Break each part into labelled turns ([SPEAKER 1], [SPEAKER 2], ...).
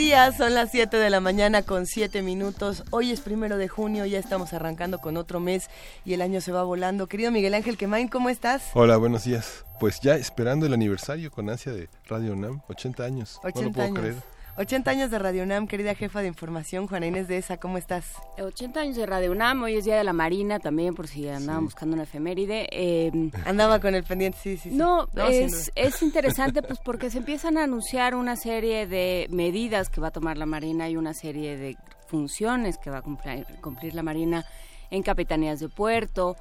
[SPEAKER 1] Días, son las 7 de la mañana con 7 minutos. Hoy es primero de junio, ya estamos arrancando con otro mes y el año se va volando. Querido Miguel Ángel Quemain, ¿cómo estás?
[SPEAKER 2] Hola, buenos días. Pues ya esperando el aniversario con ansia de Radio UNAM, 80 años.
[SPEAKER 1] 80
[SPEAKER 2] no lo puedo
[SPEAKER 1] años.
[SPEAKER 2] creer.
[SPEAKER 1] 80 años de Radio UNAM, querida jefa de información, Juana Inés de ESA, ¿cómo estás?
[SPEAKER 3] 80 años de Radio UNAM, hoy es Día de la Marina también, por si andaban buscando una efeméride. Eh,
[SPEAKER 1] Andaba con el pendiente, sí, sí. sí.
[SPEAKER 3] no, es, es interesante pues porque se empiezan a anunciar una serie de medidas que va a tomar la Marina y una serie de funciones que va a cumplir, cumplir la Marina en capitanías de puerto,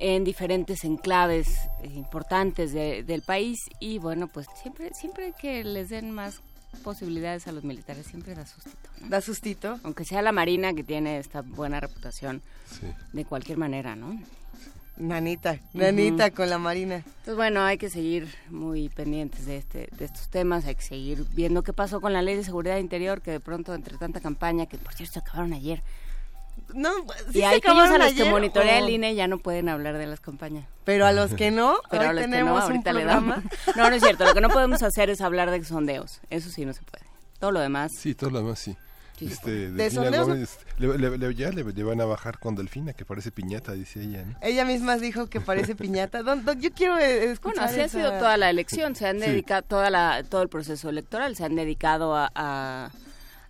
[SPEAKER 3] en diferentes enclaves importantes de- del país y bueno, pues siempre, siempre que les den más posibilidades a los militares, siempre da sustito. ¿no?
[SPEAKER 1] Da sustito.
[SPEAKER 3] Aunque sea la Marina que tiene esta buena reputación
[SPEAKER 2] Sí.
[SPEAKER 3] de cualquier manera, ¿no?
[SPEAKER 1] Nanita, nanita con la Marina.
[SPEAKER 3] Entonces, bueno, hay que seguir muy pendientes de, este, de estos temas, hay que seguir viendo qué pasó con la ley de seguridad interior, que de pronto, entre tanta campaña, que por cierto se acabaron ayer,
[SPEAKER 1] No, sí
[SPEAKER 3] y hay aquellos
[SPEAKER 1] acabaron
[SPEAKER 3] a los que
[SPEAKER 1] ayer,
[SPEAKER 3] monitorea
[SPEAKER 1] o-
[SPEAKER 3] el INE ya no pueden hablar de las campañas.
[SPEAKER 1] Pero a los que no,
[SPEAKER 3] Pero
[SPEAKER 1] hoy
[SPEAKER 3] a los que no,
[SPEAKER 1] tenemos un
[SPEAKER 3] ahorita le damos. No, no es cierto, lo que no podemos hacer es hablar de sondeos, eso sí no se puede. Todo lo demás,
[SPEAKER 2] Sí, todo lo demás sí. Este,
[SPEAKER 1] De sondeos-
[SPEAKER 2] Gómez, le, le- le- ya le, le van a bajar con Delfina, que parece piñata, dice ella. ¿no?
[SPEAKER 1] Ella misma dijo que parece piñata. Don- don, yo quiero eh, escuchar
[SPEAKER 3] Bueno, así ha sido toda la elección, se han
[SPEAKER 2] Sí.
[SPEAKER 3] dedicado toda la, todo el proceso electoral, se han dedicado a, a,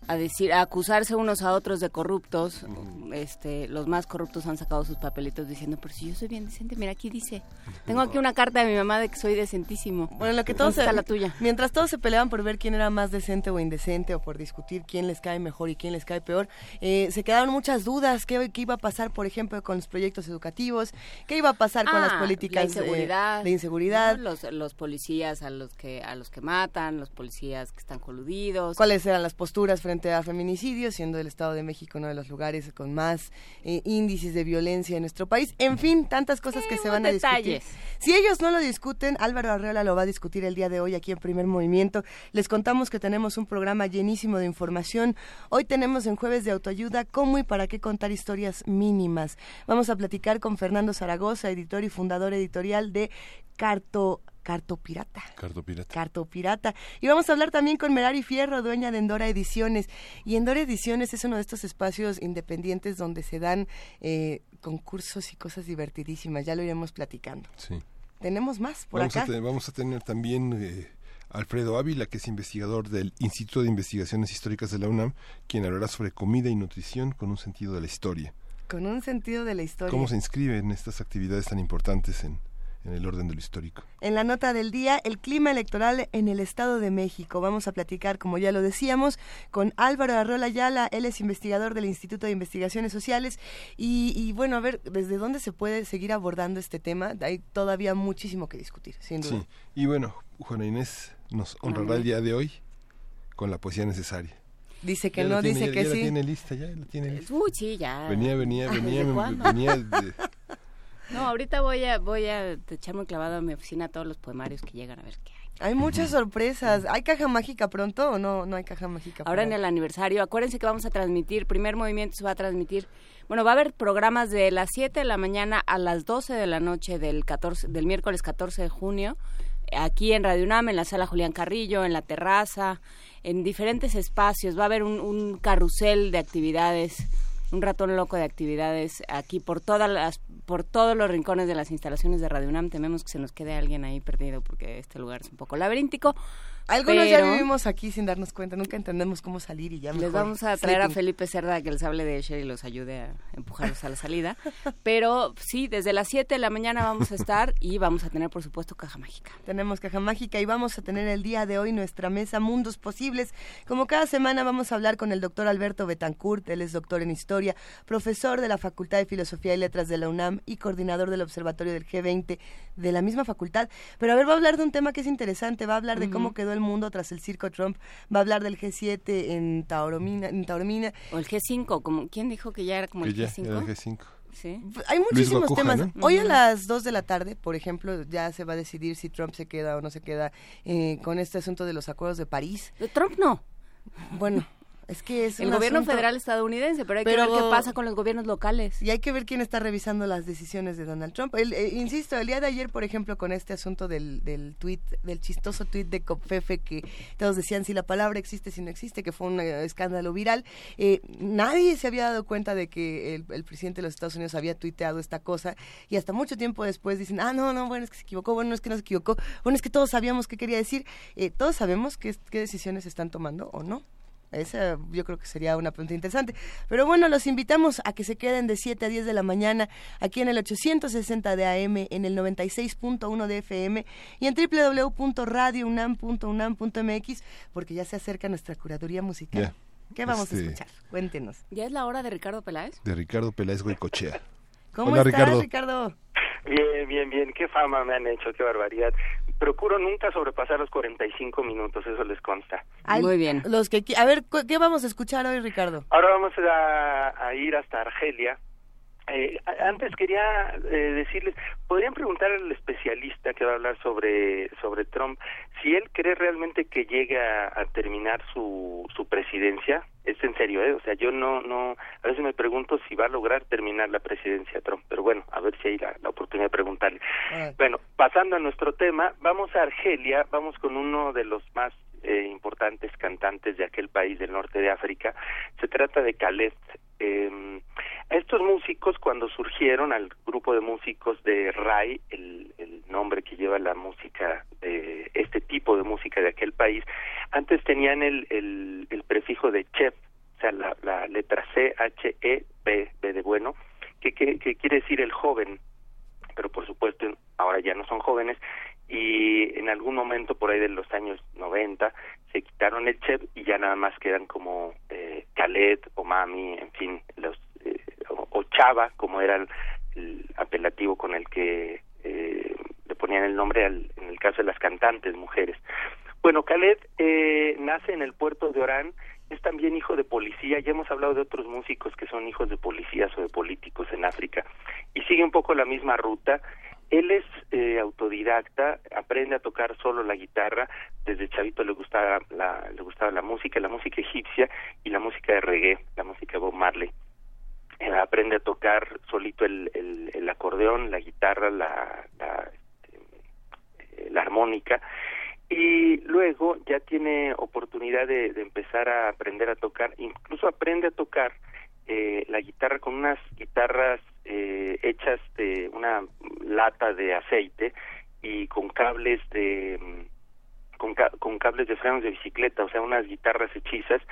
[SPEAKER 3] a decir, a acusarse unos a otros de corruptos. Este, los más corruptos han sacado sus papelitos diciendo, pero si yo soy bien decente, mira aquí dice, tengo aquí una carta de mi mamá de que soy decentísimo.
[SPEAKER 1] Bueno, lo que todos
[SPEAKER 3] ¿Dónde está
[SPEAKER 1] se-
[SPEAKER 3] la tuya?
[SPEAKER 1] Mientras todos se peleaban por ver quién era más decente o indecente o por discutir quién les cae mejor y quién les cae peor, eh, se quedaron muchas dudas. ¿Qué, qué iba a pasar, por ejemplo, con los proyectos educativos? ¿Qué iba a pasar con las
[SPEAKER 3] Ah,
[SPEAKER 1] políticas
[SPEAKER 3] la inseguridad,
[SPEAKER 1] eh, de inseguridad?
[SPEAKER 3] ¿no? Los, los policías a los que a los que matan, los policías que están coludidos.
[SPEAKER 1] ¿Cuáles eran las posturas frente a feminicidios, siendo el Estado de México uno de los lugares con más eh, índices de violencia en nuestro país? En fin, tantas cosas que se van a discutir. Si ellos no lo discuten, Álvaro Arreola lo va a discutir el día de hoy aquí en Primer Movimiento. Les contamos que tenemos un programa llenísimo de información. Hoy tenemos en Jueves de Autoayuda cómo y para qué contar historias mínimas. Vamos a platicar con Fernando Zaragoza, editor y fundador editorial de Carto... Cartopirata.
[SPEAKER 2] Cartopirata.
[SPEAKER 1] Cartopirata. Y vamos a hablar también con Merari Fierro, dueña de Endora Ediciones. Y Endora Ediciones es uno de estos espacios independientes donde se dan eh, concursos y cosas divertidísimas. Ya lo iremos platicando.
[SPEAKER 2] Sí.
[SPEAKER 1] Tenemos más por
[SPEAKER 2] Vamos, a
[SPEAKER 1] acá.
[SPEAKER 2] te- vamos a tener también eh, Alfredo Ávila, que es investigador del Instituto de Investigaciones Históricas de la UNAM, quien hablará sobre comida y nutrición con un sentido de la historia.
[SPEAKER 1] Con un sentido de la historia.
[SPEAKER 2] ¿Cómo se inscriben estas actividades tan importantes en, en el orden de lo histórico?
[SPEAKER 1] En la nota del día, el clima electoral en el Estado de México. Vamos a platicar, como ya lo decíamos, con Álvaro Arrola Ayala. Él es investigador del Instituto de Investigaciones Sociales. Y, y, bueno, a ver, ¿desde dónde se puede seguir abordando este tema? Hay todavía muchísimo que discutir, sin duda.
[SPEAKER 2] Sí. Y bueno, Juana Inés nos honrará el día de hoy con la poesía necesaria.
[SPEAKER 1] Dice que
[SPEAKER 2] Ya
[SPEAKER 1] no,
[SPEAKER 2] la tiene-
[SPEAKER 1] dice
[SPEAKER 2] ya-
[SPEAKER 1] que
[SPEAKER 2] ya la
[SPEAKER 1] sí.
[SPEAKER 2] tiene lista, ya la tiene lista.
[SPEAKER 3] Uy, sí, ya.
[SPEAKER 2] Venía, venía, venía, venía de-
[SPEAKER 3] No, ahorita voy a voy a echarme un clavado a mi oficina a todos los poemarios que llegan a ver qué hay.
[SPEAKER 1] Hay muchas sorpresas. ¿Hay caja mágica pronto o no? No hay caja mágica.
[SPEAKER 3] Ahora en el aniversario, acuérdense que vamos a transmitir, primer movimiento se va a transmitir, bueno, va a haber programas de las 7 de la mañana a las 12 de la noche del 14, del miércoles 14 de junio, aquí en Radio UNAM, en la sala Julián Carrillo, en la terraza, en diferentes espacios, va a haber un, un carrusel de actividades, un ratón loco de actividades aquí por todas las, por todos los rincones de las instalaciones de Radio UNAM. Tememos que se nos quede alguien ahí perdido porque este lugar es un poco laberíntico.
[SPEAKER 1] Algunos ya vivimos aquí sin darnos cuenta. Nunca entendemos cómo salir y ya
[SPEAKER 3] Les
[SPEAKER 1] mejor
[SPEAKER 3] vamos a traer a. Felipe Cerda que les hable de Escher y los ayude a empujarlos a la salida. Pero sí, desde las 7 de la mañana vamos a estar y vamos a tener, por supuesto, caja mágica.
[SPEAKER 1] Tenemos caja mágica y vamos a tener el día de hoy nuestra mesa Mundos Posibles. Como cada semana vamos a hablar con el doctor Alberto Betancourt, él es doctor en historia, profesor de la Facultad de Filosofía y Letras de la UNAM y coordinador del Observatorio del G20 de la misma facultad. Pero a ver, va a hablar de un tema que es interesante, va a hablar de cómo quedó el mundo tras el circo Trump, va a hablar del G7 en Taormina, en Taormina
[SPEAKER 3] O el G5, como, ¿quién dijo que ya era como el
[SPEAKER 2] ya,
[SPEAKER 3] G5?
[SPEAKER 2] era el G5.
[SPEAKER 4] Sí.
[SPEAKER 1] Hay muchísimos
[SPEAKER 2] Guacuja,
[SPEAKER 1] temas.
[SPEAKER 2] ¿no?
[SPEAKER 1] Hoy a las 2 de la tarde, por ejemplo, ya se va a decidir si Trump se queda o no se queda eh, con este asunto de los acuerdos de París.
[SPEAKER 4] De Trump no.
[SPEAKER 1] Bueno, es que es
[SPEAKER 4] El
[SPEAKER 1] un
[SPEAKER 4] gobierno
[SPEAKER 1] asunto-
[SPEAKER 4] federal estadounidense, pero hay
[SPEAKER 1] Pero-
[SPEAKER 4] que ver qué pasa con los gobiernos locales.
[SPEAKER 1] Y hay que ver quién está revisando las decisiones de Donald Trump. El, eh, insisto, el día de ayer, por ejemplo, con este asunto del, del tweet, del chistoso tweet de Copfefe que todos decían si la palabra existe, si no existe, que fue un eh, escándalo viral, eh, nadie se había dado cuenta de que el, el presidente de los Estados Unidos había tuiteado esta cosa y hasta mucho tiempo después dicen, ah, no, no, bueno, es que se equivocó, bueno, es que no se equivocó, bueno, es que todos sabíamos qué quería decir, Eh, todos sabemos qué, qué decisiones están tomando o no. Esa yo creo que sería una pregunta interesante. Pero bueno, los invitamos a que se queden de 7 a 10 de la mañana aquí en el 860 de AM, en el 96.1 de FM y en www.radiounam.unam.mx porque ya se acerca nuestra curaduría musical.
[SPEAKER 2] Ya.
[SPEAKER 1] ¿Qué vamos a
[SPEAKER 2] Este-
[SPEAKER 1] escuchar? Cuéntenos.
[SPEAKER 4] ¿Ya es la hora de Ricardo Peláez?
[SPEAKER 2] De Ricardo Peláez Goicochea.
[SPEAKER 1] ¿Cómo
[SPEAKER 2] Hola,
[SPEAKER 1] estás,
[SPEAKER 2] Ricardo.
[SPEAKER 1] Ricardo?
[SPEAKER 5] Bien, bien, bien. Qué fama me han hecho, qué barbaridad. Procuro nunca sobrepasar los 45 minutos, eso les consta.
[SPEAKER 1] Al-
[SPEAKER 4] Muy bien.
[SPEAKER 1] Los que, qui- a ver, ¿qué vamos a escuchar hoy, Ricardo?
[SPEAKER 5] Ahora vamos a, a ir hasta Argelia. Eh, antes quería eh, decirles, podrían preguntar al especialista que va a hablar sobre sobre Trump si él cree realmente que llegue a, a terminar su su presidencia. Es en serio, ¿eh? O sea, yo no no a veces me pregunto si va a lograr terminar la presidencia Trump, pero bueno, a ver si hay la, la oportunidad de preguntarle. Bueno, pasando a nuestro tema, vamos a Argelia, vamos con uno de los más eh, importantes cantantes de aquel país del norte de África. Se trata de Khaled. Eh, estos músicos, cuando surgieron al grupo de músicos de Rai, el, nombre que lleva la música de este tipo de música de aquel país, antes tenían el, el, el prefijo de chef, o sea, la, letra C, H, E, B de bueno, que, que quiere decir el joven, pero por supuesto ahora ya no son jóvenes y en algún momento por ahí de los años 90 se quitaron el chef y ya nada más quedan como eh, Khaled o Mami, en fin, los eh, o, Chava, como era el, el apelativo con el que eh, le ponían el nombre al, en el caso de las cantantes mujeres. Bueno, Khaled eh, nace en el puerto de Orán, es también hijo de policía, ya hemos hablado de otros músicos que son hijos de policías o de políticos en África, y sigue un poco la misma ruta. Él es eh, autodidacta, aprende a tocar solo la guitarra, desde chavito le gustaba la, le gustaba la música, la música egipcia y la música de reggae, la música de Bob Marley. Eh, aprende a tocar solito el, el, el acordeón, la guitarra, la, la, este, armónica. Y luego ya tiene oportunidad de empezar a aprender a tocar, incluso aprende a tocar eh, la guitarra con unas guitarras eh, hechas de una lata de aceite y con cables de mm, con, ca- con cables de frenos de bicicleta, o sea, unas guitarras hechizas.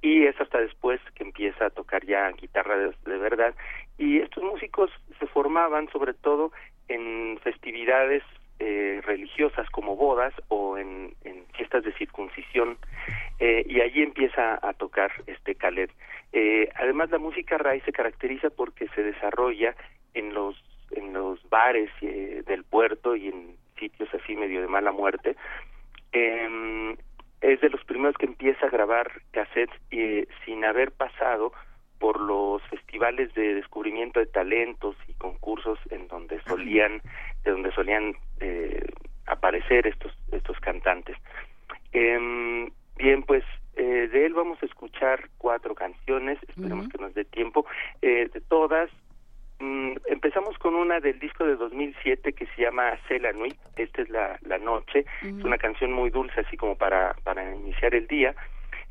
[SPEAKER 5] Y es hasta después que empieza a tocar ya guitarra de verdad. Y estos músicos se formaban sobre todo en festividades eh, religiosas como bodas o en, fiestas de circuncisión eh, y allí empieza a tocar este Khaled. Eh, además la música Rai se caracteriza porque se desarrolla en los en los bares eh, del puerto y en sitios así medio de mala muerte. Eh, es de los primeros que empieza a grabar cassettes eh, sin haber pasado por los festivales de descubrimiento de talentos y concursos en donde solían de donde solían eh, aparecer estos estos cantantes. Em, bien pues eh, de él vamos a escuchar cuatro canciones esperemos
[SPEAKER 4] Ujú.
[SPEAKER 5] que nos dé tiempo. Eh, de todas mm, empezamos con una del disco de 2007 que se llama C'est la nuit esta es la, la noche es una canción muy dulce así como para para iniciar el día.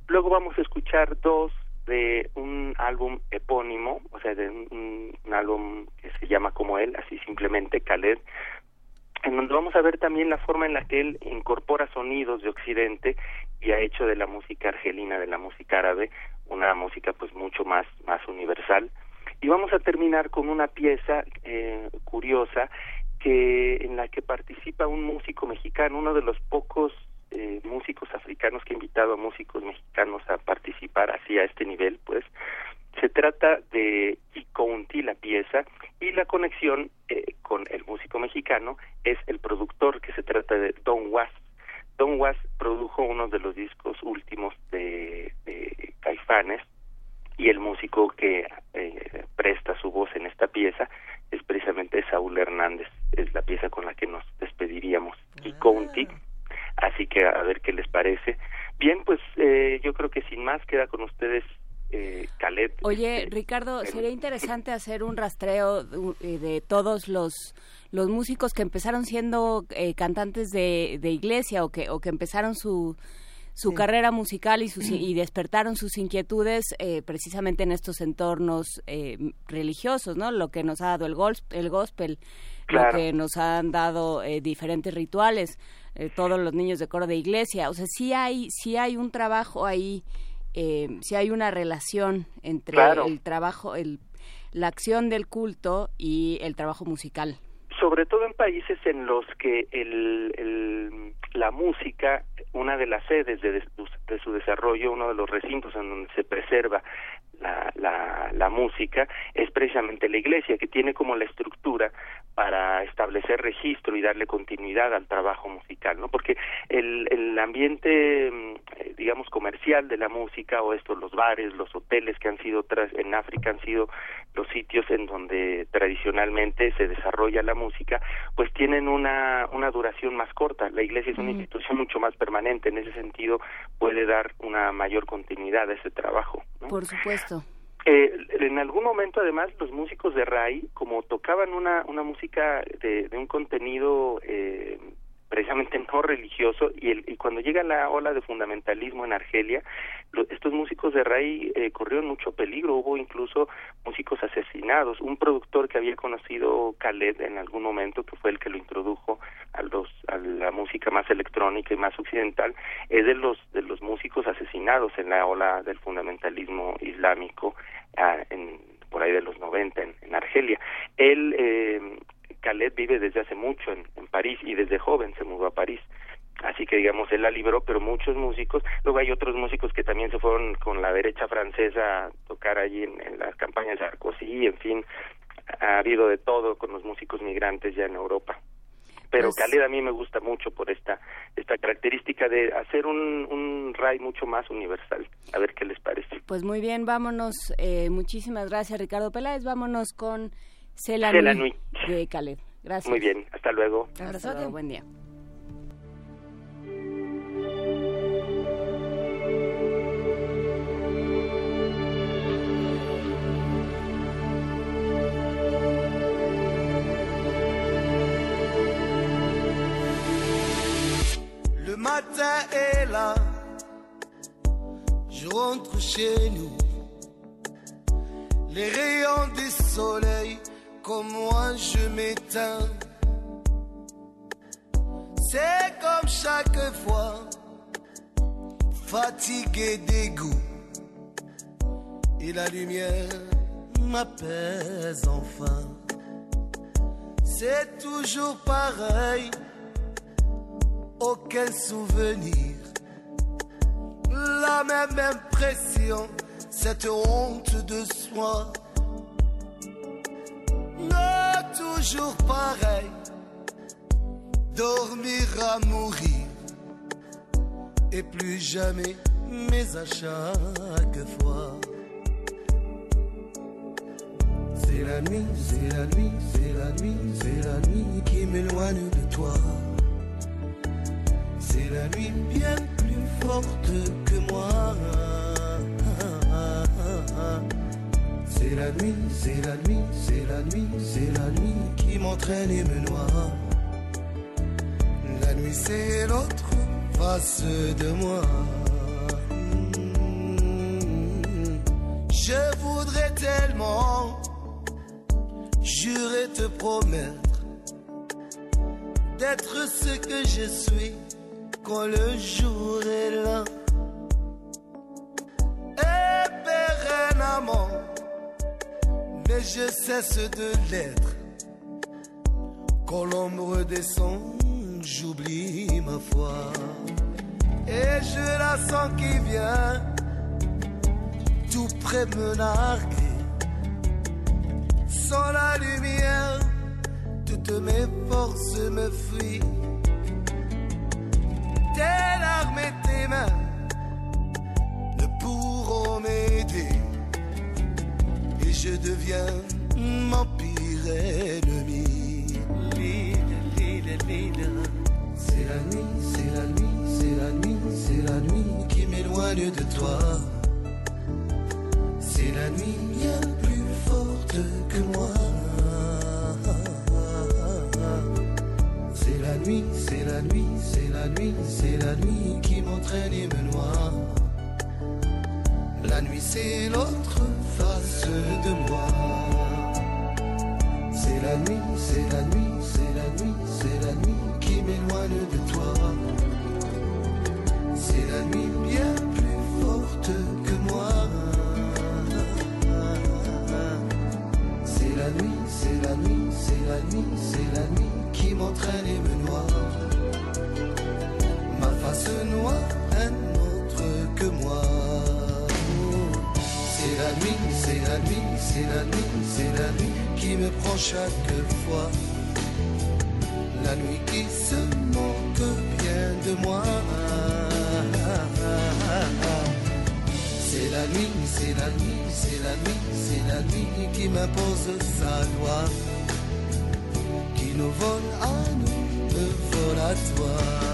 [SPEAKER 5] Luego vamos a escuchar dos de un álbum epónimo, o sea, de un, álbum que se llama como él, así simplemente Khaled, en donde vamos a ver también la forma en la que él incorpora sonidos de Occidente y ha hecho de la música argelina, de la música árabe, una música pues mucho más, más universal. Y vamos a terminar con una pieza eh, curiosa que en la que participa un músico mexicano, uno de los pocos eh, músicos africanos que ha invitado a músicos mexicanos a participar así a este nivel, pues se trata de Icounti, la pieza, y la conexión eh, con el músico mexicano es el productor que se trata de Don Was. Don Was produjo uno de los discos últimos de, de Caifanes y el músico que eh, presta su voz en esta pieza Fernández es la pieza con la que nos despediríamos. Y County así que a ver qué les parece bien pues eh, yo creo que sin más queda con ustedes eh, Calet.
[SPEAKER 3] Oye, Ricardo, sería interesante hacer un rastreo de, de todos los los músicos que empezaron siendo eh, cantantes de, de, iglesia o que o que empezaron su su carrera musical y, sus, y despertaron sus inquietudes eh, precisamente en estos entornos eh, religiosos, ¿no? Lo que nos ha dado el, el gospel,
[SPEAKER 5] claro.
[SPEAKER 3] lo que nos han dado eh, diferentes rituales, eh, todos los niños de coro de iglesia. O sea, sí hay, sí hay un trabajo ahí, eh, sí hay una relación entre
[SPEAKER 5] claro.
[SPEAKER 3] el trabajo, el, la acción del culto y el trabajo musical
[SPEAKER 5] sobre todo en países en los que el, el, la música, una de las sedes de, de, su desarrollo, uno de los recintos en donde se preserva la, la, la música, es precisamente la iglesia, que tiene como la estructura para establecer registro y darle continuidad al trabajo musical, ¿no? Porque el, el ambiente, digamos, comercial de la música, o estos, los bares, los hoteles que han sido tras, en África han sido los sitios en donde tradicionalmente se desarrolla la música, pues tienen una, una duración más corta. La iglesia es una mm. institución mucho más permanente, en ese sentido puede dar una mayor continuidad a ese trabajo. ¿no?
[SPEAKER 3] Por supuesto.
[SPEAKER 5] Eh, en algún momento, además, los músicos de Rai, como tocaban una, una música de, de un contenido eh, precisamente no religioso, y, el, y cuando llega la ola de fundamentalismo en Argelia, lo, estos músicos de Rai eh, corrieron mucho peligro, hubo incluso músicos asesinados. Un productor que había conocido Khaled en algún momento, que fue el que lo introdujo a los a la música más electrónica y más occidental, es de los de los músicos asesinados en la ola del fundamentalismo islámico ah, en por ahí de los 90 en, en Argelia. Él eh, Khaled vive desde hace mucho en, en, París y desde joven se mudó a París. Así que digamos, él la libró, pero muchos músicos, luego hay otros músicos que también se fueron con la derecha francesa a tocar allí en, en las campañas de Sarkozy, en fin, ha habido de todo con los músicos migrantes ya en Europa pero pues, Khaled a mí me gusta mucho por esta esta característica de hacer un, un ray mucho más universal. A ver qué les parece.
[SPEAKER 3] Pues muy bien, vámonos. Eh, muchísimas gracias, Ricardo Peláez. Vámonos con Cela
[SPEAKER 5] Nui
[SPEAKER 3] de Khaled. Gracias.
[SPEAKER 5] Muy bien, hasta luego.
[SPEAKER 3] Hasta luego, buen día.
[SPEAKER 6] Le matin est là, je rentre chez nous. Les rayons du soleil, comme moi je m'éteins. C'est comme chaque fois, fatigué dégoût. Et la lumière m'apaise enfin. C'est toujours pareil aucun souvenir. La même impression, cette honte de soi. Toujours pareil, dormir à mourir. Et plus jamais, mais à chaque fois. C'est la nuit, c'est la nuit, c'est la nuit, c'est la nuit qui m'éloigne de toi. C'est la nuit bien plus forte que moi. C'est la nuit, c'est la nuit, c'est la nuit, c'est la nuit qui m'entraîne et me noie. La nuit c'est l'autre face de moi. Je voudrais tellement jurer te promettre d'être ce que je suis quand le jour est là. Éperemment, mais je cesse de l'être. Quand l'ombre descend, j'oublie ma foi. Et je la sens qui vient, tout près me narguer. Sans la lumière, toutes mes forces me fuient tes larmes et tes mains ne pourront m'aider je deviens mon pire ennemi. C'est la nuit, c'est la nuit, c'est la nuit, c'est la nuit qui m'éloigne de toi. C'est la nuit bien plus forte que moi. C'est la nuit, c'est la nuit, c'est la nuit, c'est la nuit qui m'entraîne et me noie. La nuit c'est l'autre face de moi. C'est la nuit, c'est la nuit, c'est la nuit, c'est la nuit qui m'éloigne de toi. C'est la nuit bien plus forte que moi. C'est la nuit, c'est la nuit, c'est la nuit, c'est la nuit qui m'entraîne et me noie. Ma face noire, la nuit, c'est la nuit, c'est la nuit, c'est la nuit qui me prend chaque fois. La nuit qui se moque bien de moi. C'est la nuit, c'est la nuit, c'est la nuit, c'est la nuit qui m'impose sa loi. Qui nous vole à nous, me vole à toi.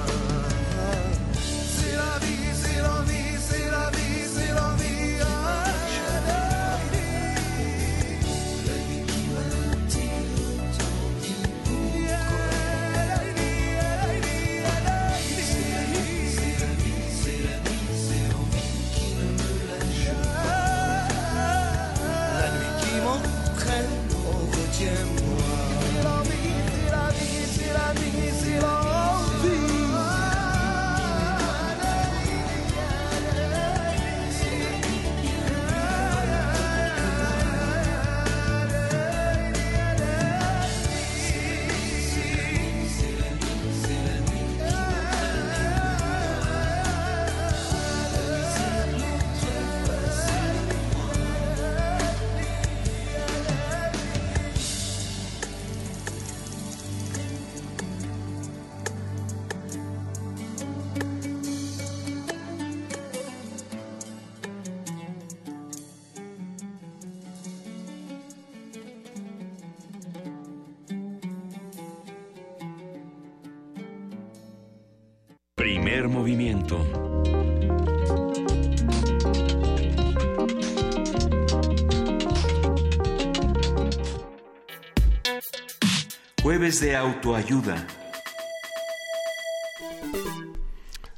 [SPEAKER 7] De autoayuda.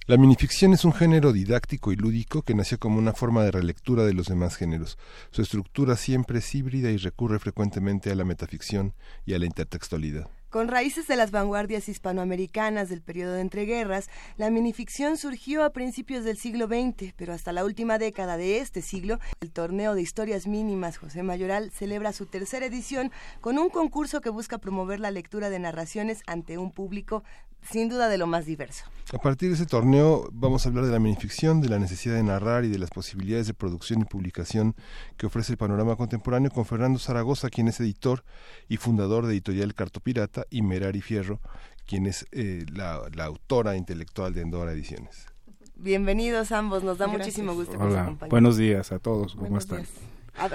[SPEAKER 2] La minificción es un género didáctico y lúdico que nació como una forma de relectura de los demás géneros. Su estructura siempre es híbrida y recurre frecuentemente a la metaficción y a la intertextualidad.
[SPEAKER 1] Con raíces de las vanguardias hispanoamericanas del periodo de entreguerras, la minificción surgió a principios del siglo XX, pero hasta la última década de este siglo, el torneo de historias mínimas José Mayoral celebra su tercera edición con un concurso que busca promover la lectura de narraciones ante un público sin duda de lo más diverso.
[SPEAKER 2] A partir de ese torneo vamos a hablar de la minificción, de la necesidad de narrar y de las posibilidades de producción y publicación que ofrece el panorama contemporáneo con Fernando Zaragoza, quien es editor y fundador de Editorial Cartopirata, y Merari Fierro, quien es eh, la, la autora intelectual de Endora Ediciones.
[SPEAKER 1] Bienvenidos ambos, nos da
[SPEAKER 8] Gracias.
[SPEAKER 1] muchísimo gusto que nos
[SPEAKER 9] Hola,
[SPEAKER 1] acompañen.
[SPEAKER 9] buenos días a todos, ¿cómo
[SPEAKER 1] Buenos
[SPEAKER 9] están?
[SPEAKER 1] días.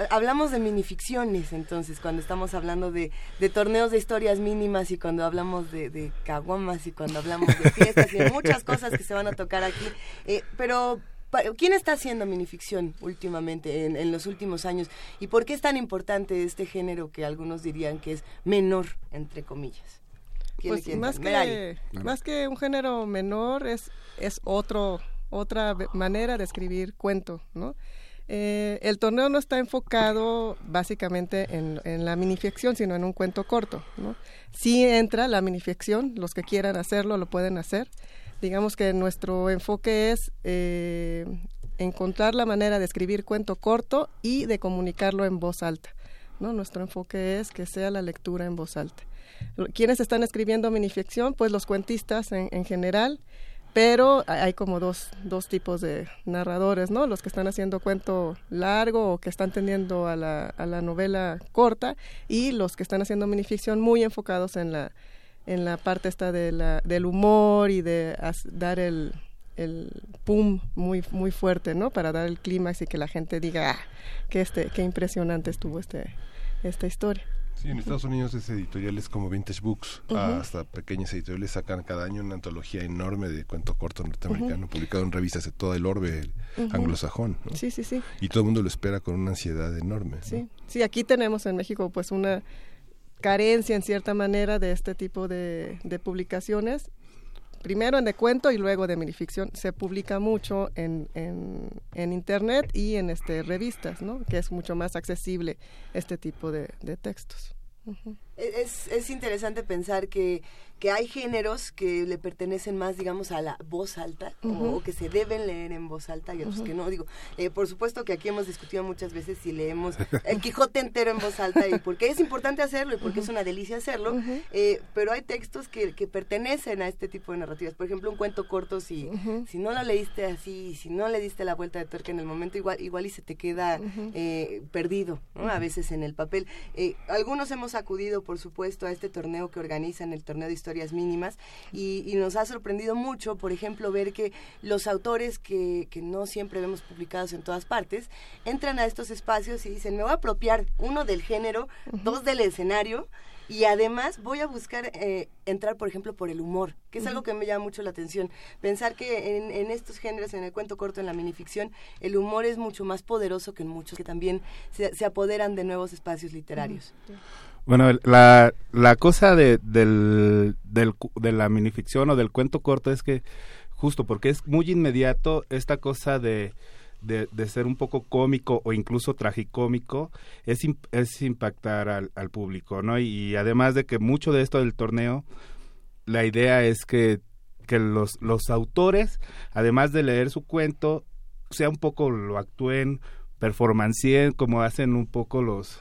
[SPEAKER 1] Hablamos de minificciones, entonces, cuando estamos hablando de, de torneos de historias mínimas y cuando hablamos de, de caguamas y cuando hablamos de fiestas y de muchas cosas que se van a tocar aquí. Eh, pero, ¿quién está haciendo minificción últimamente, en, en los últimos años? ¿Y por qué es tan importante este género que algunos dirían que es menor, entre comillas? ¿Quién
[SPEAKER 8] Pues más que, más que un género menor es, es otro, otra manera de escribir cuento, ¿no? Eh, el torneo no está enfocado básicamente en, en la minificción, sino en un cuento corto, ¿no? Sí entra la minificción, los que quieran hacerlo lo pueden hacer. Digamos que nuestro enfoque es eh, encontrar la manera de escribir cuento corto y de comunicarlo en voz alta, ¿no? Nuestro enfoque es que sea la lectura en voz alta. ¿Quiénes están escribiendo minificción? Pues los cuentistas en, en general, pero hay- como dos, dos tipos de narradores, ¿no? Los que están haciendo cuento largo o que están tendiendo a la, a la novela corta y los que están haciendo minificción muy enfocados en la, en la parte esta de la, del humor y de as- dar el, el pum muy, muy fuerte, ¿no? Para dar el clímax y que la gente diga, ah, que este, qué impresionante estuvo este, esta historia.
[SPEAKER 2] Sí, en Estados Unidos es editoriales como Vintage Books, hasta pequeñas editoriales sacan cada año una antología enorme de cuento corto norteamericano, publicado en revistas de todo el orbe anglosajón.
[SPEAKER 8] Sí, sí, sí.
[SPEAKER 2] Y todo el mundo lo espera con una ansiedad enorme.
[SPEAKER 8] Sí, sí, aquí tenemos en México pues una carencia en cierta manera de este tipo de, publicaciones primero en de cuento y luego de minificción. Se publica mucho en, en, en, internet y en este revistas, ¿no? Que es mucho más accesible este tipo de, de textos.
[SPEAKER 1] Es, es interesante pensar que que hay géneros que le pertenecen más, digamos, a la voz alta o que se deben leer en voz alta y otros que no. Digo, eh, por supuesto que aquí hemos discutido muchas veces si leemos el Quijote entero en voz alta y porque es importante hacerlo y porque es una delicia hacerlo, eh, pero hay textos que, que, pertenecen a este tipo de narrativas. Por ejemplo, un cuento corto, si, si no lo leíste así, si no le diste la vuelta de tuerca en el momento, igual, igual y se te queda eh, perdido, a veces en el papel. algunos hemos acudido, por supuesto, a este torneo que organizan, el torneo de historias mínimas y, nos ha sorprendido mucho, por ejemplo, ver que los autores que, que no siempre vemos publicados en todas partes entran a estos espacios y dicen, me voy a apropiar, uno, del género, dos, del escenario, y además voy a buscar eh, entrar, por ejemplo, por el humor, que es algo que me llama mucho la atención. Pensar que en, en, estos géneros, en el cuento corto, en la minificción, el humor es mucho más poderoso que en muchos que también se, se apoderan de nuevos espacios literarios.
[SPEAKER 9] Bueno, la, la cosa de, del, del, de la minificción o del cuento corto es que justo porque es muy inmediato esta cosa de, de, ser un poco cómico o incluso tragicómico es, es impactar al, al público, ¿no? Y, además de que mucho de esto del torneo, la idea es que, que los, los autores, además de leer su cuento, sea un poco lo actúen, performancien, como hacen un poco los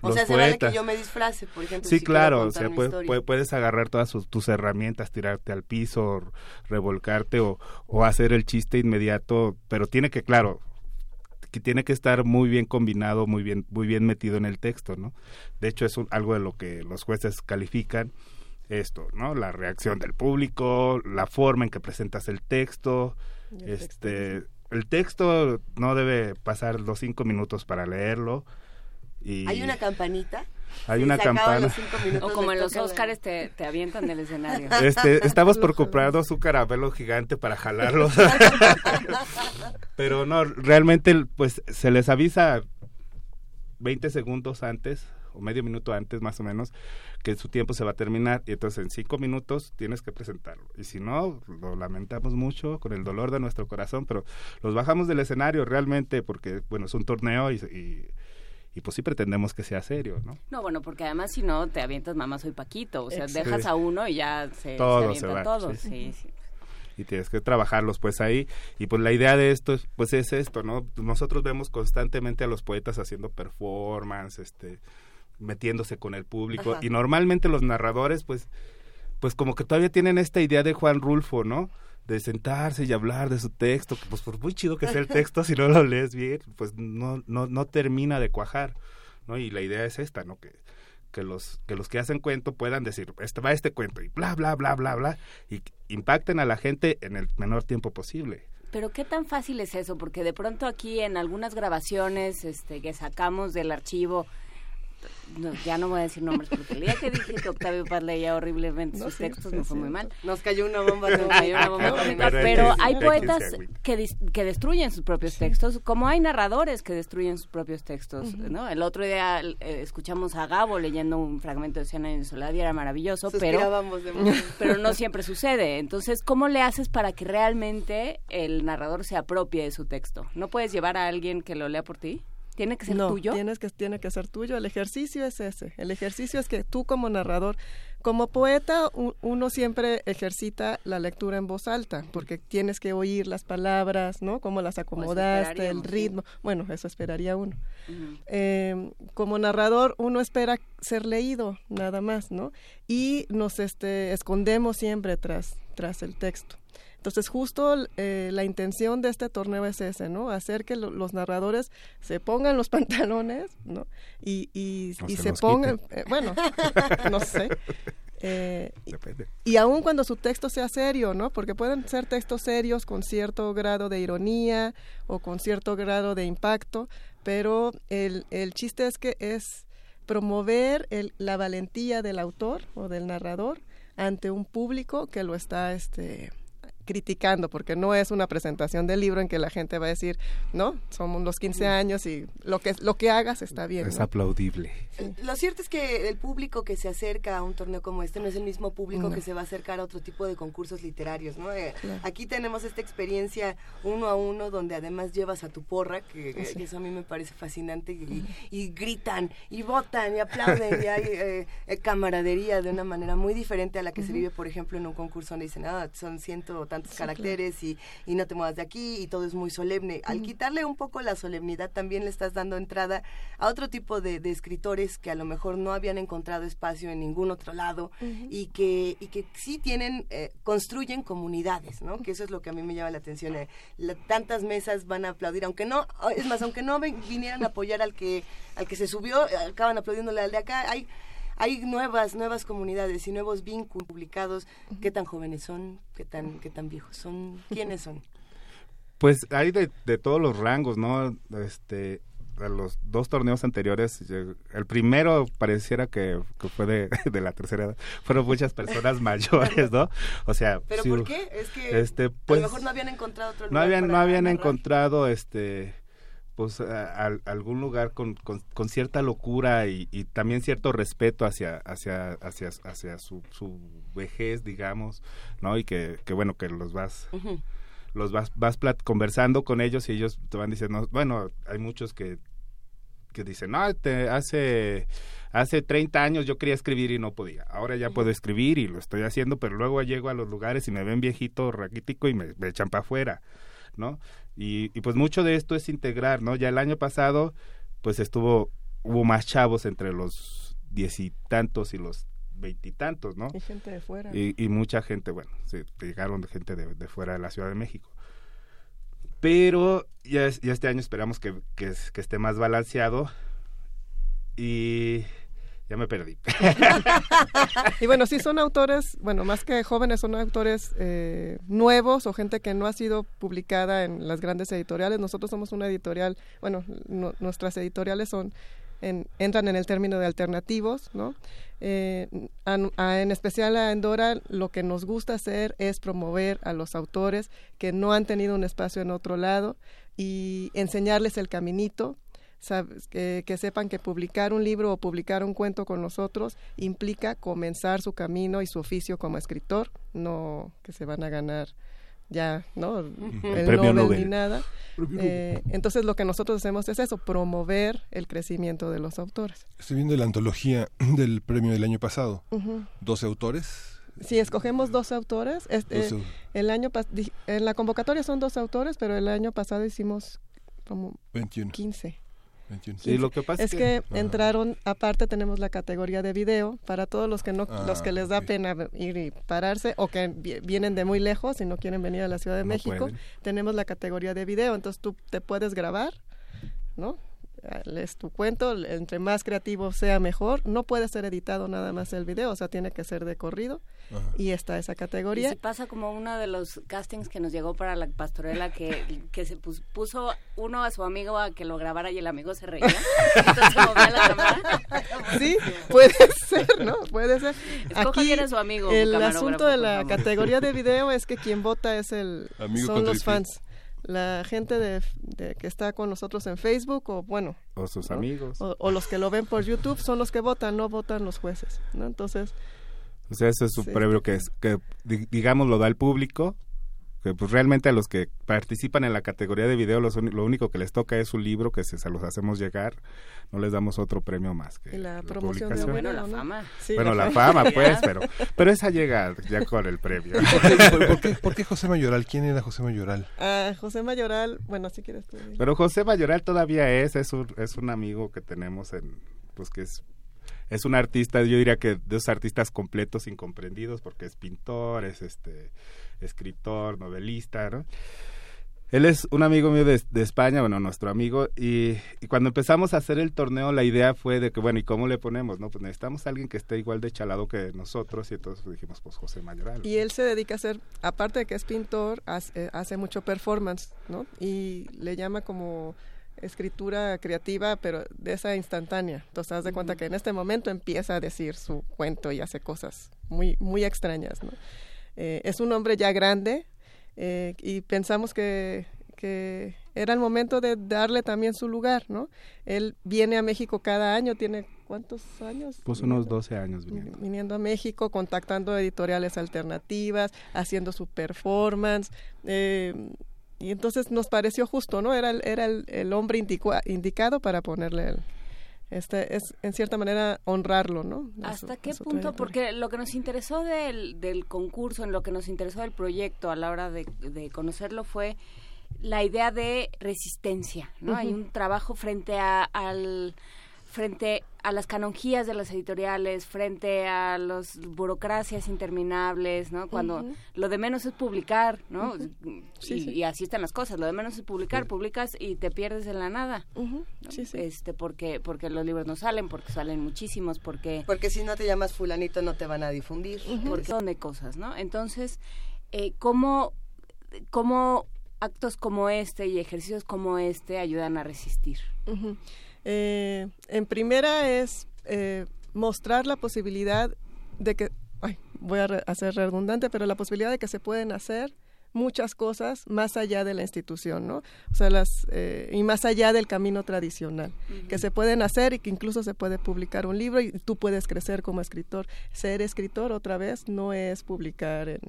[SPEAKER 1] o sea, se vale que yo me disfrace, por ejemplo.
[SPEAKER 9] Sí, claro, o sea, puedes agarrar todas tus herramientas, tirarte al piso, revolcarte o, o hacer el chiste inmediato, pero tiene que, claro, que tiene que estar muy bien combinado, muy bien, muy bien metido en el texto, ¿no? De hecho, es algo de lo que los jueces califican esto, ¿no? La reacción del público, la forma en que presentas el texto, este, el texto no debe pasar los cinco minutos para leerlo,
[SPEAKER 1] ¿Hay una campanita?
[SPEAKER 9] Hay una campana.
[SPEAKER 4] O como en los Óscares te, te, avientan del escenario.
[SPEAKER 9] Este, estamos por comprar su caramelo gigante para jalarlos. Pero no, realmente pues se les avisa 20 segundos antes o medio minuto antes más o menos que su tiempo se va a terminar y entonces en cinco minutos tienes que presentarlo y si no lo lamentamos mucho con el dolor de nuestro corazón pero los bajamos del escenario realmente porque bueno es un torneo y y pues sí pretendemos que sea serio, ¿no?
[SPEAKER 4] No, bueno, porque además si no te avientas mamá soy Paquito, o sea, dejas a uno y ya se,
[SPEAKER 9] todos
[SPEAKER 4] se avientan todos, sí, sí.
[SPEAKER 9] Y tienes que trabajarlos pues ahí y pues la idea de esto pues es esto, ¿no? Nosotros vemos constantemente a los poetas haciendo performance, este metiéndose con el público y normalmente los narradores pues pues como que todavía tienen esta idea de Juan Rulfo, ¿no? De sentarse y hablar de su texto, pues por muy chido que sea el texto, si no lo lees bien, pues no, no, no termina de cuajar, ¿no? Y la idea es esta, ¿no? Que, que los que los que hacen cuento puedan decir, este va este cuento y bla, bla, bla, bla, bla, y impacten a la gente en el menor tiempo posible.
[SPEAKER 4] Pero qué tan fácil es eso, porque de pronto aquí en algunas grabaciones este, que sacamos del archivo no, ya no voy a decir nombres porque el día que dije que Octavio Paz leía horriblemente sus textos me fue muy mal.
[SPEAKER 1] Nos cayó una bomba, nos
[SPEAKER 4] cayó una bomba pero, hay poetas que, que destruyen sus propios textos, como hay narradores que destruyen sus propios textos, ¿no? El otro día eh, escuchamos a Gabo leyendo un fragmento de Cena en Soledad y era maravilloso, pero, pero no siempre sucede. Entonces, ¿cómo le haces para que realmente el narrador se apropie de su texto? ¿No puedes llevar a alguien que lo lea por ti? ¿Tiene que ser
[SPEAKER 8] no,
[SPEAKER 4] tuyo?
[SPEAKER 8] Tienes que, tiene que ser tuyo. El ejercicio es ese. El ejercicio es que tú como narrador, como poeta, uno siempre ejercita la lectura en voz alta, porque tienes que oír las palabras, ¿no? Cómo las acomodaste, el ritmo. Bueno, eso esperaría uno. Em, como narrador, uno espera ser leído, nada más, ¿no? Y nos este, escondemos siempre tras, tras el texto. Entonces, justo eh, la intención de este torneo es ese, ¿no? Hacer que los narradores se pongan los pantalones, ¿no? Y, y, se, pongan, eh, bueno, no sé. Eh, y, aún cuando su texto sea serio, ¿no? Porque pueden ser textos serios con cierto grado de ironía o con cierto grado de impacto, pero el, el chiste es que es promover el, la valentía del autor o del narrador ante un público que lo está este criticando, porque no es una presentación del libro en que la gente va a decir, no, somos los 15 años y lo que, lo que hagas está bien.
[SPEAKER 9] Es aplaudible.
[SPEAKER 1] Lo cierto es que el público que se acerca a un torneo como este no es el mismo público que se va a acercar a otro tipo de concursos literarios, ¿no? Eh, aquí tenemos esta experiencia uno a uno donde además llevas a tu porra, que, eso a mí me parece fascinante, y, gritan, y votan, y aplauden, y hay eh, eh, camaradería de una manera muy diferente a la que se vive, por ejemplo, en un concurso donde dicen, ah, son ciento tantos caracteres y, y, no te muevas de aquí y todo es muy solemne. Al quitarle un poco la solemnidad también le estás dando entrada a otro tipo de, escritores que a lo mejor no habían encontrado espacio en ningún otro lado y, que, y que sí tienen, eh, construyen comunidades, ¿no? Que eso es lo que a mí me llama la atención. Eh, tantas mesas van a aplaudir, aunque no, es más, aunque no vinieran a apoyar al que, al que se subió, acaban aplaudiéndole al de acá. Hay hay nuevas, nuevas comunidades y nuevos vínculos publicados. ¿Qué tan jóvenes son? ¿Qué tan, qué tan viejos son? ¿Quiénes son?
[SPEAKER 9] Pues hay de, de todos los rangos, ¿no? Este, a los dos torneos anteriores, el primero pareciera que, fue de, la tercera edad, fueron muchas personas mayores, ¿no? O sea,
[SPEAKER 1] ¿pero por qué? Es que este, pues, a lo mejor no habían encontrado otro lugar
[SPEAKER 9] No habían, no habían encontrado este pues algún lugar con, con, cierta locura y, también cierto respeto hacia hacia hacia hacia su, su vejez digamos no y que, que bueno que los vas los vas vas conversando con ellos y ellos te van diciendo bueno hay muchos que que dicen no te, hace hace 30 años yo quería escribir y no podía. Ahora ya puedo escribir y lo estoy haciendo pero luego llego a los lugares y me ven viejito raquítico y me, me echan para afuera no y, pues mucho de esto es integrar, ¿no? Ya el año pasado, pues estuvo, hubo más chavos entre los diez y tantos y los veintitantos, ¿no?
[SPEAKER 8] Y gente de fuera.
[SPEAKER 9] Y, mucha gente, bueno, se llegaron de gente de, fuera de la Ciudad de México. Pero ya, ya este año esperamos que, que, que esté más balanceado y ya me perdí.
[SPEAKER 8] y bueno, sí son autores, bueno, más que jóvenes, son autores eh, nuevos o gente que no ha sido publicada en las grandes editoriales. Nosotros somos una editorial, bueno, nuestras editoriales son entran en el término de alternativos, ¿no? Eh, en especial a Endora, lo que nos gusta hacer es promover a los autores que no han tenido un espacio en otro lado y enseñarles el caminito que, que, sepan que publicar un libro o publicar un cuento con nosotros implica comenzar su camino y su oficio como escritor, no que se van a ganar ya, ¿no? El Nobel, ni nada. Eh, entonces lo que nosotros hacemos es eso, promover el crecimiento de los autores.
[SPEAKER 2] Estoy viendo la antología del premio del año pasado. ¿12 autores?
[SPEAKER 8] Sí, escogemos dos autores. Este, el año en la convocatoria son dos autores, pero el año pasado hicimos como
[SPEAKER 2] 21.
[SPEAKER 8] 15
[SPEAKER 9] lo que pasa
[SPEAKER 8] es, que, entraron, aparte tenemos la categoría de video para todos los que no, los que les da ah, pena ir y pararse o que vienen de muy lejos y no quieren venir a la Ciudad de México, tenemos la categoría de video, entonces tú te puedes grabar, ¿no? Lees tu cuento, entre más creativo sea mejor, no puede ser editado nada más el video, o sea, tiene que ser de corrido y está esa categoría.
[SPEAKER 4] Y pasa como uno de los castings que nos llegó para la pastorela que, que se puso uno a su amigo a que lo grabara y el amigo se reía. Entonces movía la cámara.
[SPEAKER 8] Sí, puede ser, ¿no? Puede ser.
[SPEAKER 4] Aquí su amigo.
[SPEAKER 8] El asunto de la categoría de video es que quien vota es el son los fans la gente de, que está con nosotros en Facebook o bueno
[SPEAKER 9] o sus amigos.
[SPEAKER 8] O, los que lo ven por YouTube son los que votan no votan los jueces no entonces
[SPEAKER 9] o sea ese es un premio que es que digamos lo da el público que pues realmente a los que participan en la categoría de video lo único que les toca es un libro que se, se, los hacemos llegar. No les damos otro premio más que
[SPEAKER 8] la, promoción de
[SPEAKER 4] bueno la fama.
[SPEAKER 9] Bueno la, fama, pues pero pero esa llega ya con el premio.
[SPEAKER 2] ¿Por qué, José Mayoral quién era José Mayoral
[SPEAKER 8] ah, José Mayoral bueno si quieres
[SPEAKER 9] pero José Mayoral todavía es es un, es un amigo que tenemos en pues que es es un artista yo diría que de artistas completos incomprendidos porque es pintor es este escritor, novelista, ¿no? Él es un amigo mío de, España, bueno, nuestro amigo, y, cuando empezamos a hacer el torneo, la idea fue de que, bueno, ¿y cómo le ponemos? No, pues necesitamos a alguien que esté igual de chalado que nosotros, y entonces dijimos, pues José Mayoral.
[SPEAKER 8] Y él se dedica a hacer, aparte de que es pintor, hace, hace mucho performance, ¿no? Y le llama como escritura creativa, pero de esa instantánea. Entonces, haz de cuenta que en este momento empieza a decir su cuento y hace cosas muy, muy extrañas. ¿no? Eh, es un hombre ya grande eh, y pensamos que, que era el momento de darle también su lugar, ¿no? Él viene a México cada año, tiene ¿cuántos años?
[SPEAKER 9] Pues unos 12 años
[SPEAKER 8] viniendo. Viniendo a México, contactando editoriales alternativas, haciendo su performance. Eh, y entonces nos pareció justo, ¿no? Era, era el, el hombre indicado para ponerle el, este es en cierta manera honrarlo, ¿no?
[SPEAKER 4] ¿Hasta qué punto? Porque lo que nos interesó del, del concurso, en lo que nos interesó del proyecto a la hora de, de conocerlo fue la idea de resistencia, ¿no? Hay un trabajo frente a, al frente a las canonjías de las editoriales, frente a las burocracias interminables, ¿no? Cuando lo de menos es publicar, ¿no? y, así están las cosas, lo de menos es publicar, publicas y te pierdes en la nada. Este, porque, porque los libros no salen, porque salen muchísimos, porque...
[SPEAKER 1] Porque si no te llamas fulanito no te van a difundir.
[SPEAKER 4] Porque son de cosas, ¿no? Entonces, eh, ¿cómo, ¿cómo actos como este y ejercicios como este ayudan a resistir?
[SPEAKER 8] Eh, en primera es eh, mostrar la posibilidad de que, ay, voy a hacer redundante, pero la posibilidad de que se pueden hacer muchas cosas más allá de la institución, ¿no? O sea, las eh, y más allá del camino tradicional, que se pueden hacer y que incluso se puede publicar un libro y tú puedes crecer como escritor. Ser escritor otra vez no es publicar en,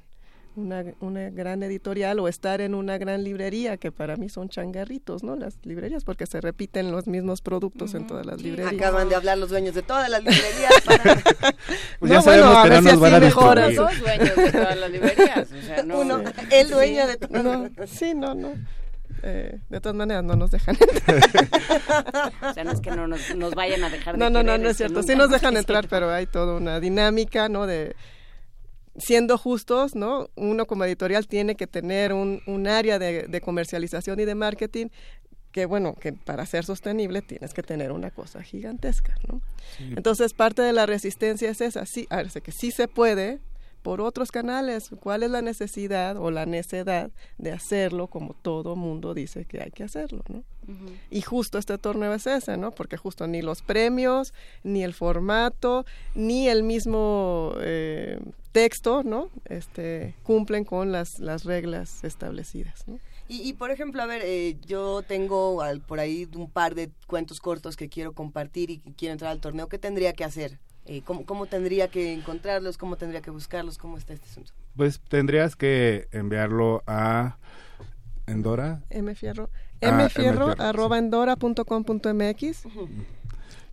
[SPEAKER 8] una, una, gran editorial o estar en una gran librería, que para mí son changarritos, ¿no? Las librerías, porque se repiten los mismos productos en todas las librerías.
[SPEAKER 1] Acaban de hablar los dueños de todas las librerías.
[SPEAKER 9] pues ya sabemos que no nos van a
[SPEAKER 4] Los dos dueños de todas las librerías. O sea, no,
[SPEAKER 1] Uno, el dueño de todas
[SPEAKER 8] no, Sí, no, no. Eh, de todas maneras no nos dejan entrar.
[SPEAKER 4] o sea, no es que no nos, nos vayan a dejar
[SPEAKER 8] No, no, no, no es cierto. Sí nos dejan entrar, pero hay toda una dinámica, ¿no? De siendo justos, ¿no? Uno como editorial tiene que tener un, un área de, de, comercialización y de marketing que, bueno, que para ser sostenible tienes que tener una cosa gigantesca, ¿no? Entonces, parte de la resistencia es esa, sí, a ver, que sí se puede por otros canales. ¿Cuál es la necesidad o la necedad de hacerlo como todo mundo dice que hay que hacerlo, ¿no? Y justo este torneo es ese, ¿no? Porque justo ni los premios, ni el formato, ni el mismo eh, texto, ¿no? Este, cumplen con las, las reglas establecidas, ¿no?
[SPEAKER 1] Y, y, por ejemplo, a ver, eh, yo tengo al, por ahí un par de cuentos cortos que quiero compartir y quiero entrar al torneo. ¿Qué tendría que hacer? Eh, ¿cómo, ¿Cómo tendría que encontrarlos? ¿Cómo tendría que buscarlos? ¿Cómo está este asunto?
[SPEAKER 9] Pues tendrías que enviarlo a Endora.
[SPEAKER 8] Mfierro. Ah, mfierro, arroba endora.com.mx.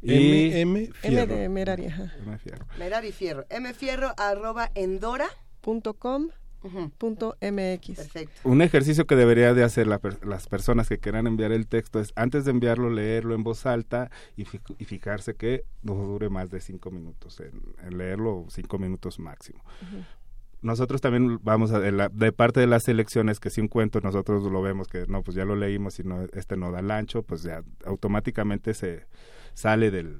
[SPEAKER 2] Y M,
[SPEAKER 8] M de Merari.
[SPEAKER 1] M Fierro. Merari Fierro. M Fierro arroba endora.com
[SPEAKER 8] Punto MX.
[SPEAKER 1] Perfecto.
[SPEAKER 9] Un ejercicio que debería de hacer la, las personas que quieran enviar el texto es antes de enviarlo leerlo en voz alta y, y fijarse que no dure más de cinco minutos en, leerlo cinco minutos máximo. Nosotros también vamos a, de, la, de, parte de las selecciones que si un cuento nosotros lo vemos que no pues ya lo leímos y no este no da el ancho pues ya automáticamente se sale del,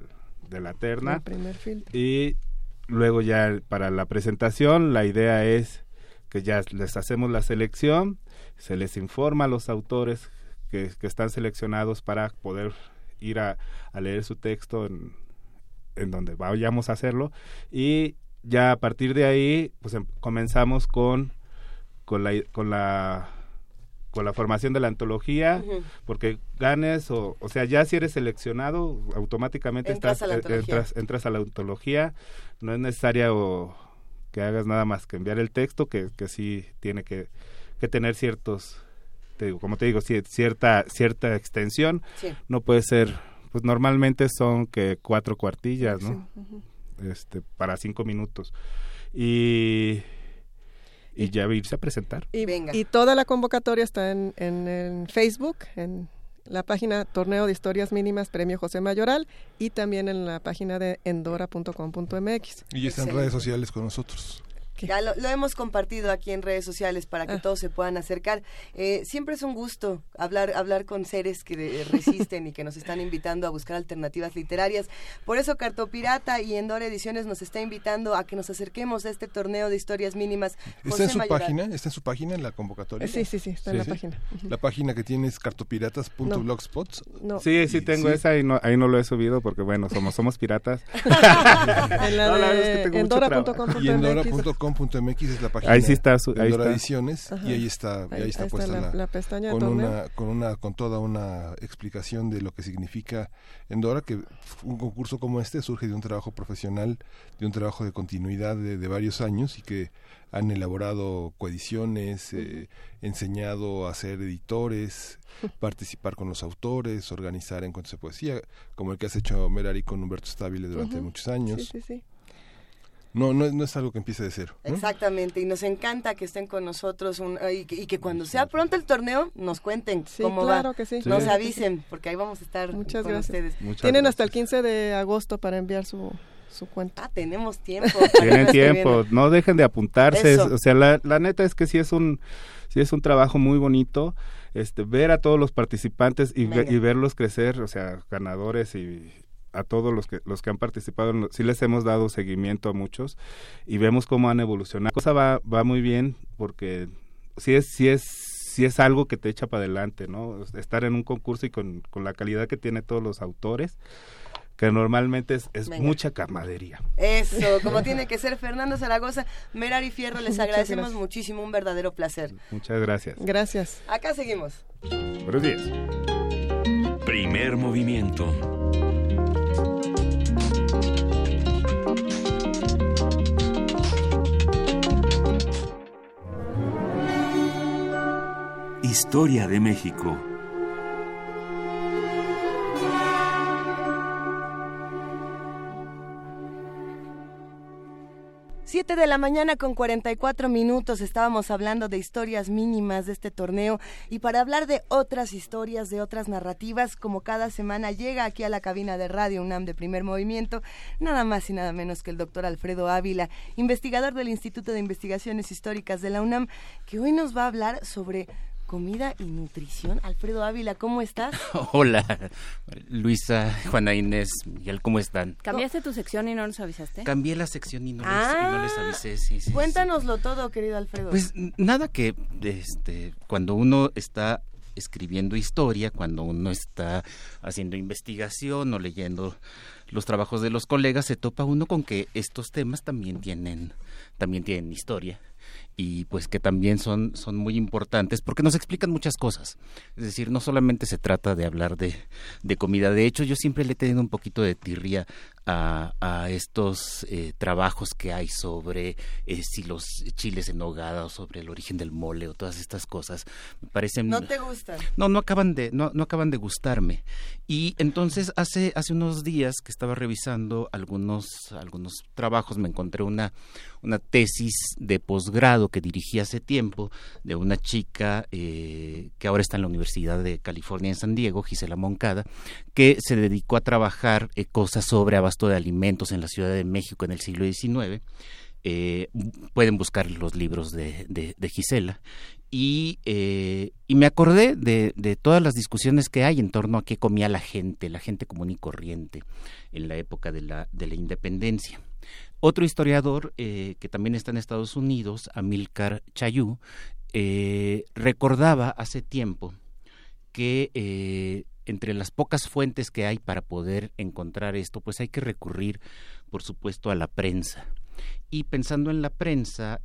[SPEAKER 9] de la terna
[SPEAKER 8] primer filtro.
[SPEAKER 9] y luego ya para la presentación la idea es que ya les hacemos la selección, se les informa a los autores que, que están seleccionados para poder ir a, a leer su texto en, en, donde vayamos a hacerlo. Y ya a partir de ahí pues em, comenzamos con con la con la con la formación de la antología, uh -huh. porque ganes o, o sea, ya si eres seleccionado, automáticamente
[SPEAKER 1] entras
[SPEAKER 9] estás,
[SPEAKER 1] a
[SPEAKER 9] eh, entras, entras, a la antología, no es necesaria o que hagas nada más que enviar el texto, que, que sí tiene que, que tener ciertos, te digo, como te digo, cierta, cierta extensión,
[SPEAKER 1] sí.
[SPEAKER 9] no puede ser, pues normalmente son que cuatro cuartillas, ¿no?
[SPEAKER 8] Sí. Uh -huh.
[SPEAKER 9] Este, para cinco minutos. Y y ya irse a presentar.
[SPEAKER 8] Y, y toda la convocatoria está en, en, en, Facebook, en la página Torneo de Historias Mínimas Premio José Mayoral y también en la página de endora.com.mx.
[SPEAKER 2] Y está en redes sociales con nosotros.
[SPEAKER 1] Ya lo, lo hemos compartido aquí en redes sociales para que
[SPEAKER 8] Ah.
[SPEAKER 1] todos se puedan acercar. Eh, siempre es un gusto hablar, hablar con seres que de- resisten y que nos están invitando a buscar alternativas literarias. Por eso Cartopirata y Endora Ediciones nos está invitando a que nos acerquemos a este torneo de historias mínimas.
[SPEAKER 2] ¿Está
[SPEAKER 1] José
[SPEAKER 2] en su
[SPEAKER 1] Mayoral.
[SPEAKER 2] página? ¿Está en su página en la convocatoria?
[SPEAKER 8] Sí, sí, sí, está en la página.
[SPEAKER 2] La página que tiene es cartopiratas.blogspot.
[SPEAKER 8] No.
[SPEAKER 9] Sí, sí tengo
[SPEAKER 2] Sí.
[SPEAKER 9] esa y no, ahí no lo he subido porque bueno, somos somos piratas.
[SPEAKER 8] En la
[SPEAKER 9] No, la verdad es
[SPEAKER 8] de
[SPEAKER 9] que tengo mucho
[SPEAKER 2] es la página
[SPEAKER 9] Ahí sí está su-
[SPEAKER 2] de
[SPEAKER 9] ahí está.
[SPEAKER 2] Ediciones
[SPEAKER 8] Ajá.
[SPEAKER 2] y ahí está,
[SPEAKER 8] Ahí-
[SPEAKER 2] ahí está
[SPEAKER 8] ahí está
[SPEAKER 2] puesta
[SPEAKER 8] la-
[SPEAKER 2] la,
[SPEAKER 8] la pestaña de
[SPEAKER 2] con una con una con toda una explicación de lo que significa Endora que un concurso como este surge de un trabajo profesional, de un trabajo de continuidad de, de varios años y que han elaborado coediciones, eh, enseñado a ser editores, participar con los autores, organizar encuentros de poesía, como el que has hecho Merari con Humberto Stabile durante muchos años.
[SPEAKER 8] Sí, sí, sí.
[SPEAKER 2] No, no, no es algo que empiece de cero. ¿no?
[SPEAKER 1] Exactamente, y nos encanta que estén con nosotros un- y, que, y que cuando sea pronto el torneo nos cuenten
[SPEAKER 8] Sí,
[SPEAKER 1] cómo
[SPEAKER 8] claro
[SPEAKER 1] va.
[SPEAKER 8] que sí.
[SPEAKER 1] Nos
[SPEAKER 8] Sí.
[SPEAKER 1] avisen, porque ahí vamos a estar
[SPEAKER 8] Muchas
[SPEAKER 1] con
[SPEAKER 8] gracias.
[SPEAKER 1] ustedes.
[SPEAKER 9] Muchas
[SPEAKER 8] Tienen
[SPEAKER 9] gracias.
[SPEAKER 8] hasta el 15 de agosto para enviar su, su cuenta.
[SPEAKER 1] Ah, tenemos tiempo.
[SPEAKER 9] Tienen tiempo, no dejen de apuntarse,
[SPEAKER 1] Eso.
[SPEAKER 9] o sea, la, la neta es que sí es un sí es un trabajo muy bonito, este ver a todos los participantes y, ve- y verlos crecer, o sea, ganadores y a todos los que los que han participado, sí les hemos dado seguimiento a muchos y vemos cómo han evolucionado. La cosa va va muy bien porque sí es sí es sí es algo que te echa para adelante, ¿no? Estar en un concurso y con, con la calidad que tiene todos los autores, que normalmente es, es mucha camaradería.
[SPEAKER 1] Eso, como tiene que ser Fernando Zaragoza, Merari Fierro, les
[SPEAKER 8] Muchas
[SPEAKER 1] agradecemos
[SPEAKER 8] gracias.
[SPEAKER 1] muchísimo, un verdadero placer.
[SPEAKER 9] Muchas gracias.
[SPEAKER 8] Gracias.
[SPEAKER 1] Acá seguimos.
[SPEAKER 9] Buenos días.
[SPEAKER 7] Primer movimiento. Historia de México.
[SPEAKER 1] Siete de la mañana con 44 minutos estábamos hablando de historias mínimas de este torneo y para hablar de otras historias, de otras narrativas, como cada semana llega aquí a la cabina de Radio UNAM de primer movimiento, nada más y nada menos que el doctor Alfredo Ávila, investigador del Instituto de Investigaciones Históricas de la UNAM, que hoy nos va a hablar sobre comida y nutrición. Alfredo Ávila, ¿cómo estás?
[SPEAKER 10] Hola, Luisa, Juana Inés, Miguel, ¿cómo están?
[SPEAKER 4] ¿Cambiaste tu sección y no nos avisaste?
[SPEAKER 10] Cambié la sección y no, les,
[SPEAKER 1] Ah.
[SPEAKER 10] y no les avisé, sí, sí, sí.
[SPEAKER 1] Cuéntanoslo todo, querido Alfredo.
[SPEAKER 10] Pues nada que, este, cuando uno está escribiendo historia, cuando uno está haciendo investigación o leyendo los trabajos de los colegas, se topa uno con que estos temas también tienen, también tienen historia y pues que también son, son muy importantes porque nos explican muchas cosas. Es decir, no solamente se trata de hablar de, de comida. De hecho, yo siempre le he tenido un poquito de tirria a, a estos eh, trabajos que hay sobre eh, si los chiles en nogada o sobre el origen del mole o todas estas cosas. Me parecen...
[SPEAKER 1] ¿No te gustan?
[SPEAKER 10] No, no acaban de, no, no acaban de gustarme. Y entonces hace, hace unos días que estaba revisando algunos, algunos trabajos, me encontré una, una tesis de posgrado que dirigí hace tiempo de una chica eh, que ahora está en la Universidad de California en San Diego, Gisela Moncada, que se dedicó a trabajar eh, cosas sobre abasto de alimentos en la Ciudad de México en el siglo XIX. Eh, pueden buscar los libros de, de, de Gisela y, eh, y me acordé de, todas las discusiones que hay en torno a qué comía la gente, la gente común y corriente en la época de la independencia. Otro historiador eh, que también está en Estados Unidos, Amilcar Chayú, eh, recordaba hace tiempo que eh, entre las pocas fuentes que hay para poder encontrar esto, pues hay que recurrir, por supuesto, a la prensa. Y pensando en la prensa,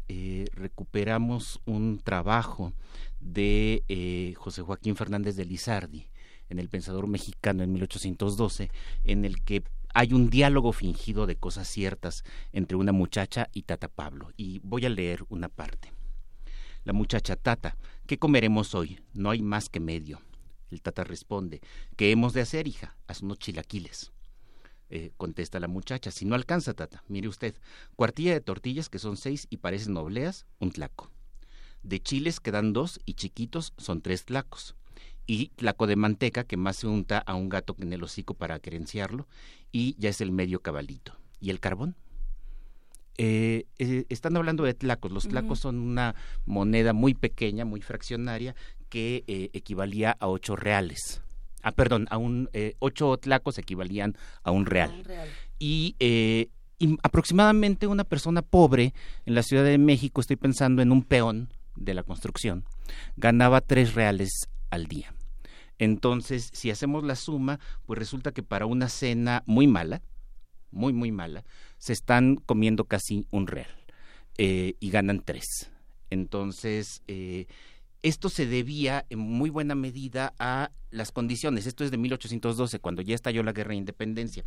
[SPEAKER 10] recuperamos un trabajo de José Joaquín Fernández de Lizardi, en El Pensador Mexicano en 1812, en el que hay un diálogo fingido de cosas ciertas entre una muchacha y Tata Pablo. Y voy a leer una parte. La muchacha Tata, ¿qué comeremos hoy? No hay más que medio. El Tata responde, ¿qué hemos de hacer, hija? Haz unos chilaquiles. Eh, contesta la muchacha, si no alcanza, Tata, mire usted, cuartilla de tortillas que son seis y parecen obleas, un tlaco. De chiles que dan dos y chiquitos son tres tlacos. Y tlaco de manteca que más se unta a un gato en el hocico para querenciarlo y ya es el medio cabalito. ¿Y el carbón? eh, eh, están hablando de tlacos. Los tlacos son una moneda muy pequeña, muy fraccionaria, que eh, equivalía a ocho reales. Ah, perdón, a un ocho tlacos equivalían a un real. Y, y aproximadamente una persona pobre en la Ciudad de México, estoy pensando en un peón de la construcción, ganaba tres reales al día. Entonces, si hacemos la suma, pues resulta que para una cena muy mala, muy, muy mala, se están comiendo casi un real eh, y ganan tres. Entonces, eh, esto se debía en muy buena medida a las condiciones. Esto es de 1812, cuando ya estalló la guerra de independencia.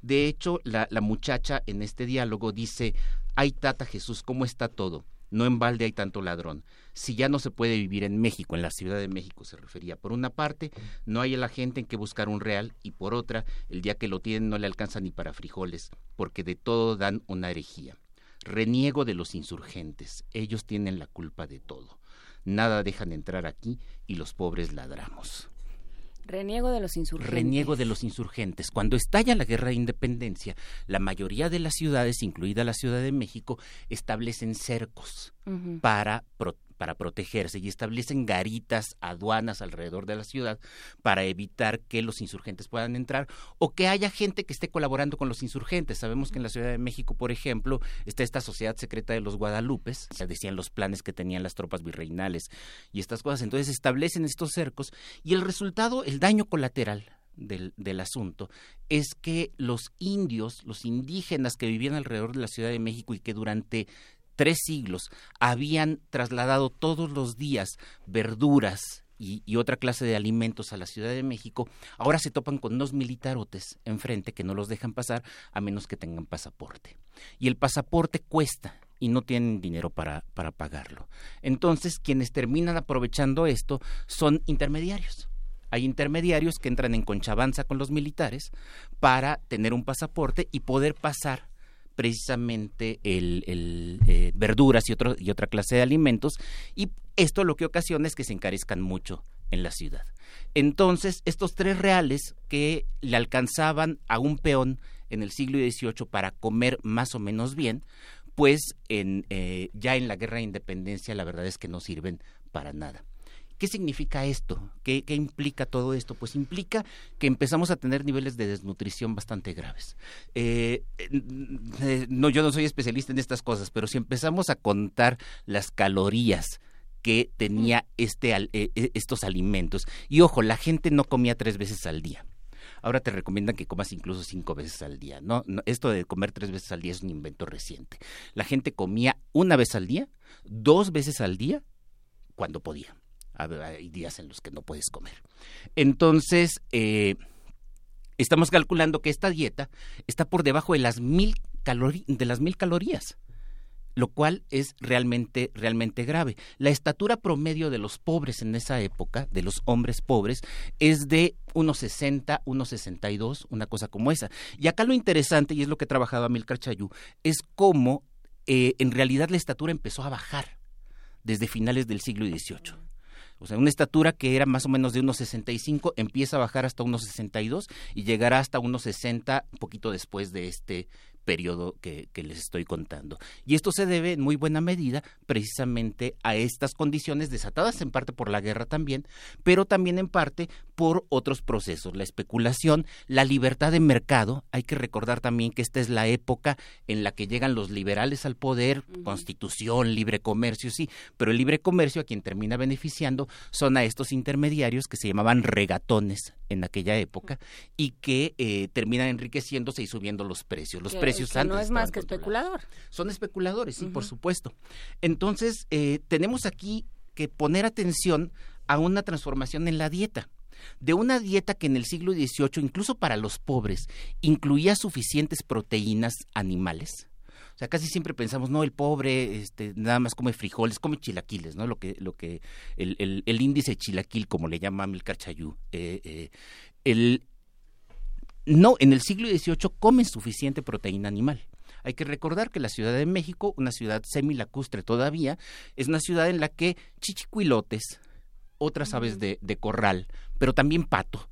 [SPEAKER 10] De hecho, la, la muchacha en este diálogo dice, ay tata Jesús, ¿cómo está todo? No en balde hay tanto ladrón. Si ya no se puede vivir en México, en la Ciudad de México se refería. Por una parte, no hay a la gente en que buscar un real y por otra, el día que lo tienen no le alcanza ni para frijoles, porque de todo dan una herejía. Reniego de los insurgentes. Ellos tienen la culpa de todo. Nada dejan entrar aquí y los pobres ladramos.
[SPEAKER 4] Reniego de los insurgentes.
[SPEAKER 10] Reniego de los insurgentes. Cuando estalla la guerra de independencia, la mayoría de las ciudades, incluida la Ciudad de México, establecen cercos para para protegerse y establecen garitas, aduanas alrededor de la ciudad para evitar que los insurgentes puedan entrar o que haya gente que esté colaborando con los insurgentes. Sabemos que en la Ciudad de México, por ejemplo, está esta sociedad secreta de los Guadalupes, ya decían los planes que tenían las tropas virreinales y estas cosas. Entonces establecen estos cercos y el resultado, el daño colateral del, asunto es que los indios, los indígenas que vivían alrededor de la Ciudad de México y que durante tres siglos habían trasladado todos los días verduras y, otra clase de alimentos a la Ciudad de México, ahora se topan con dos militarotes enfrente que no los dejan pasar a menos que tengan pasaporte. Y el pasaporte cuesta y no tienen dinero para, para pagarlo. Entonces, quienes terminan aprovechando esto son intermediarios. Hay intermediarios que entran en conchabanza con los militares para tener un pasaporte y poder pasar precisamente el, eh, verduras y, otro, y otra clase de alimentos y esto lo que ocasiona es que se encarezcan mucho en la ciudad. Entonces, estos tres reales que le alcanzaban a un peón en el siglo XVIII para comer más o menos bien, pues en, eh, ya en la guerra de independencia la verdad es que no sirven para nada. ¿Qué significa esto? ¿Qué, implica todo esto? Pues implica que empezamos a tener niveles de desnutrición bastante graves. Eh, eh, no, yo no soy especialista en estas cosas, pero si empezamos a contar las calorías que tenía este, eh, estos alimentos, y ojo, la gente no comía tres veces al día. Ahora te recomiendan que comas incluso cinco veces al día. no, esto de comer tres veces al día es un invento reciente. La gente comía una vez al día, dos veces al día, cuando podía hay días en los que no puedes comer. Entonces, eh, estamos calculando que esta dieta está por debajo de las mil, de las mil calorías lo cual es realmente, realmente grave. La estatura promedio de los pobres en esa época, de los hombres pobres, es de unos 60, unos 62, una cosa como esa. Y acá lo interesante, y es lo que ha trabajado Amilcar Chayú, es cómo eh, en realidad la estatura empezó a bajar desde finales del siglo XVIII. O sea, una estatura que era más o menos de unos 65 empieza a bajar hasta unos 62 y llegará hasta unos 60 un poquito después de este periodo que, les estoy contando. Y esto se debe en muy buena medida precisamente a estas condiciones desatadas en parte por la guerra también, pero también en parte por otros procesos, la especulación, la libertad de mercado. Hay que recordar también que esta es la época en la que llegan los liberales al poder, constitución, libre comercio, sí, pero el libre comercio a quien termina beneficiando son a estos intermediarios que se llamaban regatones en aquella época y que eh, terminan enriqueciéndose y subiendo los precios. Los precios
[SPEAKER 4] no es más que especulador.
[SPEAKER 10] Son especuladores, sí, por supuesto. Entonces, eh, tenemos aquí que poner atención a una transformación en la dieta de una dieta que en el siglo XVIII, incluso para los pobres, incluía suficientes proteínas animales. O sea, casi siempre pensamos, no, el pobre este, nada más come frijoles, come chilaquiles, ¿no? Lo que, lo que el, el, el índice chilaquil, como le llama Milcar Chayú. Eh, eh, el, no, en el siglo XVIII comen suficiente proteína animal. Hay que recordar que la Ciudad de México, una ciudad semilacustre todavía, es una ciudad en la que chichicuilotes, otras aves de, de corral, pero también pato,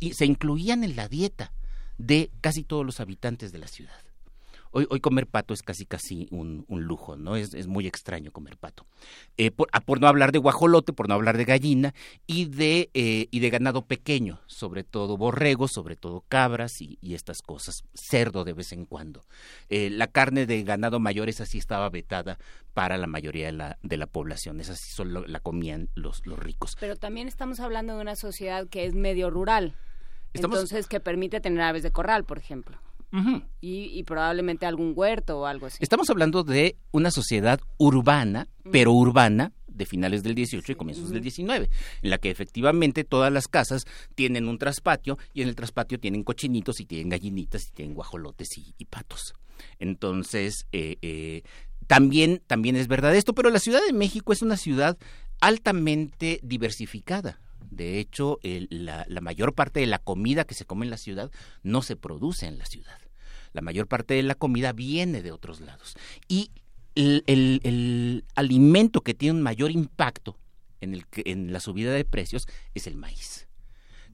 [SPEAKER 10] y se incluían en la dieta de casi todos los habitantes de la ciudad. Hoy, hoy comer pato es casi casi un, un lujo, ¿no? Es, es, muy extraño comer pato. Eh, por, ah, por, no hablar de guajolote, por no hablar de gallina y de, eh, y de ganado pequeño, sobre todo borregos, sobre todo cabras y, y estas cosas. Cerdo de vez en cuando. Eh, la carne de ganado mayor esa sí estaba vetada para la mayoría de la, de la población. Esa sí solo la comían los, los ricos.
[SPEAKER 4] Pero también estamos hablando de una sociedad que es medio rural. Estamos... Entonces, que permite tener aves de corral, por ejemplo. Uh -huh. y, y, probablemente algún huerto o algo así.
[SPEAKER 10] Estamos hablando de una sociedad urbana, uh -huh. pero urbana, de finales del 18 sí. y comienzos uh -huh. del 19, en la que efectivamente todas las casas tienen un traspatio y en el traspatio tienen cochinitos y tienen gallinitas y tienen guajolotes y, y patos. Entonces, eh, eh, también, también es verdad esto, pero la Ciudad de México es una ciudad altamente diversificada. De hecho, el, la, la, mayor parte de la comida que se come en la ciudad no se produce en la ciudad. La mayor parte de la comida viene de otros lados. Y el, el, el alimento que tiene un mayor impacto en, el, en la subida de precios es el maíz.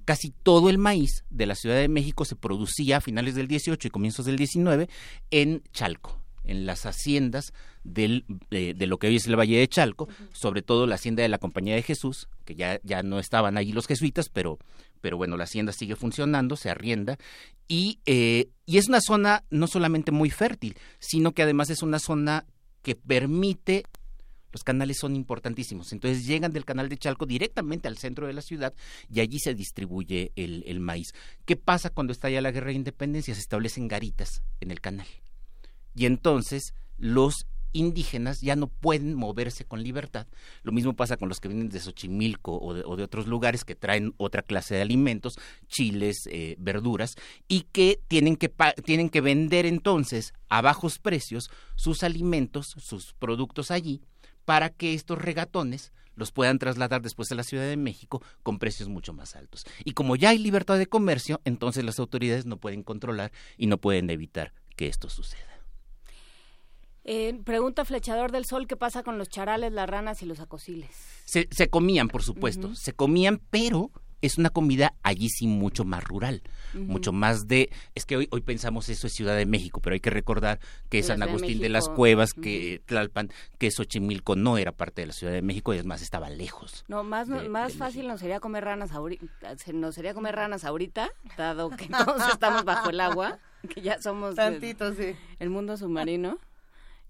[SPEAKER 10] Casi todo el maíz de la Ciudad de México se producía a finales del 18 y comienzos del 19 en Chalco, en las haciendas del, eh, de lo que hoy es el Valle de Chalco, sobre todo la hacienda de la Compañía de Jesús, que ya, ya no estaban allí los jesuitas, pero, pero bueno, la hacienda sigue funcionando, se arrienda, y, eh, y es una zona no solamente muy fértil, sino que además es una zona que permite los canales son importantísimos. Entonces llegan del canal de Chalco directamente al centro de la ciudad y allí se distribuye el, el maíz. ¿Qué pasa cuando estalla la guerra de independencia? Se establecen garitas en el canal. Y entonces los indígenas ya no pueden moverse con libertad. Lo mismo pasa con los que vienen de Xochimilco o de, otros lugares que traen otra clase de alimentos, chiles, eh, verduras, y que tienen que, tienen que vender entonces a bajos precios sus alimentos, sus productos allí, para que estos regatones los puedan trasladar después a la Ciudad de México con precios mucho más altos. Y como ya hay libertad de comercio, entonces las autoridades no pueden controlar y no pueden evitar que esto suceda.
[SPEAKER 4] Eh, pregunta Flechador del Sol, ¿qué pasa con los charales, las ranas y los acosiles?
[SPEAKER 10] Se, se comían, por supuesto, uh -huh. se comían, pero es una comida allí sí mucho más rural, uh -huh. mucho más de, es que hoy, hoy pensamos eso es Ciudad de México, pero hay que recordar que es San Agustín de, de, las Cuevas, uh -huh. que Tlalpan, que Xochimilco no era parte de la Ciudad de México y además estaba lejos.
[SPEAKER 4] No, más,
[SPEAKER 10] de,
[SPEAKER 4] más
[SPEAKER 10] de
[SPEAKER 4] fácil nos sería comer ranas ahorita, nos sería comer ranas ahorita, dado que todos estamos bajo el agua, que ya somos
[SPEAKER 1] Tantito,
[SPEAKER 4] el,
[SPEAKER 1] sí.
[SPEAKER 4] el mundo submarino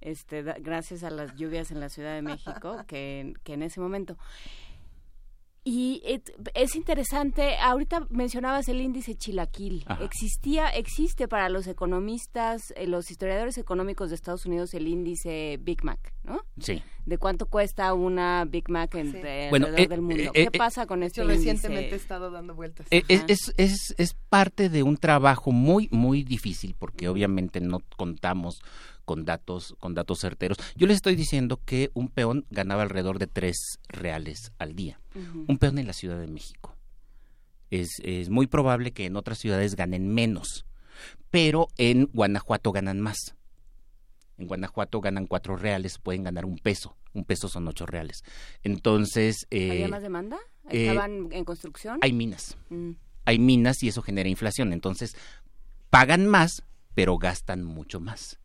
[SPEAKER 4] este, da, gracias a las lluvias en la Ciudad de México, que, que en ese momento. Y et, es interesante, ahorita mencionabas el índice chilaquil. Ajá. Existía, existe para los economistas, eh, los historiadores económicos de Estados Unidos el índice Big Mac, ¿no?
[SPEAKER 10] Sí.
[SPEAKER 4] De cuánto cuesta una Big Mac en, sí. de, bueno, alrededor eh, del mundo. Eh, ¿Qué pasa con este
[SPEAKER 1] Yo
[SPEAKER 4] índice?
[SPEAKER 1] recientemente he estado dando vueltas.
[SPEAKER 10] Es, es, es, es, parte de un trabajo muy, muy difícil, porque obviamente no contamos con datos, con datos certeros. Yo les estoy diciendo que un peón ganaba alrededor de tres reales al día. Uh -huh. Un peón en la Ciudad de México. Es, es muy probable que en otras ciudades ganen menos, pero en Guanajuato ganan más. En Guanajuato ganan cuatro reales, pueden ganar un peso. Un peso son ocho reales. Entonces.
[SPEAKER 4] Eh, ¿Había más demanda? ¿Estaban eh, en construcción?
[SPEAKER 10] Hay minas. Mm. Hay minas y eso genera inflación. Entonces, pagan más, pero gastan mucho más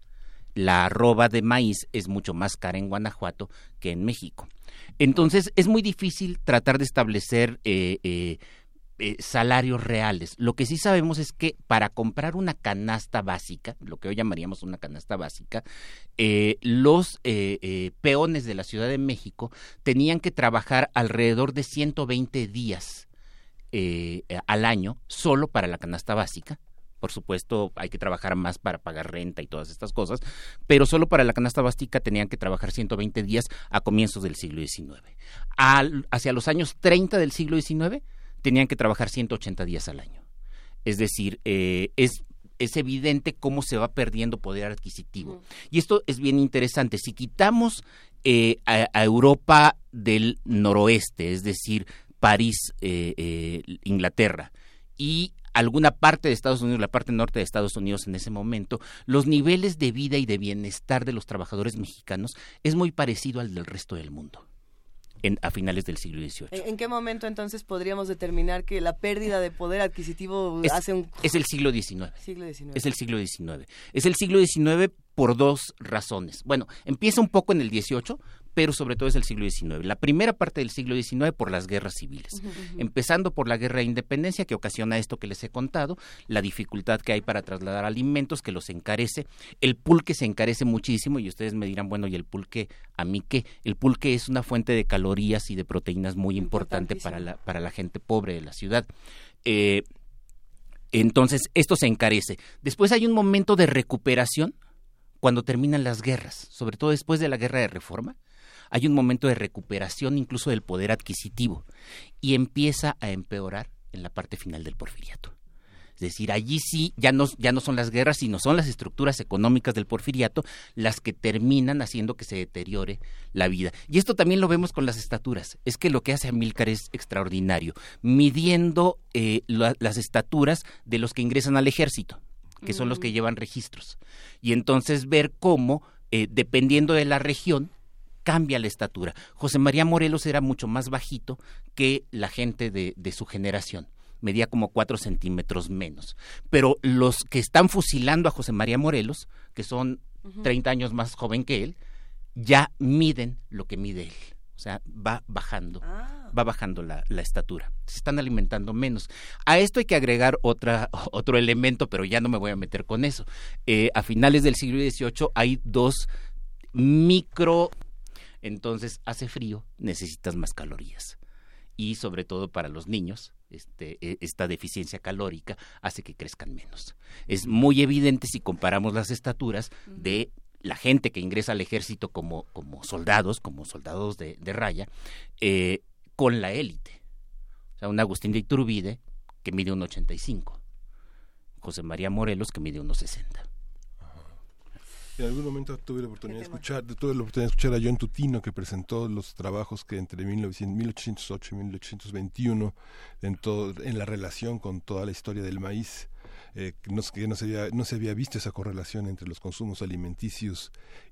[SPEAKER 10] la arroba de maíz es mucho más cara en Guanajuato que en México. Entonces es muy difícil tratar de establecer eh, eh, eh, salarios reales. Lo que sí sabemos es que para comprar una canasta básica, lo que hoy llamaríamos una canasta básica, los peones de la Ciudad de México tenían que trabajar alrededor de 120 días al año solo para la canasta básica por supuesto hay que trabajar más para pagar renta y todas estas cosas, pero solo para la canasta básica tenían que trabajar 120 días a comienzos del siglo XIX. Al, hacia los años 30 del siglo XIX tenían que trabajar 180 días al año. Es decir, eh, es es evidente cómo se va perdiendo poder adquisitivo. Uh -huh. Y esto es bien interesante. Si quitamos eh, a, a, Europa del noroeste, es decir, París, eh, eh, Inglaterra, y alguna parte de Estados Unidos, la parte norte de Estados Unidos en ese momento, los niveles de vida y de bienestar de los trabajadores mexicanos es muy parecido al del resto del mundo. en, a finales del siglo XVIII.
[SPEAKER 1] ¿En, qué momento entonces podríamos determinar que la pérdida de poder adquisitivo
[SPEAKER 10] es,
[SPEAKER 1] hace un...
[SPEAKER 10] Es el siglo XIX.
[SPEAKER 1] siglo XIX.
[SPEAKER 10] Es el siglo XIX. Es el siglo XIX por dos razones. Bueno, empieza un poco en el XVIII, pero sobre todo es el siglo XIX. La primera parte del siglo XIX por las guerras civiles, empezando por la guerra de independencia que ocasiona esto que les he contado, la dificultad que hay para trasladar alimentos que los encarece, el pulque se encarece muchísimo y ustedes me dirán, bueno, ¿y el pulque a mí qué? El pulque es una fuente de calorías y de proteínas muy importante para la, para la gente pobre de la ciudad. Eh, entonces, esto se encarece. Después hay un momento de recuperación cuando terminan las guerras, sobre todo después de la guerra de reforma, hay un momento de recuperación incluso del poder adquisitivo y empieza a empeorar en la parte final del porfiriato. Es decir, allí sí ya no, ya no son las guerras, sino son las estructuras económicas del porfiriato las que terminan haciendo que se deteriore la vida. Y esto también lo vemos con las estaturas. Es que lo que hace Amílcar es extraordinario, midiendo eh, las estaturas de los que ingresan al ejército, que son los que llevan registros. Y entonces ver cómo, eh, dependiendo de la región, cambia la estatura. José María Morelos era mucho más bajito que la gente de, su generación medía como cuatro centímetros menos. Pero los que están fusilando a José María Morelos, que son 30 años más joven que él, ya miden lo que mide él. O sea, va bajando, ah. va bajando la, estatura. Se están alimentando menos. A esto hay que agregar otra, otro elemento, pero ya no me voy a meter con eso. Eh, a finales del siglo XVIII hay dos micro entonces hace frío, necesitas más calorías. Y sobre todo para los niños, este, e, esta deficiencia calórica hace que crezcan menos. Es muy evidente si comparamos las estaturas de la gente que ingresa al ejército como, como soldados, como soldados de, raya, eh, con la élite. O sea, un Agustín de Iturbide que mide un 85, José María Morelos que mide unos 60.
[SPEAKER 2] En algún momento tuve la oportunidad de escuchar, tuve la oportunidad de escuchar a John Tutino que presentó los trabajos que entre 1808 y 1821 en todo, en la relación con toda la historia del maíz eh, no, que no se, había, no se había visto esa correlación entre los consumos alimenticios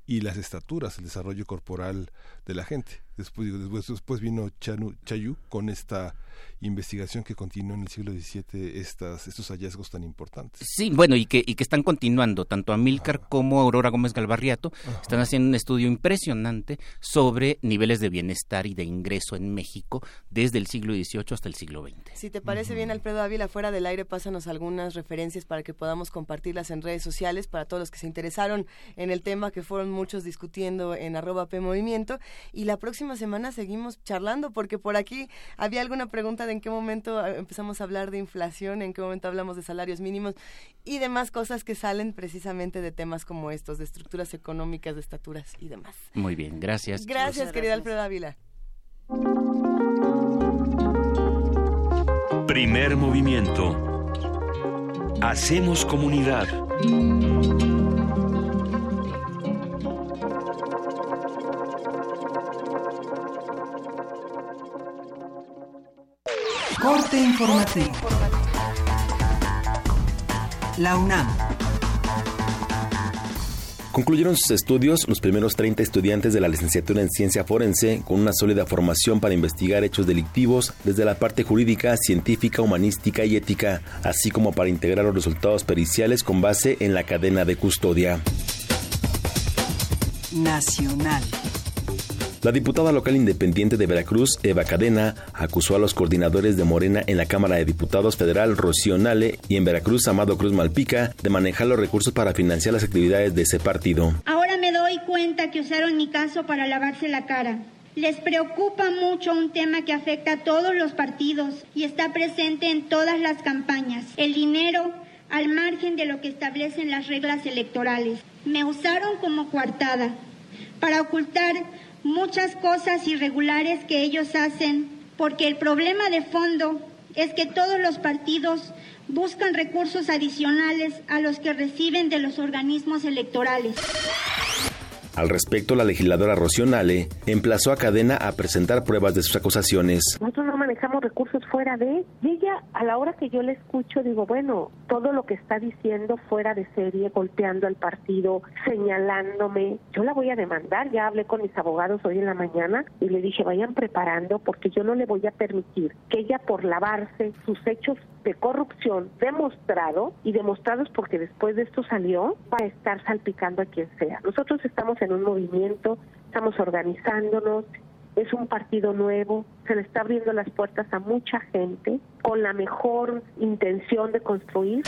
[SPEAKER 2] y las estaturas, el desarrollo corporal de la gente. Después, después, después vino Chanu, Chayu con esta investigación que continuó en el siglo XVII estas, estos hallazgos tan importantes.
[SPEAKER 10] Sí, bueno, y que, y que están continuando, tanto Amílcar como Aurora Gómez Galvarriato están haciendo un estudio impresionante sobre niveles de bienestar y de ingreso en México desde el siglo XVIII hasta el siglo XX.
[SPEAKER 1] Si te parece bien, Alfredo Ávila, fuera del aire, pásanos algunas referencias para que podamos compartirlas en redes sociales para todos los que se interesaron en el tema, que fueron muchos discutiendo en arroba P Movimiento. Y la próxima semana seguimos charlando, porque por aquí había alguna pregunta en qué momento eh, empezamos a hablar de inflación, en qué momento hablamos de salarios mínimos y demás cosas que salen precisamente de temas como estos, de estructuras económicas, de estaturas y demás.
[SPEAKER 10] Muy bien, gracias.
[SPEAKER 1] Gracias, querida Alfredo Ávila.
[SPEAKER 7] Primer movimiento. Hacemos comunidad.
[SPEAKER 11] Corte informativo. La UNAM.
[SPEAKER 12] Concluyeron sus estudios los primeros 30 estudiantes de la licenciatura en ciencia forense con una sólida formación para investigar hechos delictivos desde la parte jurídica, científica, humanística y ética, así como para integrar los resultados periciales con base en la cadena de custodia.
[SPEAKER 11] Nacional.
[SPEAKER 12] La diputada local independiente de Veracruz, Eva Cadena, acusó a los coordinadores de Morena en la Cámara de Diputados Federal, Rocío Nale, y en Veracruz, Amado Cruz Malpica, de manejar los recursos para financiar las actividades de ese partido.
[SPEAKER 13] Ahora me doy cuenta que usaron mi caso para lavarse la cara. Les preocupa mucho un tema que afecta a todos los partidos y está presente en todas las campañas. El dinero al margen de lo que establecen las reglas electorales. Me usaron como coartada para ocultar muchas cosas irregulares que ellos hacen, porque el problema de fondo es que todos los partidos buscan recursos adicionales a los que reciben de los organismos electorales.
[SPEAKER 12] Al respecto, la legisladora Rocío Nale emplazó a Cadena a presentar pruebas de sus acusaciones.
[SPEAKER 14] Nosotros no manejamos recursos fuera de... Y ella, a la hora que yo le escucho, digo, bueno, todo lo que está diciendo fuera de serie, golpeando al partido, señalándome, yo la voy a demandar. Ya hablé con mis abogados hoy en la mañana y le dije, vayan preparando porque yo no le voy a permitir que ella por lavarse sus hechos de corrupción demostrado y demostrados porque después de esto salió, va a estar salpicando a quien sea. Nosotros estamos en un movimiento, estamos organizándonos, es un partido nuevo, se le está abriendo las puertas a mucha gente con la mejor intención de construir.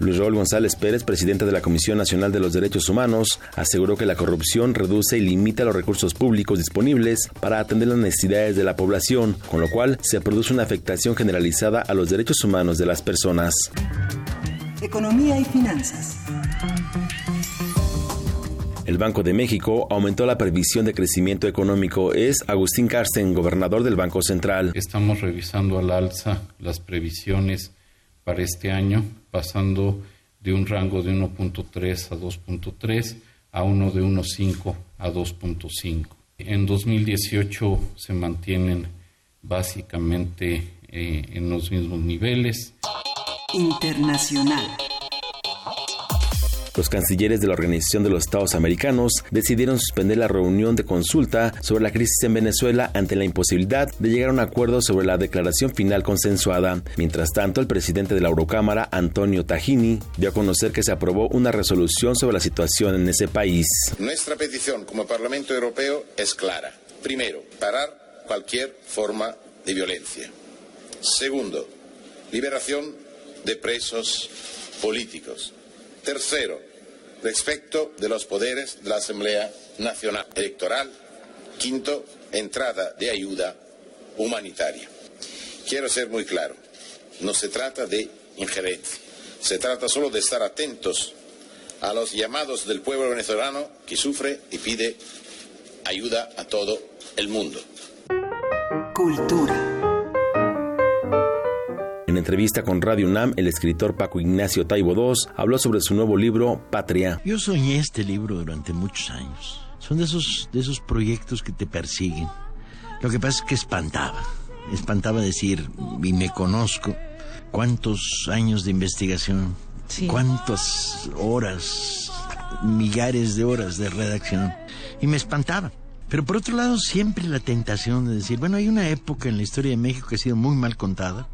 [SPEAKER 12] Luis Raúl González Pérez, presidente de la Comisión Nacional de los Derechos Humanos, aseguró que la corrupción reduce y limita los recursos públicos disponibles para atender las necesidades de la población, con lo cual se produce una afectación generalizada a los derechos humanos de las personas.
[SPEAKER 15] Economía y finanzas.
[SPEAKER 12] El Banco de México aumentó la previsión de crecimiento económico. Es Agustín Carsten, gobernador del Banco Central.
[SPEAKER 16] Estamos revisando al alza las previsiones para este año, pasando de un rango de 1.3 a 2.3 a uno de 1.5 a 2.5. En 2018 se mantienen básicamente eh, en los mismos niveles.
[SPEAKER 15] Internacional.
[SPEAKER 12] Los cancilleres de la Organización de los Estados Americanos decidieron suspender la reunión de consulta sobre la crisis en Venezuela ante la imposibilidad de llegar a un acuerdo sobre la declaración final consensuada. Mientras tanto, el presidente de la Eurocámara, Antonio Tajini, dio a conocer que se aprobó una resolución sobre la situación en ese país.
[SPEAKER 17] Nuestra petición como Parlamento Europeo es clara. Primero, parar cualquier forma de violencia. Segundo, liberación de presos políticos. Tercero, respecto de los poderes de la Asamblea Nacional Electoral. Quinto, entrada de ayuda humanitaria. Quiero ser muy claro, no se trata de injerencia, se trata solo de estar atentos a los llamados del pueblo venezolano que sufre y pide ayuda a todo el mundo.
[SPEAKER 15] Cultura.
[SPEAKER 12] En entrevista con Radio UNAM, el escritor Paco Ignacio Taibo II habló sobre su nuevo libro, Patria.
[SPEAKER 18] Yo soñé este libro durante muchos años. Son de esos, de esos proyectos que te persiguen. Lo que pasa es que espantaba. Espantaba decir, y me conozco, cuántos años de investigación, cuántas horas, millares de horas de redacción. Y me espantaba. Pero por otro lado, siempre la tentación de decir, bueno, hay una época en la historia de México que ha sido muy mal contada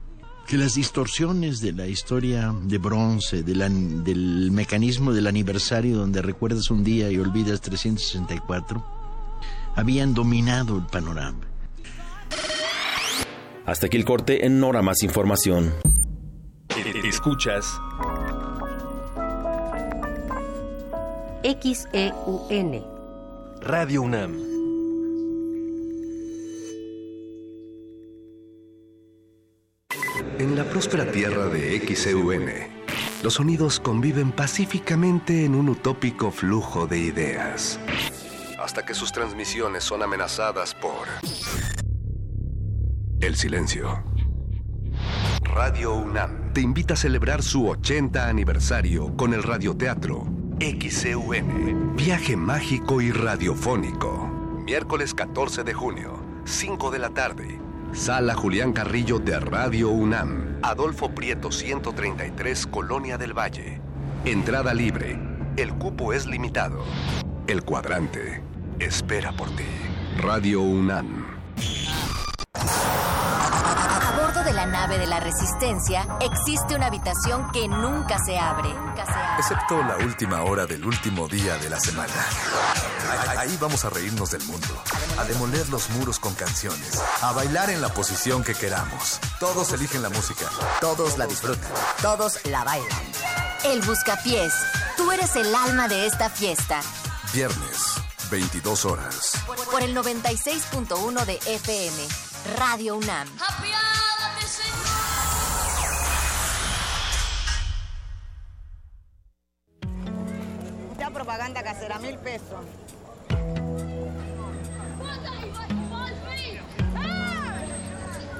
[SPEAKER 18] que las distorsiones de la historia de bronce, de la, del mecanismo del aniversario donde recuerdas un día y olvidas 364, habían dominado el panorama.
[SPEAKER 12] Hasta aquí el corte, en Nora más información.
[SPEAKER 19] Escuchas
[SPEAKER 20] XEUN
[SPEAKER 19] Radio UNAM.
[SPEAKER 21] En la próspera tierra de XEUN, los sonidos conviven pacíficamente en un utópico flujo de ideas. Hasta que sus transmisiones son amenazadas por el silencio. Radio UNAM te invita a celebrar su 80 aniversario con el radioteatro XEUN, viaje mágico y radiofónico. Miércoles 14 de junio, 5 de la tarde. Sala Julián Carrillo de Radio UNAM. Adolfo Prieto 133, Colonia del Valle. Entrada libre. El cupo es limitado. El cuadrante espera por ti. Radio UNAM.
[SPEAKER 22] A bordo de la nave de la Resistencia existe una habitación que nunca se abre.
[SPEAKER 23] Excepto la última hora del último día de la semana. Ahí, ahí vamos a reírnos del mundo, a demoler los muros con canciones, a bailar en la posición que queramos. Todos eligen la música.
[SPEAKER 22] Todos la disfrutan. Todos la bailan. El Buscapiés. Tú eres el alma de esta fiesta.
[SPEAKER 23] Viernes, 22 horas.
[SPEAKER 22] Por el 96.1 de FM. Radio UNAM.
[SPEAKER 24] Propaganda casera, mil pesos.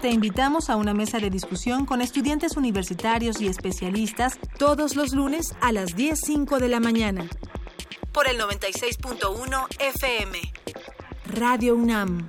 [SPEAKER 25] Te invitamos a una mesa de discusión con estudiantes universitarios y especialistas todos los lunes a las 10.05 de la mañana. Por el 96.1 FM. Radio UNAM.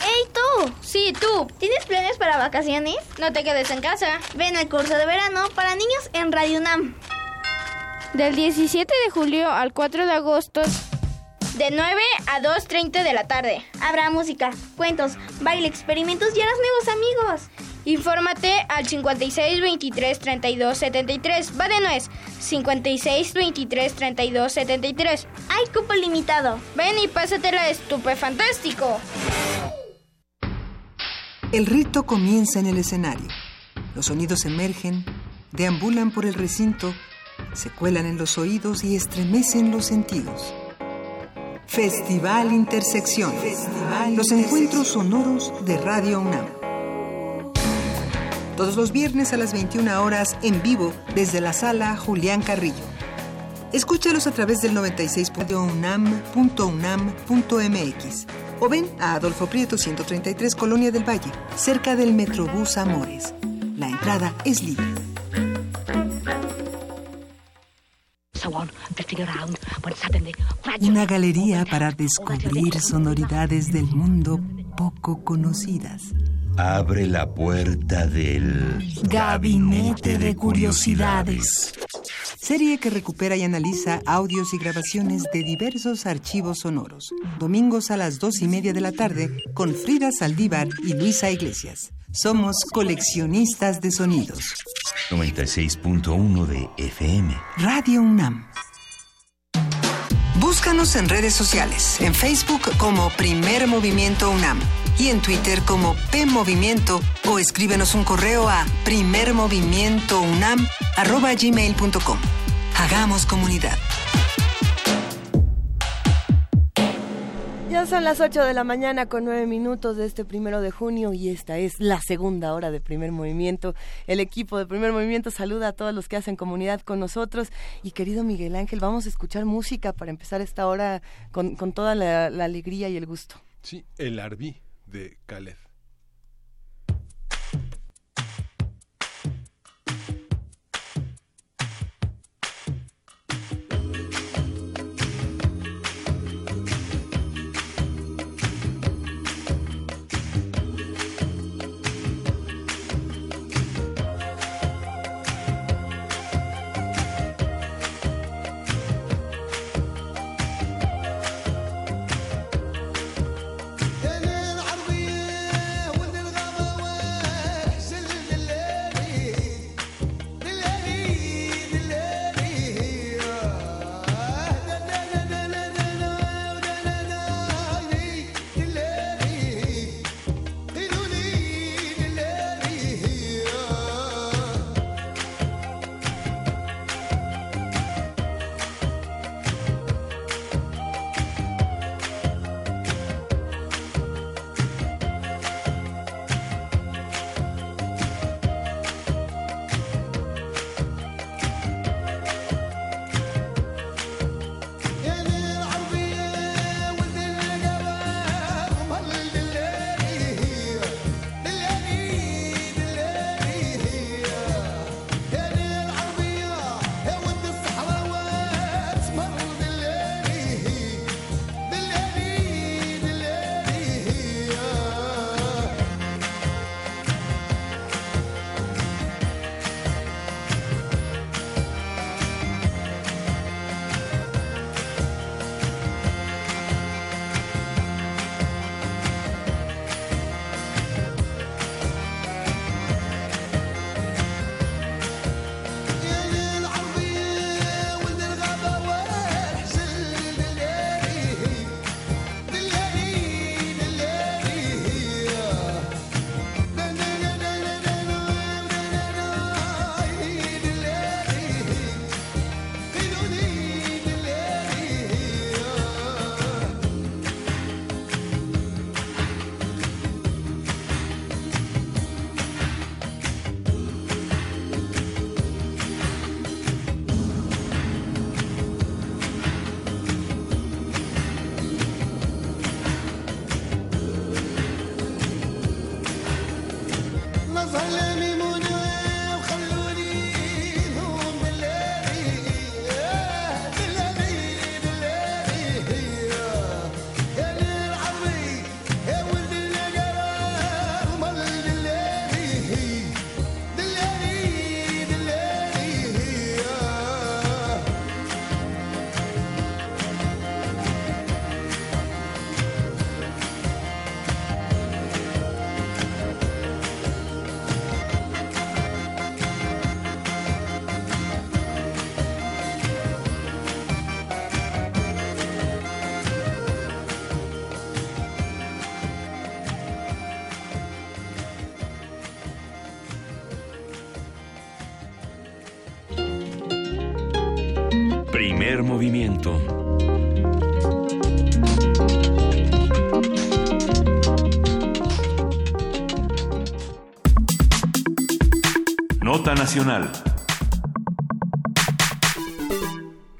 [SPEAKER 26] ¡Ey tú! Sí, tú. ¿Tienes planes para vacaciones? No te quedes en casa. Ven al curso de verano para niños en Radio UNAM.
[SPEAKER 27] Del 17 de julio al 4 de agosto.
[SPEAKER 26] De 9 a 2.30 de la tarde. Habrá música, cuentos, baile, experimentos y harás nuevos amigos.
[SPEAKER 27] Infórmate al 56 23 32 73. Va de nuez. 56 23 32 73.
[SPEAKER 26] Hay cupo limitado.
[SPEAKER 27] Ven y pásatela estupefantástico.
[SPEAKER 15] El rito comienza en el escenario. Los sonidos emergen, deambulan por el recinto, se cuelan en los oídos y estremecen los sentidos. Festival Intersección. los encuentros sonoros de Radio UNAM. Todos los viernes a las 21 horas en vivo desde la sala Julián Carrillo. Escúchalos a través del 96.unam.unam.mx o ven a Adolfo Prieto 133 Colonia del Valle, cerca del Metrobús Amores. La entrada es libre. Una galería para descubrir sonoridades del mundo poco conocidas.
[SPEAKER 28] Abre la puerta del
[SPEAKER 15] Gabinete de Curiosidades. Serie que recupera y analiza audios y grabaciones de diversos archivos sonoros. Domingos a las dos y media de la tarde con Frida Saldívar y Luisa Iglesias. Somos coleccionistas de sonidos.
[SPEAKER 28] 96.1 de FM.
[SPEAKER 15] Radio UNAM. Búscanos en redes sociales, en Facebook como Primer Movimiento UNAM y en Twitter como P Movimiento o escríbenos un correo a primermovimientounam@gmail.com. Hagamos comunidad.
[SPEAKER 1] Ya son las 8 de la mañana con 9 minutos de este primero de junio y esta es la segunda hora de primer movimiento. El equipo de primer movimiento saluda a todos los que hacen comunidad con nosotros. Y querido Miguel Ángel, vamos a escuchar música para empezar esta hora con, con toda la, la alegría y el gusto.
[SPEAKER 2] Sí, el Arbí de Khaled.
[SPEAKER 28] Nota Nacional.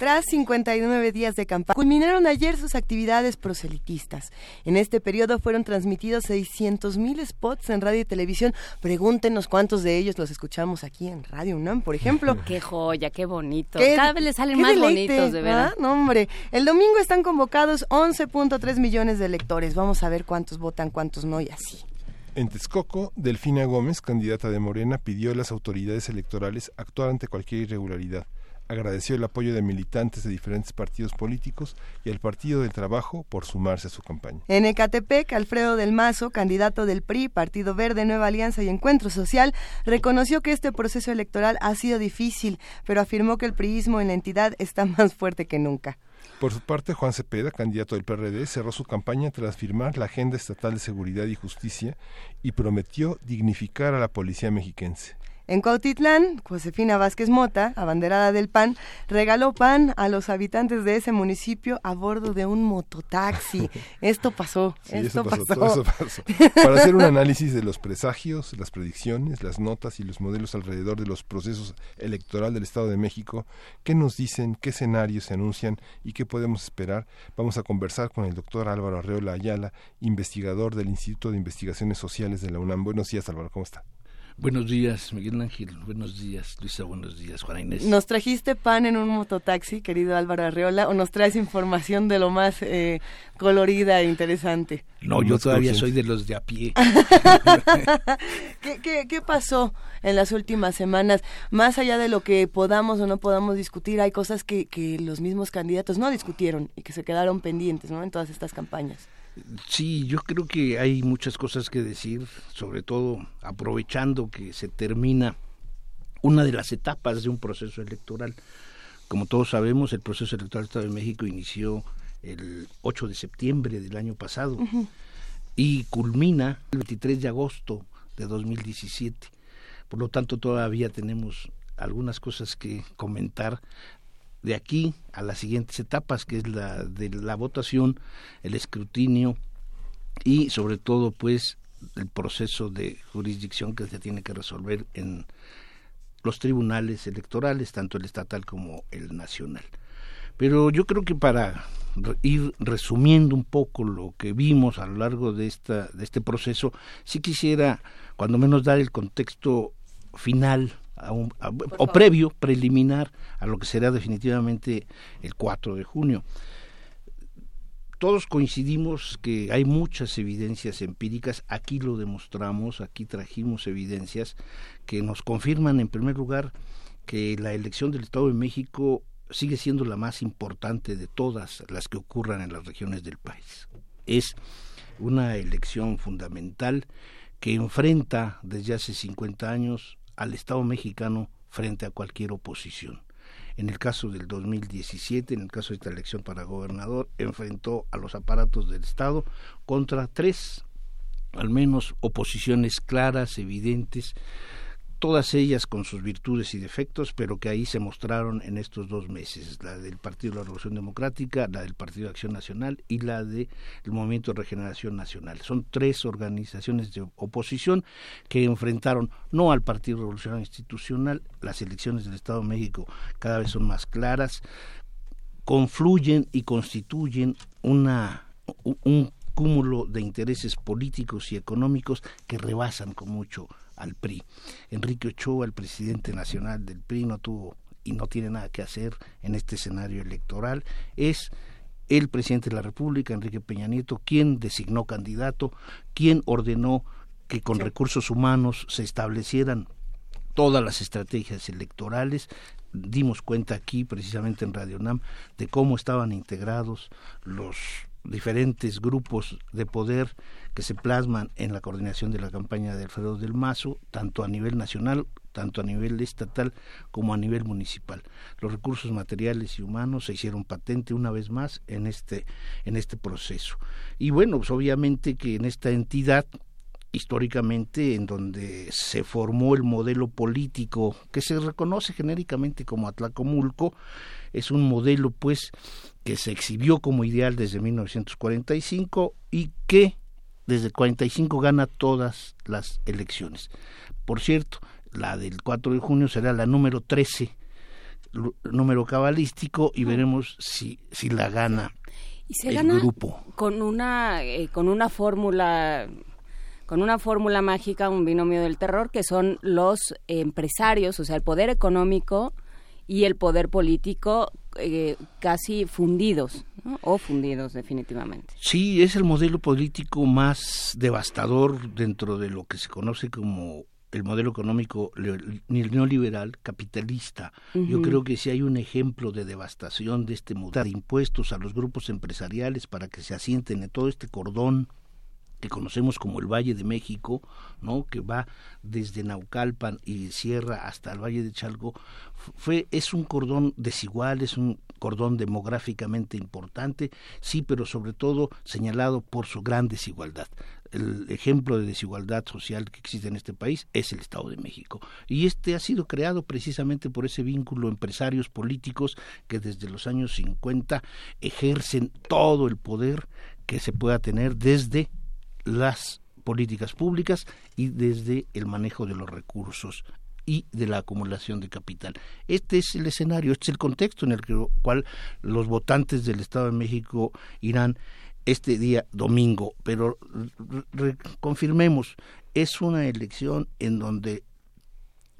[SPEAKER 1] Tras 59 días de campaña, culminaron ayer sus actividades proselitistas. En este periodo fueron transmitidos 600.000 spots en radio y televisión. Pregúntenos cuántos de ellos los escuchamos aquí en Radio UNAM, por ejemplo.
[SPEAKER 29] Qué joya, qué bonito.
[SPEAKER 1] Qué-
[SPEAKER 29] Cada vez les salen más
[SPEAKER 1] deleite,
[SPEAKER 29] bonitos, de verdad.
[SPEAKER 1] ¿ah? No, hombre. El domingo están convocados 11.3 millones de electores. Vamos a ver cuántos votan, cuántos no y así.
[SPEAKER 2] En Texcoco, Delfina Gómez, candidata de Morena, pidió a las autoridades electorales actuar ante cualquier irregularidad. Agradeció el apoyo de militantes de diferentes partidos políticos y al Partido del Trabajo por sumarse a su campaña.
[SPEAKER 1] En Ecatepec, Alfredo del Mazo, candidato del PRI, Partido Verde, Nueva Alianza y Encuentro Social, reconoció que este proceso electoral ha sido difícil, pero afirmó que el priismo en la entidad está más fuerte que nunca.
[SPEAKER 2] Por su parte, Juan Cepeda, candidato del PRD, cerró su campaña tras firmar la Agenda Estatal de Seguridad y Justicia y prometió dignificar a la policía mexiquense.
[SPEAKER 1] En Cuautitlán, Josefina Vázquez Mota, abanderada del PAN, regaló pan a los habitantes de ese municipio a bordo de un mototaxi. Esto pasó,
[SPEAKER 2] Sí,
[SPEAKER 1] esto
[SPEAKER 2] eso pasó,
[SPEAKER 1] pasó.
[SPEAKER 2] todo eso pasó. Para hacer un análisis de los presagios, las predicciones, las notas y los modelos alrededor de los procesos electoral del Estado de México, qué nos dicen, qué escenarios se anuncian y qué podemos esperar, vamos a conversar con el doctor Álvaro Arreola Ayala, investigador del Instituto de Investigaciones Sociales de la UNAM. Buenos días, Álvaro, ¿cómo está?
[SPEAKER 30] Buenos días, Miguel Ángel. Buenos días, Luisa. Buenos días, Juana Inés.
[SPEAKER 1] ¿Nos trajiste pan en un mototaxi, querido Álvaro Arreola, o nos traes información de lo más eh, colorida e interesante?
[SPEAKER 30] No, yo todavía soy de los de a pie.
[SPEAKER 1] ¿Qué, qué, qué pasó en las últimas semanas? Más allá de lo que podamos o no podamos discutir, hay cosas que, que los mismos candidatos no discutieron y que se quedaron pendientes ¿no? en todas estas campañas.
[SPEAKER 30] Sí, yo creo que hay muchas cosas que decir, sobre todo aprovechando que se termina una de las etapas de un proceso electoral. Como todos sabemos, el proceso electoral del Estado de México inició el 8 de septiembre del año pasado y culmina el 23 de agosto de 2017. Por lo tanto, todavía tenemos algunas cosas que comentar de aquí a las siguientes etapas, que es la de la votación, el escrutinio y sobre todo pues el proceso de jurisdicción que se tiene que resolver en los tribunales electorales, tanto el estatal como el nacional. Pero yo creo que para ir resumiendo un poco lo que vimos a lo largo de esta de este proceso, sí quisiera cuando menos dar el contexto final a un- a- o previo, preliminar a lo que será definitivamente el 4 de junio. Todos coincidimos que hay muchas evidencias empíricas, aquí lo demostramos, aquí trajimos evidencias que nos confirman en primer lugar que la elección del Estado de México sigue siendo la más importante de todas las que ocurran en las regiones del país. Es una elección fundamental que enfrenta desde hace 50 años al Estado mexicano frente a cualquier oposición. En el caso del 2017, en el caso de esta elección para gobernador, enfrentó a los aparatos del Estado contra tres, al menos, oposiciones claras, evidentes, todas ellas con sus virtudes y defectos, pero que ahí se mostraron en estos dos meses, la del Partido de la Revolución Democrática, la del Partido de Acción Nacional y la del Movimiento de Regeneración Nacional. Son tres organizaciones de oposición que enfrentaron no al Partido Revolucionario Institucional, las elecciones del Estado de México cada vez son más claras, confluyen y constituyen una un cúmulo de intereses políticos y económicos que rebasan con mucho al PRI. Enrique Ochoa, el presidente nacional del PRI, no tuvo y no tiene nada que hacer en este escenario electoral. Es el presidente de la República, Enrique Peña Nieto, quien designó candidato, quien ordenó que con recursos humanos se establecieran todas las estrategias electorales. Dimos cuenta aquí, precisamente en Radio NAM, de cómo estaban integrados los diferentes grupos de poder que se plasman en la coordinación de la campaña de Alfredo del Mazo, tanto a nivel nacional, tanto a nivel estatal como a nivel municipal. Los recursos materiales y humanos se hicieron patente una vez más en este en este proceso. Y bueno, pues obviamente que en esta entidad históricamente en donde se formó el modelo político que se reconoce genéricamente como Atlacomulco, es un modelo pues que se exhibió como ideal desde 1945 y que desde el 45 gana todas las elecciones. Por cierto, la del 4 de junio será la número 13, número cabalístico y veremos si si la gana
[SPEAKER 29] y se
[SPEAKER 30] el
[SPEAKER 29] gana
[SPEAKER 30] grupo.
[SPEAKER 29] con una eh, con una fórmula con una fórmula mágica, un binomio del terror, que son los empresarios, o sea, el poder económico y el poder político eh, casi fundidos, ¿no? o fundidos definitivamente.
[SPEAKER 30] Sí, es el modelo político más devastador dentro de lo que se conoce como el modelo económico neoliberal capitalista. Yo creo que si hay un ejemplo de devastación de este modelo de impuestos a los grupos empresariales para que se asienten en todo este cordón que conocemos como el Valle de México, ¿no? que va desde Naucalpan y cierra hasta el Valle de Chalco, fue es un cordón desigual, es un cordón demográficamente importante, sí, pero sobre todo señalado por su gran desigualdad. El ejemplo de desigualdad social que existe en este país es el Estado de México. Y este ha sido creado precisamente por ese vínculo empresarios políticos que desde los años 50 ejercen todo el poder que se pueda tener desde las políticas públicas y desde el manejo de los recursos y de la acumulación de capital. Este es el escenario, este es el contexto en el cual los votantes del Estado de México irán este día domingo, pero confirmemos, es una elección en donde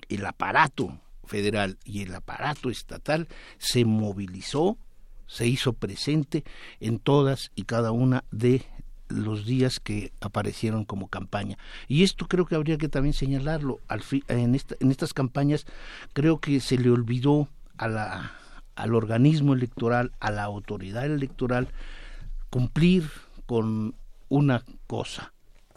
[SPEAKER 30] el aparato federal y el aparato estatal se movilizó, se hizo presente en todas y cada una de los días que aparecieron como campaña. Y esto creo que habría que también señalarlo. Al fi- en, esta- en estas campañas creo que se le olvidó a la, al organismo electoral, a la autoridad electoral, cumplir con una cosa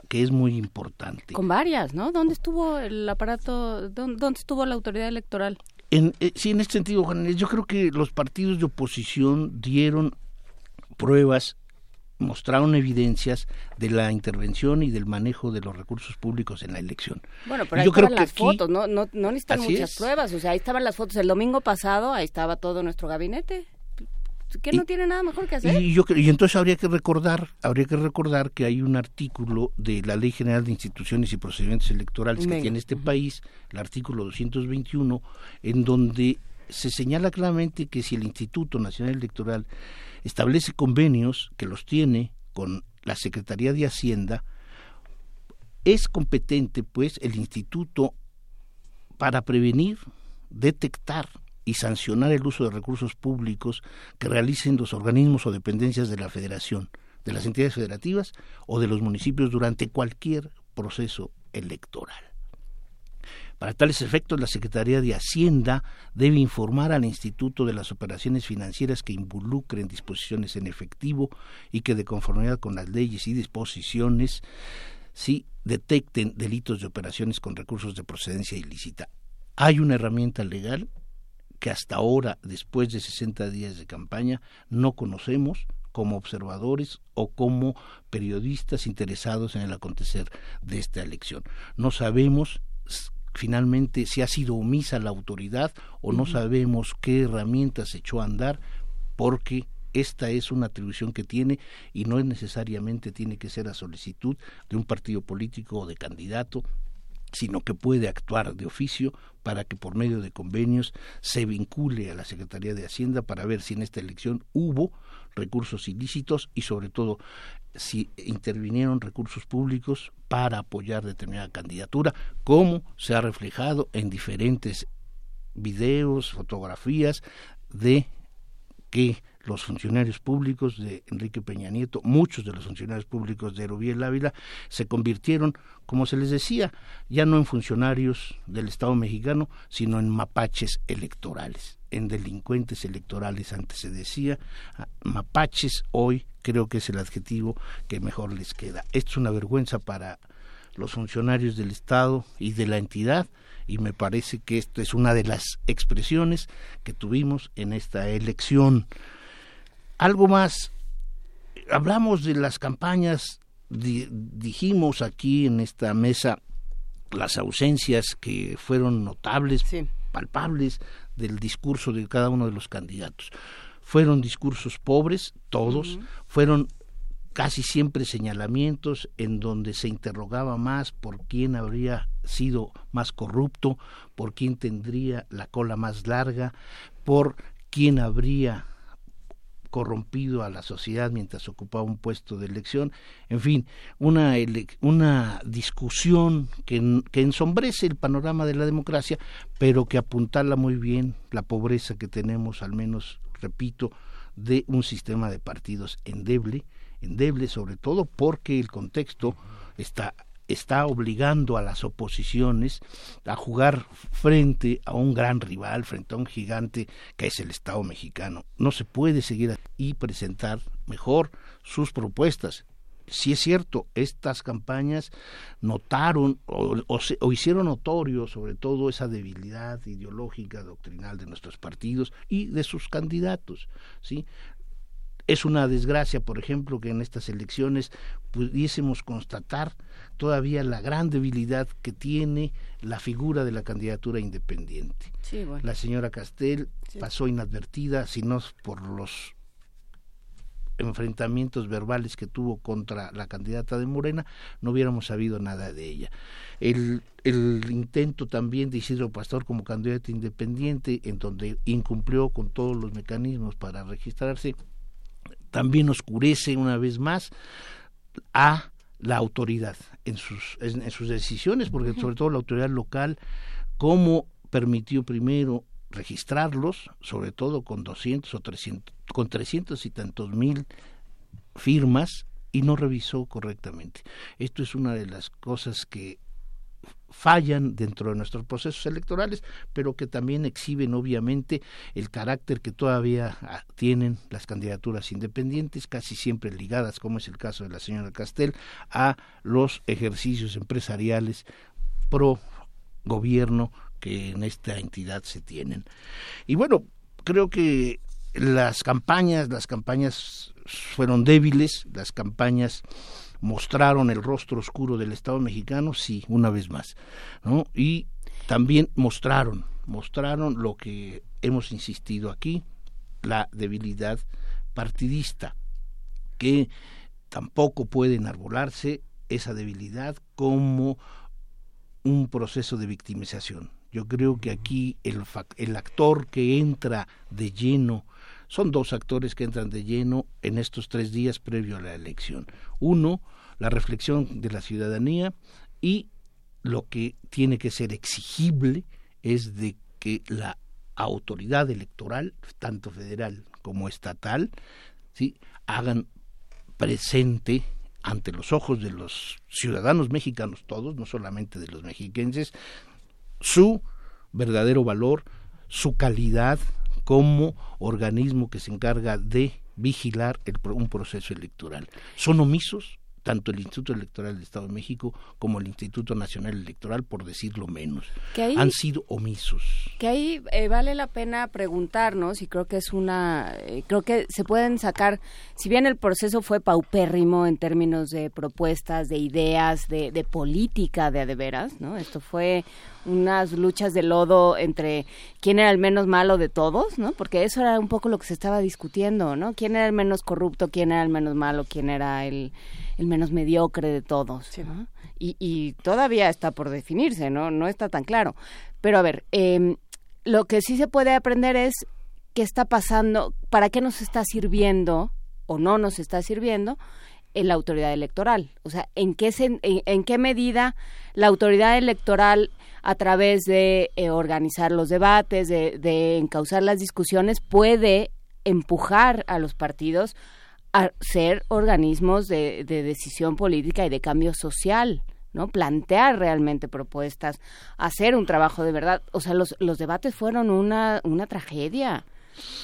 [SPEAKER 30] que es muy importante.
[SPEAKER 29] Con varias, ¿no? ¿Dónde estuvo el aparato, dónde, dónde estuvo la autoridad electoral?
[SPEAKER 30] En, eh, sí, en este sentido, Juan yo creo que los partidos de oposición dieron pruebas, mostraron evidencias de la intervención y del manejo de los recursos públicos en la elección.
[SPEAKER 29] Bueno,
[SPEAKER 30] Y
[SPEAKER 29] pero ahí
[SPEAKER 30] yo creo
[SPEAKER 29] estaban
[SPEAKER 30] que
[SPEAKER 29] las
[SPEAKER 30] aquí-
[SPEAKER 29] fotos, no, no, no necesitan muchas
[SPEAKER 30] es.
[SPEAKER 29] pruebas, o sea, ahí estaban las fotos el domingo pasado, ahí estaba todo nuestro gabinete. ¿Qué no tiene nada mejor que hacer?
[SPEAKER 30] Y, yo, y entonces habría que recordar, habría que recordar que hay un artículo de la Ley General de Instituciones y Procedimientos Electorales que
[SPEAKER 29] Venga.
[SPEAKER 30] tiene este país, el artículo 221, en donde se señala claramente que si el Instituto Nacional Electoral establece convenios que los tiene con la Secretaría de Hacienda, es competente pues el instituto para prevenir, detectar y sancionar el uso de recursos públicos que realicen los organismos o dependencias de la federación, de las entidades federativas o de los municipios durante cualquier proceso electoral. Para tales efectos, la Secretaría de Hacienda debe informar al Instituto de las operaciones financieras que involucren disposiciones en efectivo y que de conformidad con las leyes y disposiciones si detecten delitos de operaciones con recursos de procedencia ilícita. Hay una herramienta legal que hasta ahora, después de 60 días de campaña, no conocemos como observadores o como periodistas interesados en el acontecer de esta elección. No sabemos finalmente si ha sido omisa la autoridad o no sabemos qué herramientas echó a andar porque esta es una atribución que tiene y no es necesariamente tiene que ser a solicitud de un partido político o de candidato sino que puede actuar de oficio para que por medio de convenios se vincule a la Secretaría de Hacienda para ver si en esta elección hubo recursos ilícitos y sobre todo si intervinieron recursos públicos para apoyar determinada candidatura, como se ha reflejado en diferentes videos, fotografías de que los funcionarios públicos de Enrique Peña Nieto, muchos de los funcionarios públicos de Rubiel Ávila, se convirtieron, como se les decía, ya no en funcionarios del Estado mexicano, sino en mapaches electorales, en delincuentes electorales, antes se decía, ah, mapaches hoy creo que es el adjetivo que mejor les queda. Esto es una vergüenza para los funcionarios del Estado y de la entidad y me parece que esto es una de las expresiones que tuvimos en esta elección. Algo más, hablamos de las campañas, dijimos aquí en esta mesa las ausencias que fueron notables, palpables del discurso de cada uno de los candidatos. Fueron discursos pobres, todos, fueron casi siempre señalamientos en donde se interrogaba más por quién habría sido más corrupto, por quién tendría la cola más larga, por quién habría corrompido a la sociedad mientras ocupaba un puesto de elección, en fin, una, una discusión que, que ensombrece el panorama de la democracia, pero que apuntala muy bien la pobreza que tenemos, al menos, repito, de un sistema de partidos endeble, endeble sobre todo porque el contexto está está obligando a las oposiciones a jugar frente a un gran rival, frente a un gigante que es el Estado mexicano. No se puede seguir y presentar mejor sus propuestas. Si es cierto, estas campañas notaron o, o, hicieron notorio sobre todo esa debilidad ideológica, doctrinal de nuestros partidos y de sus candidatos. ¿sí? Es una desgracia, por ejemplo, que en estas elecciones pudiésemos constatar todavía la gran debilidad que tiene la figura de la candidatura independiente. La señora Castel pasó inadvertida, si no por los enfrentamientos verbales que tuvo contra la candidata de Morena, no hubiéramos sabido nada de ella. El, el intento también de Isidro Pastor como candidato independiente, en donde incumplió con todos los mecanismos para registrarse, también oscurece una vez más a la autoridad en sus, en, sus decisiones, porque sobre todo la autoridad local, cómo permitió primero registrarlos, sobre todo con 200 o 300, con 300 y tantos mil firmas, y no revisó correctamente. Esto es una de las cosas que fallan dentro de nuestros procesos electorales, pero que también exhiben obviamente el carácter que todavía ah, tienen las candidaturas independientes, casi siempre ligadas, como es el caso de la señora Castel, a los ejercicios empresariales pro gobierno que en esta entidad se tienen. Y bueno, creo que las campañas, las campañas fueron débiles, las campañas mostraron el rostro oscuro del Estado mexicano, sí, una vez más, ¿no? Y también mostraron, mostraron lo que hemos insistido aquí, la debilidad partidista, que tampoco puede enarbolarse esa debilidad como un proceso de victimización. Yo creo que aquí el, el actor que entra de lleno son dos actores que entran de lleno en estos tres días previo a la elección. Uno, la reflexión de la ciudadanía y lo que tiene que ser exigible es de que la autoridad electoral, tanto federal como estatal, ¿sí? hagan presente ante los ojos de los ciudadanos mexicanos todos, no solamente de los mexiquenses, su verdadero valor, su calidad, como organismo que se encarga de vigilar el, un proceso electoral. Son omisos tanto el Instituto Electoral del Estado de México como el Instituto Nacional Electoral, por decirlo menos. Han sido omisos.
[SPEAKER 29] Que ahí eh, vale la pena preguntarnos, y creo que es una, eh, creo que se pueden sacar, si bien el proceso fue paupérrimo en términos de propuestas, de ideas, de, de política de adeveras, ¿no? Esto fue unas luchas de lodo entre quién era el menos malo de todos, ¿no? Porque eso era un poco lo que se estaba discutiendo, ¿no? ¿Quién era el menos corrupto, quién era el menos malo, quién era el, el menos mediocre de todos? Y, y, todavía está por definirse, ¿no? No está tan claro. Pero a ver, eh, lo que sí se puede aprender es qué está pasando, para qué nos está sirviendo o no nos está sirviendo en la autoridad electoral. O sea, ¿en qué, en, qué medida la autoridad electoral, a través de eh, organizar los debates, de, de encauzar las discusiones, puede empujar a los partidos a ser organismos de, de decisión política y de cambio social? ¿no? Plantear realmente propuestas, hacer un trabajo de verdad. O sea, los, los debates fueron una, una tragedia.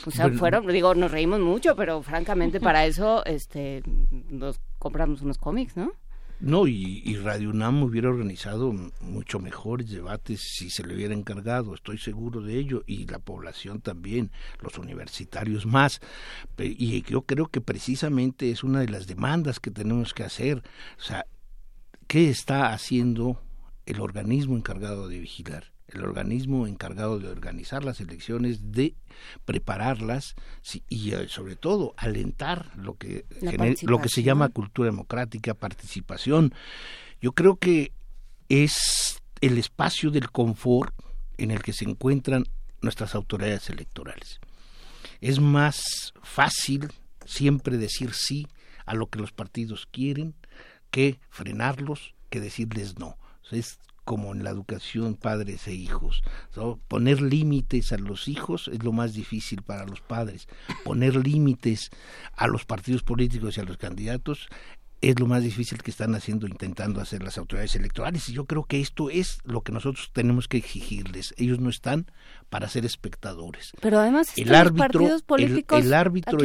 [SPEAKER 29] O sea, fueron, digo, nos reímos mucho, pero francamente para eso este nos compramos unos cómics, ¿no?
[SPEAKER 30] No, y, Radio UNAM hubiera organizado mucho mejores debates si se le hubiera encargado, estoy seguro de ello, y la población también, los universitarios más. Y yo creo que precisamente es una de las demandas que tenemos que hacer. O sea, ¿qué está haciendo el organismo encargado de vigilar? El organismo encargado de organizar las elecciones, de prepararlas y eh, sobre todo alentar lo que lo que se llama cultura democrática, participación. Yo creo que es el espacio del confort en el que se encuentran nuestras autoridades electorales. Es más fácil siempre decir sí a lo que los partidos quieren que frenarlos, que decirles no. Es como en la educación padres e hijos. Poner límites a los hijos es lo más difícil para los padres. Poner límites a los partidos políticos y a los candidatos es lo más difícil que están haciendo, intentando hacer las autoridades electorales. Y yo creo que esto es lo que nosotros tenemos que exigirles. Ellos no están para ser espectadores.
[SPEAKER 29] Pero además, el árbitro, los partidos políticos,
[SPEAKER 30] el, árbitro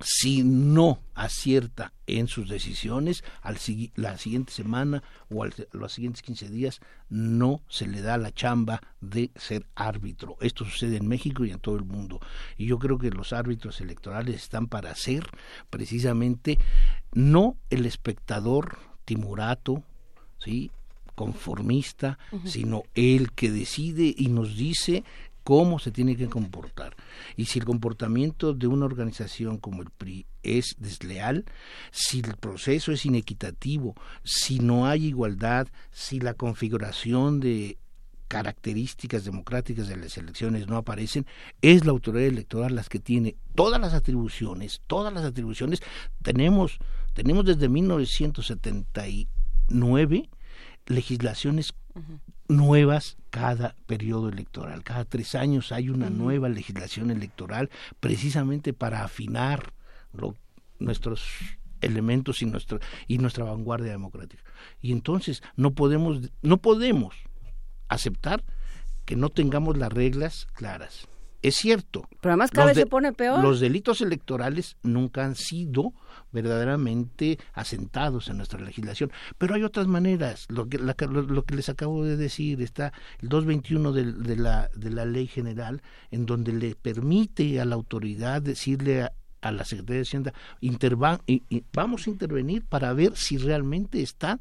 [SPEAKER 30] si no acierta en sus decisiones, al, la siguiente semana o a los siguientes 15 días no se le da la chamba de ser árbitro. Esto sucede en México y en todo el mundo. Y yo creo que los árbitros electorales están para ser precisamente no el espectador timurato, ¿sí? conformista, sino el que decide y nos dice cómo se tiene que comportar. Y si el comportamiento de una organización como el PRI es desleal, si el proceso es inequitativo, si no hay igualdad, si la configuración de características democráticas de las elecciones no aparecen, es la autoridad electoral las que tiene todas las atribuciones, todas las atribuciones. Tenemos, tenemos desde 1979 legislaciones nuevas cada periodo electoral. Cada tres años hay una nueva legislación electoral precisamente para afinar nuestros elementos y nuestra y nuestra vanguardia democrática. Y entonces no podemos no podemos aceptar que no tengamos las reglas claras. Es cierto.
[SPEAKER 29] Pero además cada vez se pone peor.
[SPEAKER 30] Los delitos electorales nunca han sido verdaderamente asentados en nuestra legislación. Pero hay otras maneras. Lo que, lo, que les acabo de decir está el 221 de, de, la, de la ley general, en donde le permite a la autoridad decirle a, a la Secretaría de Hacienda, vamos a intervenir para ver si realmente están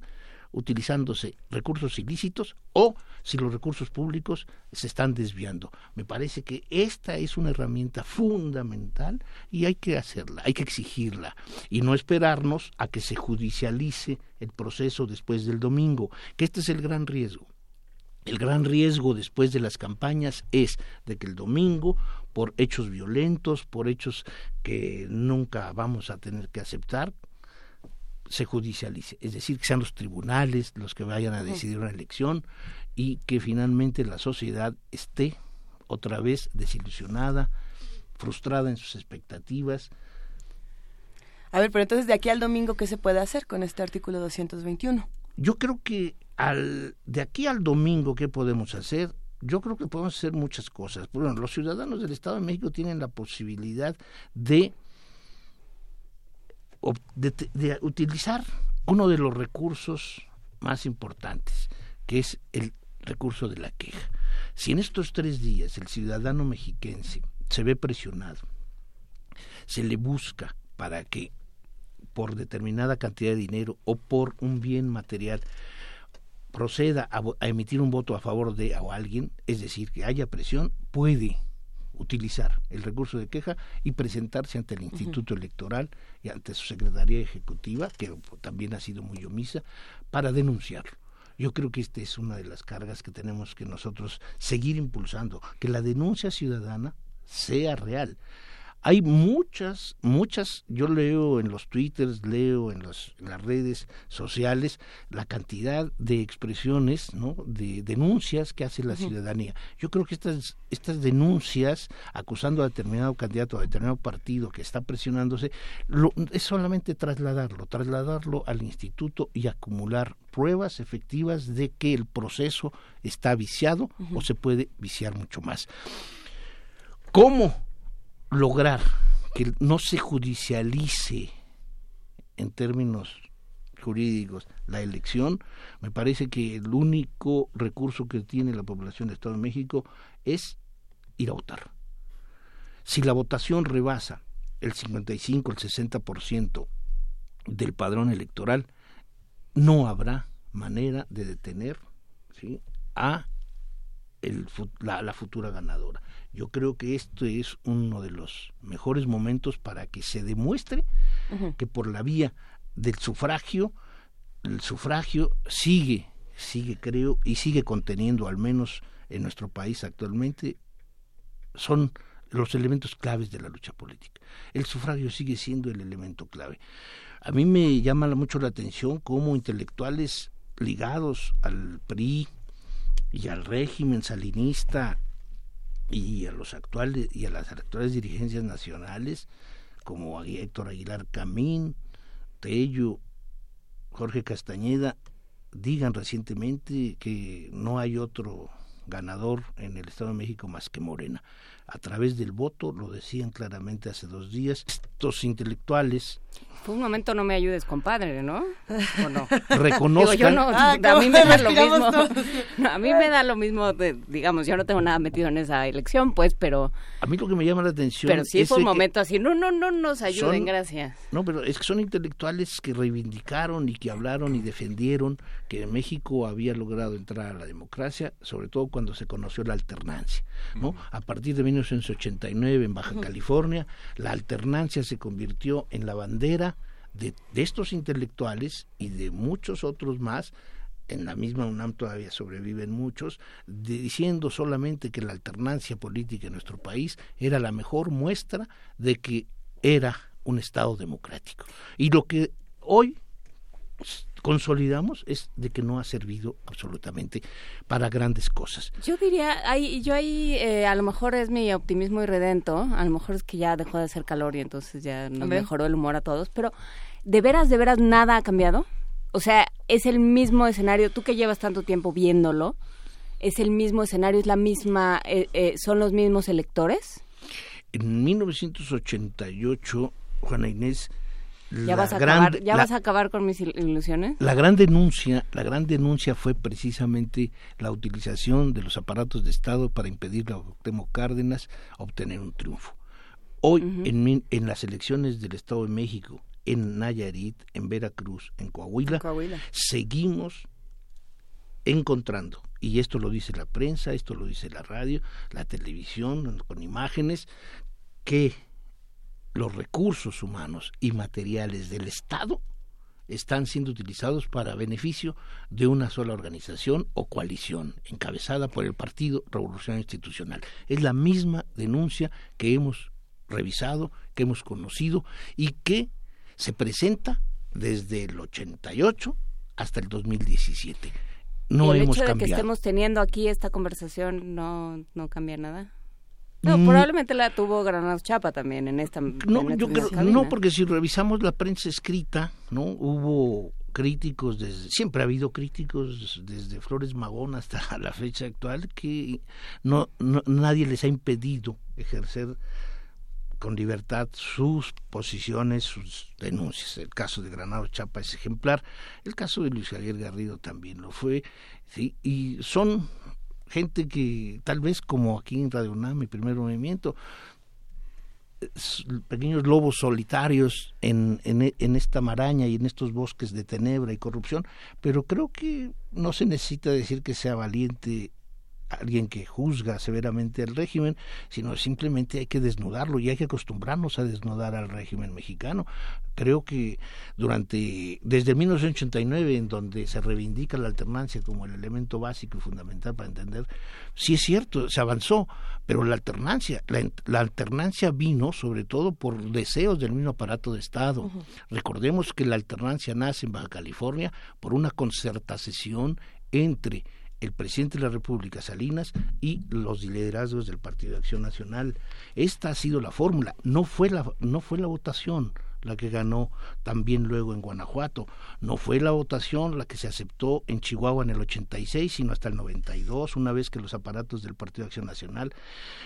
[SPEAKER 30] utilizándose recursos ilícitos o si los recursos públicos se están desviando. Me parece que esta es una herramienta fundamental y hay que hacerla, hay que exigirla y no esperarnos a que se judicialice el proceso después del domingo, que este es el gran riesgo. El gran riesgo después de las campañas es de que el domingo, por hechos violentos, por hechos que nunca vamos a tener que aceptar, se judicialice, es decir, que sean los tribunales los que vayan a decidir una elección y que finalmente la sociedad esté otra vez desilusionada, frustrada en sus expectativas.
[SPEAKER 1] A ver, pero entonces de aquí al domingo, ¿qué se puede hacer con este artículo 221?
[SPEAKER 30] Yo creo que al, de aquí al domingo, ¿qué podemos hacer? Yo creo que podemos hacer muchas cosas. Bueno, los ciudadanos del Estado de México tienen la posibilidad de de, utilizar uno de los recursos más importantes, que es el recurso de la queja. Si en estos tres días el ciudadano mexiquense se ve presionado, se le busca para que por determinada cantidad de dinero o por un bien material proceda a, a emitir un voto a favor de alguien, es decir, que haya presión, puede utilizar el recurso de queja y presentarse ante el Instituto Electoral y ante su Secretaría Ejecutiva, que también ha sido muy omisa, para denunciarlo. Yo creo que esta es una de las cargas que tenemos que nosotros seguir impulsando, que la denuncia ciudadana sea real. Hay muchas, muchas, yo leo en los twitters, leo en, los, en las redes sociales la cantidad de expresiones, ¿no? de denuncias que hace la ciudadanía. Yo creo que estas, estas denuncias acusando a determinado candidato, a determinado partido que está presionándose, lo, es solamente trasladarlo, trasladarlo al instituto y acumular pruebas efectivas de que el proceso está viciado o se puede viciar mucho más. ¿Cómo lograr que no se judicialice en términos jurídicos la elección, me parece que el único recurso que tiene la población del Estado de México es ir a votar. Si la votación rebasa el 55, el 60% del padrón electoral, no habrá manera de detener ¿sí? a el, la, la futura ganadora. Yo creo que esto es uno de los mejores momentos para que se demuestre que por la vía del sufragio, el sufragio sigue, sigue creo, y sigue conteniendo, al menos en nuestro país actualmente, son los elementos claves de la lucha política. El sufragio sigue siendo el elemento clave. A mí me llama mucho la atención cómo intelectuales ligados al PRI y al régimen salinista y a los actuales y a las actuales dirigencias nacionales como Héctor Aguilar Camín, Tello, Jorge Castañeda digan recientemente que no hay otro ganador en el Estado de México más que Morena. A través del voto, lo decían claramente hace dos días, estos intelectuales
[SPEAKER 29] fue un momento no me ayudes, compadre, ¿no? ¿O no?
[SPEAKER 30] Reconozcan.
[SPEAKER 29] yo no,
[SPEAKER 1] Ah,
[SPEAKER 29] a
[SPEAKER 1] ¿cómo
[SPEAKER 29] mí me da lo mismo. No, a mí me da lo mismo, de- digamos, yo no tengo nada metido en esa elección, pues, pero,
[SPEAKER 30] A mí lo que me llama la atención
[SPEAKER 29] pero sí
[SPEAKER 30] es
[SPEAKER 29] fue un momento así, no, no, no nos ayuden,
[SPEAKER 30] Son-
[SPEAKER 29] gracias.
[SPEAKER 30] No, pero es que son intelectuales que reivindicaron y que hablaron y defendieron que México había logrado entrar a la democracia, sobre todo cuando se conoció la alternancia. ¿no? A partir de 1989 en Baja California, la alternancia se convirtió en la bandera de, de estos intelectuales y de muchos otros más en la misma UNAM todavía sobreviven muchos, de- diciendo solamente que la alternancia política en nuestro país era la mejor muestra de que era un Estado democrático. Y lo que hoy consolidamos es de que no ha servido absolutamente para grandes cosas.
[SPEAKER 29] Yo diría, ahí, yo ahí eh, a lo mejor es mi optimismo irredento, a lo mejor es que ya dejó de hacer calor y entonces ya nos mejoró el humor a todos, pero ¿de veras, de veras nada ha cambiado? O sea, es el mismo escenario, tú que llevas tanto tiempo viéndolo, es el mismo escenario, es la misma, eh, eh, son los mismos electores.
[SPEAKER 30] En 1988, Juana Inés,
[SPEAKER 29] Ya vas a
[SPEAKER 30] gran-
[SPEAKER 29] acabar, ya
[SPEAKER 30] la-
[SPEAKER 29] vas a acabar con mis il- ilusiones.
[SPEAKER 30] La gran denuncia, la gran denuncia fue precisamente la utilización de los aparatos de Estado para impedirle a Cuauhtémoc Cárdenas obtener un triunfo. Hoy en, en las elecciones del Estado de México, en Nayarit, en Veracruz, en Coahuila,
[SPEAKER 29] Coahuila.
[SPEAKER 30] seguimos encontrando, y esto lo dice la prensa, esto lo dice la radio, la televisión, con imágenes, que los recursos humanos y materiales del Estado están siendo utilizados para beneficio de una sola organización o coalición encabezada por el Partido Revolucionario Institucional. Es la misma denuncia que hemos revisado, que hemos conocido y que se presenta desde el 88 hasta el 2017. No
[SPEAKER 29] ¿Y el
[SPEAKER 30] hemos
[SPEAKER 29] hecho de que estemos teniendo aquí esta conversación no, no cambia nada. No,
[SPEAKER 30] Mm.
[SPEAKER 29] probablemente la tuvo Granados Chapa también en esta.
[SPEAKER 30] No,
[SPEAKER 29] en
[SPEAKER 30] yo
[SPEAKER 29] esta
[SPEAKER 30] creo-
[SPEAKER 29] cabina.
[SPEAKER 30] no, porque si revisamos la prensa escrita, no hubo críticos desde siempre ha habido críticos desde Flores Magón hasta la fecha actual que no, no- nadie les ha impedido ejercer con libertad sus posiciones, sus denuncias. El caso de Granado Chapa es ejemplar, el caso de Luis Javier Garrido también lo fue, ¿sí? y son gente que tal vez como aquí en Radio mi primer movimiento, pequeños lobos solitarios en, en, en esta maraña y en estos bosques de tenebra y corrupción, pero creo que no se necesita decir que sea valiente alguien que juzga severamente el régimen, sino simplemente hay que desnudarlo y hay que acostumbrarnos a desnudar al régimen mexicano. Creo que durante, desde 1989, en donde se reivindica la alternancia como el elemento básico y fundamental para entender, sí es cierto, se avanzó, pero la alternancia, la, alternancia vino sobre todo por deseos del mismo aparato de Estado. Recordemos que la alternancia nace en Baja California por una concertación entre el presidente de la República, Salinas, y los liderazgos del Partido de Acción Nacional. Esta ha sido la fórmula, no fue la, no fue la votación la que ganó también luego en Guanajuato. No fue la votación la que se aceptó en Chihuahua en el 86, sino hasta el 92, una vez que los aparatos del Partido de Acción Nacional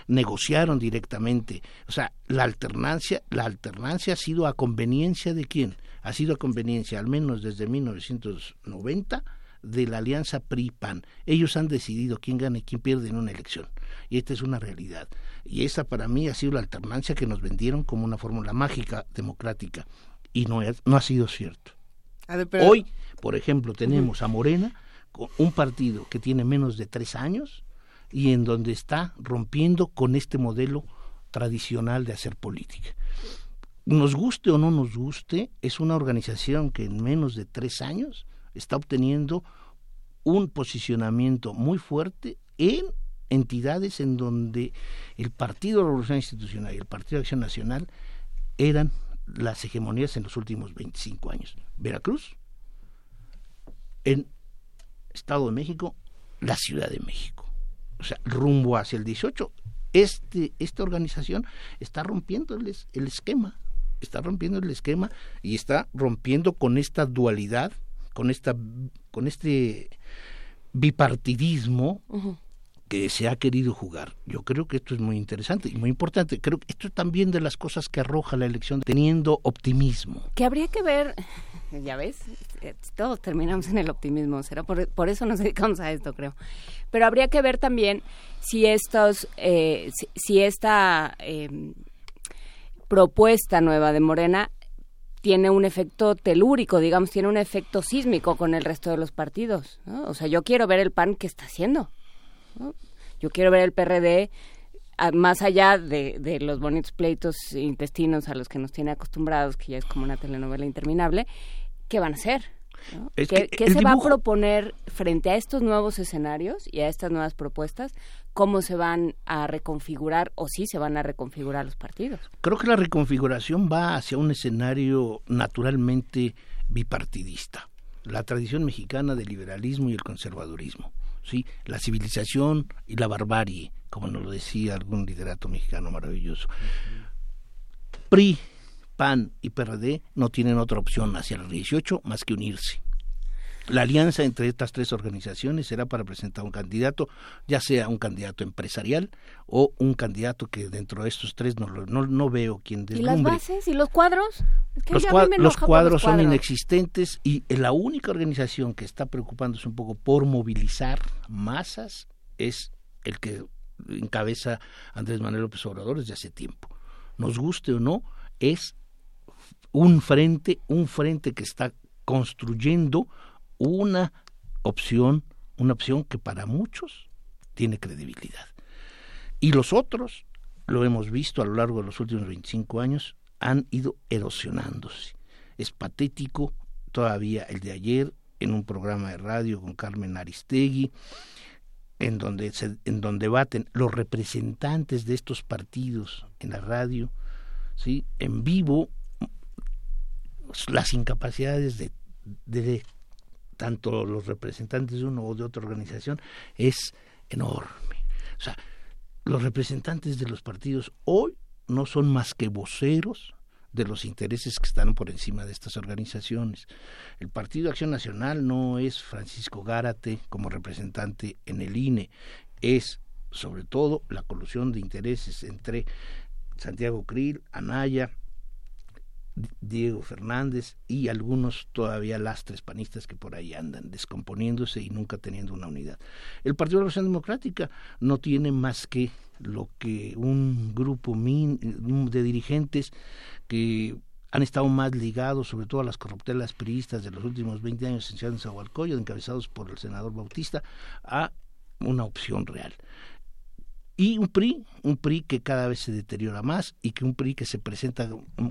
[SPEAKER 30] negociaron directamente. O sea, la alternancia, la alternancia ha sido a conveniencia de quién? Ha sido a conveniencia, al menos desde 1990, de la alianza PRI-PAN. Ellos han decidido quién gana y quién pierde en una elección. Y esta es una realidad. Y esa para mí ha sido la alternancia que nos vendieron como una fórmula mágica democrática. Y no, no ha sido cierto. Hoy, por ejemplo, tenemos a Morena, un partido que tiene menos de tres años y en donde está rompiendo con este modelo tradicional de hacer política. Nos guste o no nos guste, es una organización que en menos de tres años está obteniendo un posicionamiento muy fuerte en entidades en donde el Partido de Revolución Institucional y el Partido de Acción Nacional eran las hegemonías en los últimos 25 años. Veracruz, en Estado de México, la Ciudad de México. O sea, rumbo hacia el 18, este, esta organización está rompiendo el, el esquema, está rompiendo el esquema y está rompiendo con esta dualidad con esta con este bipartidismo que se ha querido jugar. Yo creo que esto es muy interesante y muy importante. Creo que esto es también de las cosas que arroja la elección teniendo optimismo.
[SPEAKER 29] Que habría que ver, ya ves, eh, todos terminamos en el optimismo, será por, eso nos dedicamos a esto, creo. Pero habría que ver también si estos, eh, si, esta em, propuesta nueva de Morena tiene un efecto telúrico, digamos, tiene un efecto sísmico con el resto de los partidos. O sea, yo quiero ver el PAN que está haciendo. Yo quiero ver el PRD más allá de, de, los bonitos pleitos intestinos a los que nos tiene acostumbrados, que ya es como una telenovela interminable, ¿qué van a hacer? ¿Qué, se va a proponer frente a estos nuevos escenarios y a estas nuevas propuestas? ¿Cómo se van a reconfigurar o si se van a reconfigurar los partidos?
[SPEAKER 30] Creo que la reconfiguración va hacia un escenario naturalmente bipartidista. La tradición mexicana del liberalismo y el conservadurismo. ¿sí? La civilización y la barbarie, como nos lo decía algún liderato mexicano maravilloso. PRI, PAN y PRD no tienen otra opción hacia el 18 más que unirse. La alianza entre estas tres organizaciones será para presentar un candidato, ya sea un candidato empresarial o un candidato que dentro de estos tres no, no, no veo quién deslumbre.
[SPEAKER 29] ¿Y las bases y los cuadros?
[SPEAKER 30] los, los, cuadros son inexistentes y la única organización que está preocupándose un poco por movilizar masas es el que encabeza Andrés Manuel López Obrador desde hace tiempo. Nos guste o no, es un frente, un frente que está construyendo una opción, una opción que para muchos tiene credibilidad. Y los otros, lo hemos visto a lo largo de los últimos 25 años, han ido erosionándose. Es patético todavía el de ayer en un programa de radio con Carmen Aristegui, en donde, se, en donde baten los representantes de estos partidos en la radio, ¿sí? en vivo, las incapacidades de, tanto los representantes de uno o de otra organización es enorme. O sea, los representantes de los partidos hoy no son más que voceros de los intereses que están por encima de estas organizaciones. El Partido Acción Nacional no es Francisco Gárate como representante en el INE, es sobre todo la colusión de intereses entre Santiago Krill, Anaya, Diego Fernández y algunos todavía lastres panistas que por ahí andan descomponiéndose y nunca teniendo una unidad. El Partido de la Revolución Democrática no tiene más que lo que un grupo de dirigentes que han estado más ligados, sobre todo a las corruptelas priistas de los últimos 20 años en Zahualcoyo, encabezados por el senador Bautista, a una opción real. Y un PRI, un PRI que cada vez se deteriora más y que un PRI que se presenta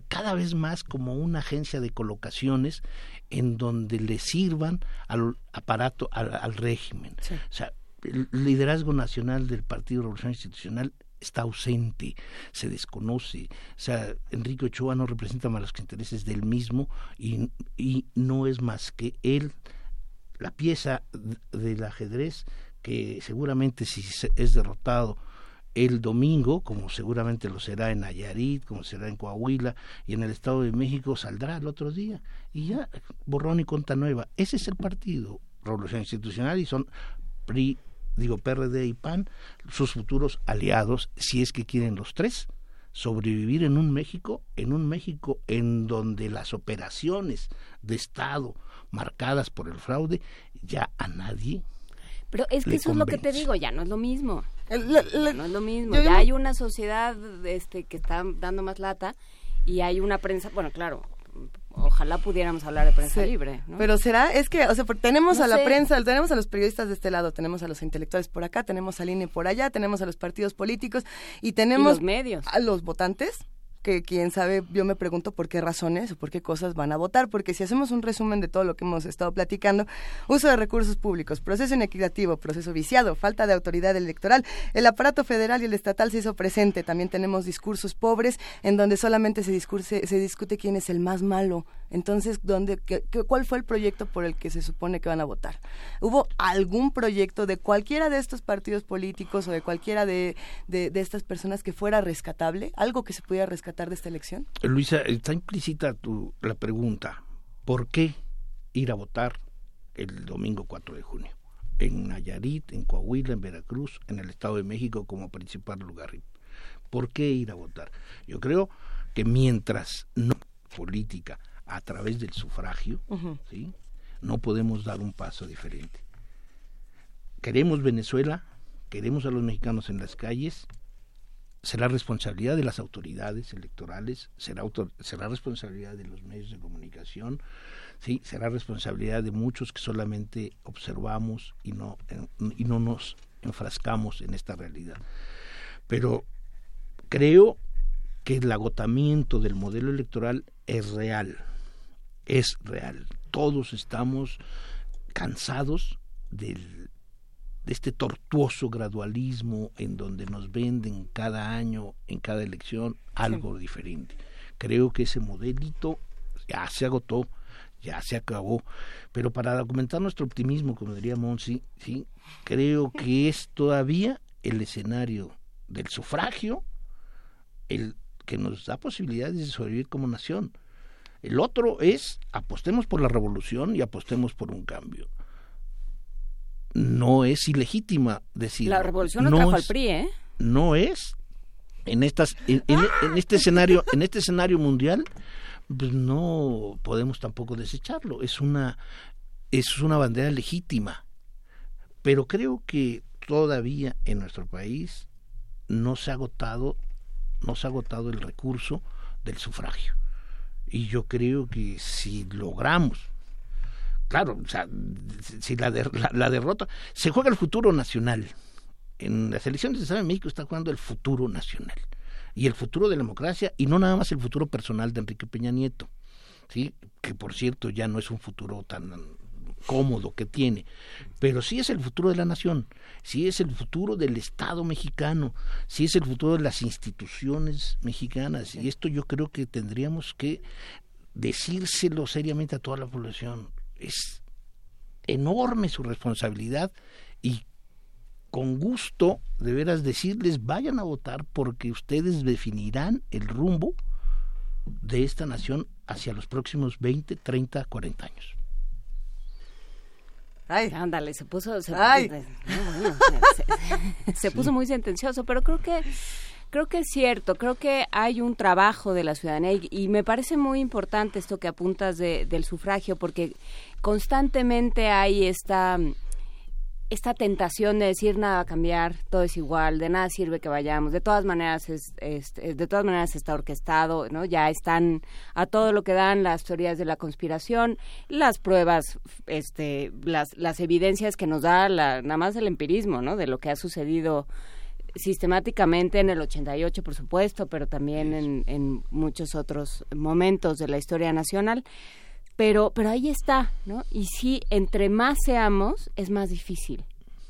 [SPEAKER 30] cada vez más como una agencia de colocaciones en donde le sirvan al aparato, al, régimen. O sea, el liderazgo nacional del Partido Revolución Institucional está ausente, se desconoce. O sea, Enrique Ochoa no representa más los intereses del mismo y, y no es más que él, la pieza del ajedrez que seguramente si es derrotado el domingo, como seguramente lo será en Nayarit, como será en Coahuila y en el Estado de México, saldrá el otro día. Y ya, borrón y cuenta nueva. Ese es el partido, Revolución Institucional, y son PRI, digo PRD y PAN, sus futuros aliados, si es que quieren los tres sobrevivir en un México, en un México en donde las operaciones de Estado marcadas por el fraude ya a nadie.
[SPEAKER 29] Pero es que eso es lo que te digo, ya no es lo mismo. no es lo mismo. ya hay una sociedad este que está dando más lata y hay una prensa, bueno, claro, ojalá pudiéramos hablar de prensa libre.
[SPEAKER 1] Pero será, es que, o sea, tenemos a la prensa, tenemos a los periodistas de este lado, tenemos a los intelectuales por acá, tenemos al INE por allá, tenemos a los partidos políticos y tenemos
[SPEAKER 29] los medios.
[SPEAKER 1] a los votantes que quién sabe, yo me pregunto por qué razones o por qué cosas van a votar, porque si hacemos un resumen de todo lo que hemos estado platicando, uso de recursos públicos, proceso inequitativo, proceso viciado, falta de autoridad electoral, el aparato federal y el estatal se hizo presente, también tenemos discursos pobres en donde solamente se, discurse, se discute quién es el más malo, entonces, ¿dónde, qué, ¿cuál fue el proyecto por el que se supone que van a votar? ¿Hubo algún proyecto de cualquiera de estos partidos políticos o de cualquiera de, de, estas personas que fuera rescatable? ¿Algo que se pudiera rescatar? de esta elección?
[SPEAKER 30] Luisa, está implícita tu, la pregunta, ¿por qué ir a votar el domingo 4 de junio? En Nayarit, en Coahuila, en Veracruz, en el Estado de México como principal lugar. ¿Por qué ir a votar? Yo creo que mientras no política a través del sufragio, ¿sí? no podemos dar un paso diferente. Queremos Venezuela, queremos a los mexicanos en las calles, será responsabilidad de las autoridades electorales, será, será responsabilidad de los medios de comunicación, sí, será responsabilidad de muchos que solamente observamos y no, y no nos enfrascamos en esta realidad. Pero creo que el agotamiento del modelo electoral es real, es real. Todos estamos cansados del de este tortuoso gradualismo en donde nos venden cada año, en cada elección, algo diferente. Creo que ese modelito ya se agotó, ya se acabó. Pero para documentar nuestro optimismo, como diría Monsi, ¿sí? creo que es todavía el escenario del sufragio el que nos da posibilidades de sobrevivir como nación. El otro es apostemos por la revolución y apostemos por un cambio no es ilegítima decir.
[SPEAKER 29] La revolución no, trajo al PRI, ¿eh?
[SPEAKER 30] No es. En estas, en, este escenario, en este escenario mundial, pues no podemos tampoco desecharlo. Es una, es una bandera legítima. Pero creo que todavía en nuestro país no se ha agotado, no se ha agotado el recurso del sufragio. Y yo creo que si logramos claro, o sea, si la, la, derrota, se juega el futuro nacional. En las elecciones de Estado México está jugando el futuro nacional y el futuro de la democracia y no nada más el futuro personal de Enrique Peña Nieto, sí, que por cierto ya no es un futuro tan cómodo que tiene, pero sí es el futuro de la nación, sí es el futuro del Estado mexicano, sí es el futuro de las instituciones mexicanas. Y esto yo creo que tendríamos que decírselo seriamente a toda la población. Es enorme su responsabilidad y con gusto de veras decirles vayan a votar porque ustedes definirán el rumbo de esta nación hacia los próximos 20, 30, 40 años.
[SPEAKER 29] Ay. Ándale, se puso se, se, puso muy sentencioso, pero creo que Creo que es cierto, creo que hay un trabajo de la ciudadanía y, me parece muy importante esto que apuntas de, del sufragio porque constantemente hay esta
[SPEAKER 3] esta tentación de decir nada va a cambiar, todo es igual, de nada sirve que vayamos, de todas maneras es, es- es- de todas maneras está orquestado, ¿no? Ya están a todo lo que dan las teorías de la conspiración, las pruebas, este, las, las evidencias que nos da la, nada más el empirismo, ¿no? De lo que ha sucedido sistemáticamente en el 88, por supuesto, pero también en, en muchos otros momentos de la historia nacional. Pero, pero ahí está, ¿no? Y sí, entre más seamos, es más difícil.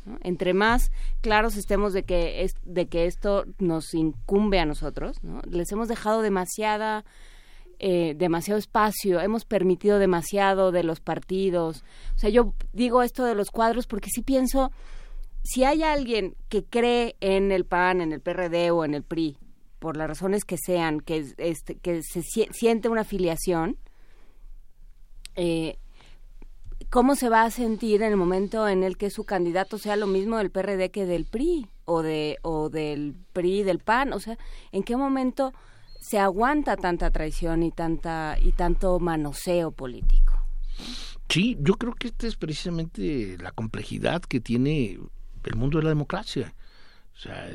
[SPEAKER 3] ¿no? Entre más claros estemos de que, es, de que esto nos incumbe a nosotros, ¿no? Les hemos dejado demasiada, eh, demasiado espacio, hemos permitido demasiado de los partidos. O sea, yo digo esto de los cuadros porque sí pienso, si hay alguien que cree en el PAN, en el PRD o en el PRI, por las razones que sean, que, este, que se sie- siente una afiliación, eh, ¿cómo se va a sentir en el momento en el que su candidato sea lo mismo del PRD que del PRI o de o del PRI del PAN? O sea, ¿en qué momento se aguanta tanta traición y tanta y tanto manoseo político?
[SPEAKER 30] Sí, yo creo que esta es precisamente la complejidad que tiene el mundo de la democracia. O sea,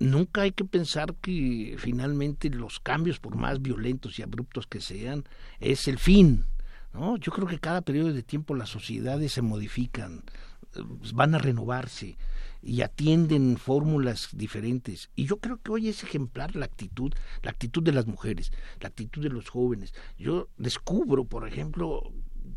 [SPEAKER 30] nunca hay que pensar que finalmente los cambios, por más violentos y abruptos que sean, es el fin. ¿No? Yo creo que cada periodo de tiempo las sociedades se modifican, eh, van a renovarse y atienden fórmulas diferentes. Y yo creo que hoy es ejemplar la actitud, la actitud de las mujeres, la actitud de los jóvenes. Yo descubro, por ejemplo,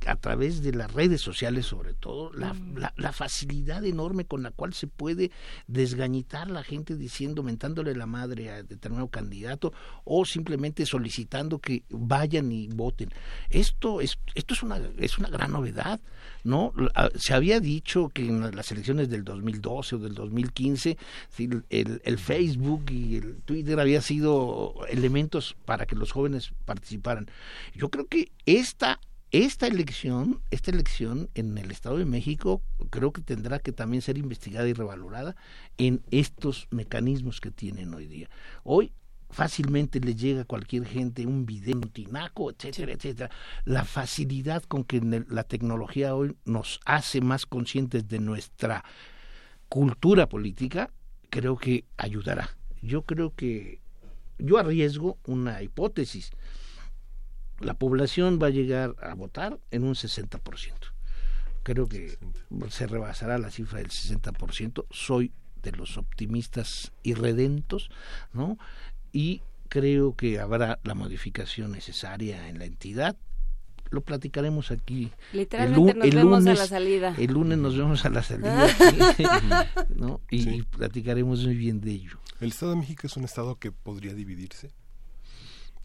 [SPEAKER 30] a través de las redes sociales sobre todo, la, la, la facilidad enorme con la cual se puede desgañitar la gente diciendo, mentándole la madre a determinado candidato o simplemente solicitando que vayan y voten. Esto es, esto es una, es una gran novedad, ¿no? La- Se había dicho que en las elecciones del 2012 o del 2015 sí, el, el Facebook y el Twitter había sido elementos para que los jóvenes participaran. Yo creo que esta esta elección, esta elección en el Estado de México creo que tendrá que también ser investigada y revalorada en estos mecanismos que tienen hoy día. Hoy fácilmente le llega a cualquier gente un video, un tinaco, etcétera, etcétera. La facilidad con que la tecnología hoy nos hace más conscientes de nuestra cultura política, creo que ayudará. Yo creo que yo arriesgo una hipótesis la población va a llegar a votar en un 60%. Creo que se rebasará la cifra del 60%. Soy de los optimistas irredentos, ¿no? Y creo que habrá la modificación necesaria en la entidad. Lo platicaremos aquí.
[SPEAKER 3] Literalmente
[SPEAKER 30] lu-
[SPEAKER 3] nos vemos a la salida.
[SPEAKER 30] El lunes nos vemos a la salida. ¿no? Y, y platicaremos muy bien de ello.
[SPEAKER 2] ¿El Estado de México es un Estado que podría dividirse?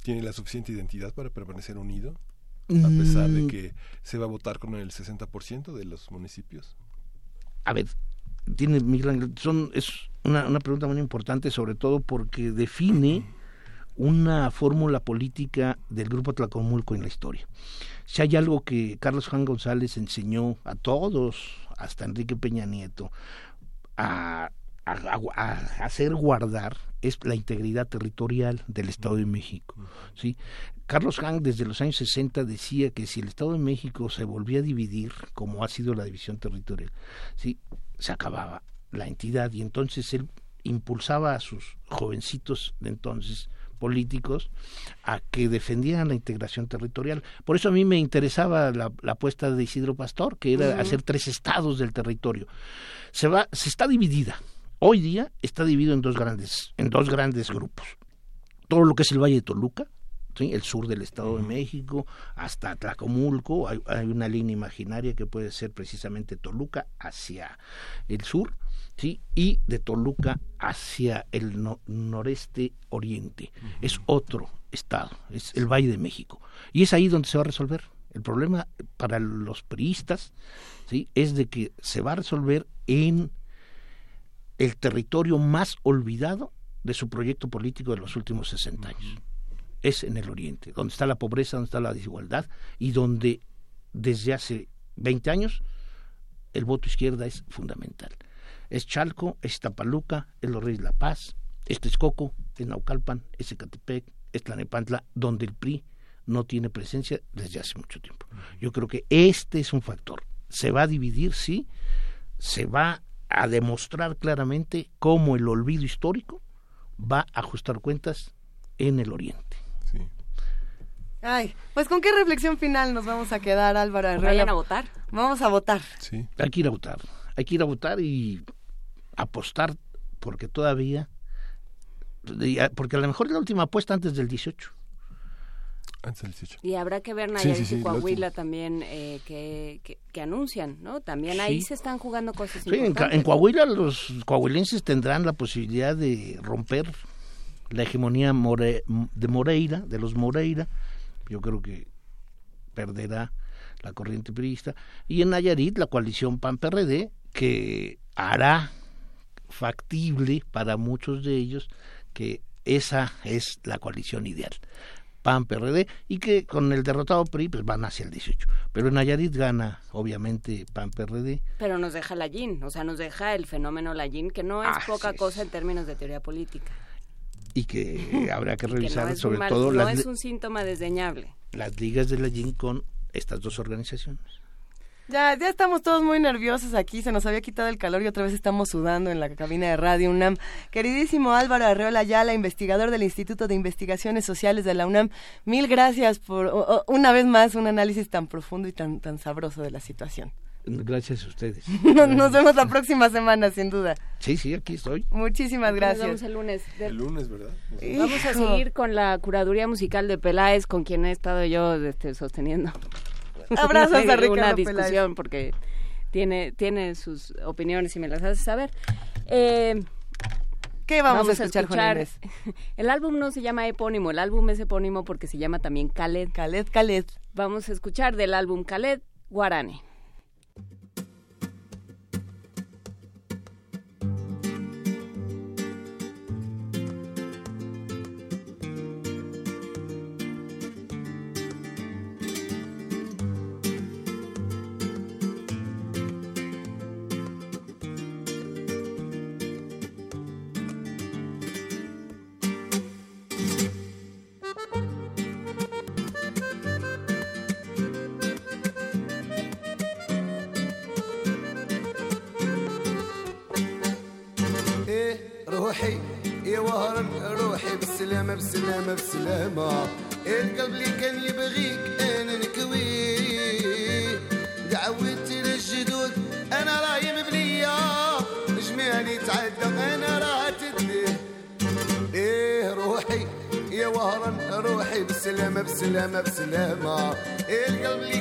[SPEAKER 2] ¿Tiene la suficiente identidad para permanecer unido? A pesar de
[SPEAKER 30] Mm.
[SPEAKER 2] que se va a votar con el 60% de los municipios.
[SPEAKER 30] a ver, tiene Miguel Ángel, son, es una, una pregunta muy importante, sobre todo porque define una fórmula política del Grupo Tlacomulco en la historia. Si hay algo que Carlos Juan González enseñó a todos, hasta Enrique Peña Nieto, a, a- a- a hacer guardar es la integridad territorial del Estado de México. ¿sí? Carlos Hank desde los años 60 decía que si el Estado de México se volvía a dividir, como ha sido la división territorial, ¿sí? se acababa la entidad y entonces él impulsaba a sus jovencitos de entonces políticos a que defendieran la integración territorial. Por eso a mí me interesaba la, la apuesta de Isidro Pastor, que era hacer tres estados del territorio. Se va, se está dividida. Hoy día está dividido en dos grandes, en dos grandes grupos. Todo lo que es el Valle de Toluca, ¿sí? el sur del Estado de México, hasta Tlacomulco, hay, hay una línea imaginaria que puede ser precisamente Toluca hacia el sur, ¿sí? y de Toluca hacia el no- noreste oriente. Es otro estado, es el Valle de México. Y es ahí donde se va a resolver. El problema para los priistas ¿sí? es de que se va a resolver en el territorio más olvidado de su proyecto político de los últimos 60 años. Es en el oriente, donde está la pobreza, donde está la desigualdad y donde desde hace 20 años el voto izquierda es fundamental. Es Chalco, es Tapaluca, es Los Reyes de la Paz, es Texcoco, es Naucalpan, es Ecatepec, es Tlanepantla, donde el PRI no tiene presencia desde hace mucho tiempo. Yo creo que este es un factor. Se va a dividir, sí, se va a demostrar claramente cómo el olvido histórico va a ajustar cuentas en el Oriente.
[SPEAKER 1] Ay, pues con qué reflexión final nos vamos a quedar, Álvaro Herrera?
[SPEAKER 3] Vayan a votar.
[SPEAKER 1] Vamos a votar.
[SPEAKER 2] Sí.
[SPEAKER 30] Hay que ir a votar. Hay que ir a votar y apostar porque todavía porque a lo mejor es la última apuesta antes del 18.
[SPEAKER 2] Antes del 18.
[SPEAKER 3] Y habrá que ver Nayarit
[SPEAKER 2] sí, sí,
[SPEAKER 3] y
[SPEAKER 2] la
[SPEAKER 3] Coahuila también eh, que, que, que anuncian, ¿no? También ahí
[SPEAKER 30] Sí.
[SPEAKER 3] se están jugando cosas
[SPEAKER 30] Sí, en, en Coahuila los coahuilenses tendrán la posibilidad de romper la hegemonía more- de Moreira, de los Moreira. Yo creo que perderá la corriente priista. Y en Nayarit, la coalición PAN-PRD, que hará factible para muchos de ellos que esa es la coalición ideal. PAN-PRD y que con el derrotado PRI pues van hacia el 18. Pero en Nayarit gana obviamente PAN-PRD
[SPEAKER 3] Pero nos deja la YIN, o sea, nos deja el fenómeno la YIN, que no es
[SPEAKER 30] Así
[SPEAKER 3] poca
[SPEAKER 30] es.
[SPEAKER 3] cosa en términos de teoría política.
[SPEAKER 30] y que habrá que
[SPEAKER 3] Y que no
[SPEAKER 30] revisar sobre
[SPEAKER 3] mal-
[SPEAKER 30] todo
[SPEAKER 3] no
[SPEAKER 30] las,
[SPEAKER 3] es un síntoma desdeñable.
[SPEAKER 30] las ligas de la JIN con estas dos organizaciones.
[SPEAKER 1] Ya, ya estamos todos muy nerviosos aquí, se nos había quitado el calor y otra vez estamos sudando en la cabina de Radio UNAM. Queridísimo Álvaro Arreola Ayala, investigador del Instituto de Investigaciones Sociales de la UNAM, mil gracias por o- o- una vez más un análisis tan profundo y tan, tan sabroso de la situación.
[SPEAKER 30] Gracias a ustedes.
[SPEAKER 1] Nos, nos vemos la próxima semana, sin duda.
[SPEAKER 30] Sí, sí, aquí estoy.
[SPEAKER 1] Muchísimas
[SPEAKER 3] Nos
[SPEAKER 1] gracias.
[SPEAKER 3] vemos el lunes. De-
[SPEAKER 2] El lunes, ¿verdad?
[SPEAKER 3] Vamos a seguir con la curaduría musical de Peláez, con quien he estado yo este, sosteniendo.
[SPEAKER 1] Abrazos a
[SPEAKER 3] una,
[SPEAKER 1] Ricardo
[SPEAKER 3] una discusión porque tiene, tiene sus opiniones y me las hace saber. Eh,
[SPEAKER 1] ¿Qué vamos, a escuchar?
[SPEAKER 3] El álbum no se llama epónimo, el álbum es epónimo porque se llama también Khaled.
[SPEAKER 1] Khaled, Khaled.
[SPEAKER 3] Vamos a escuchar del álbum Khaled, Guarane.
[SPEAKER 6] بالسلامة بالسلامة القلب اللي كان يبغيك أنا نكويه دعوتي للجدود أنا راهي مبلية جمالي تعدى أنا راه تديه إيه روحي يا وهران روحي بالسلامة بالسلامة بالسلامة القلب اللي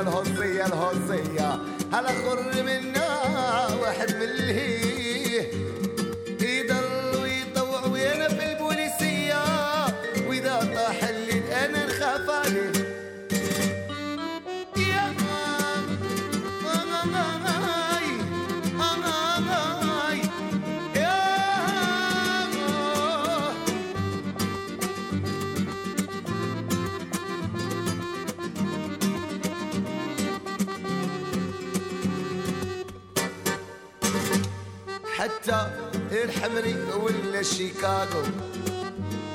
[SPEAKER 6] الهزية الهزية هلا خر منا واحد من شيكاغو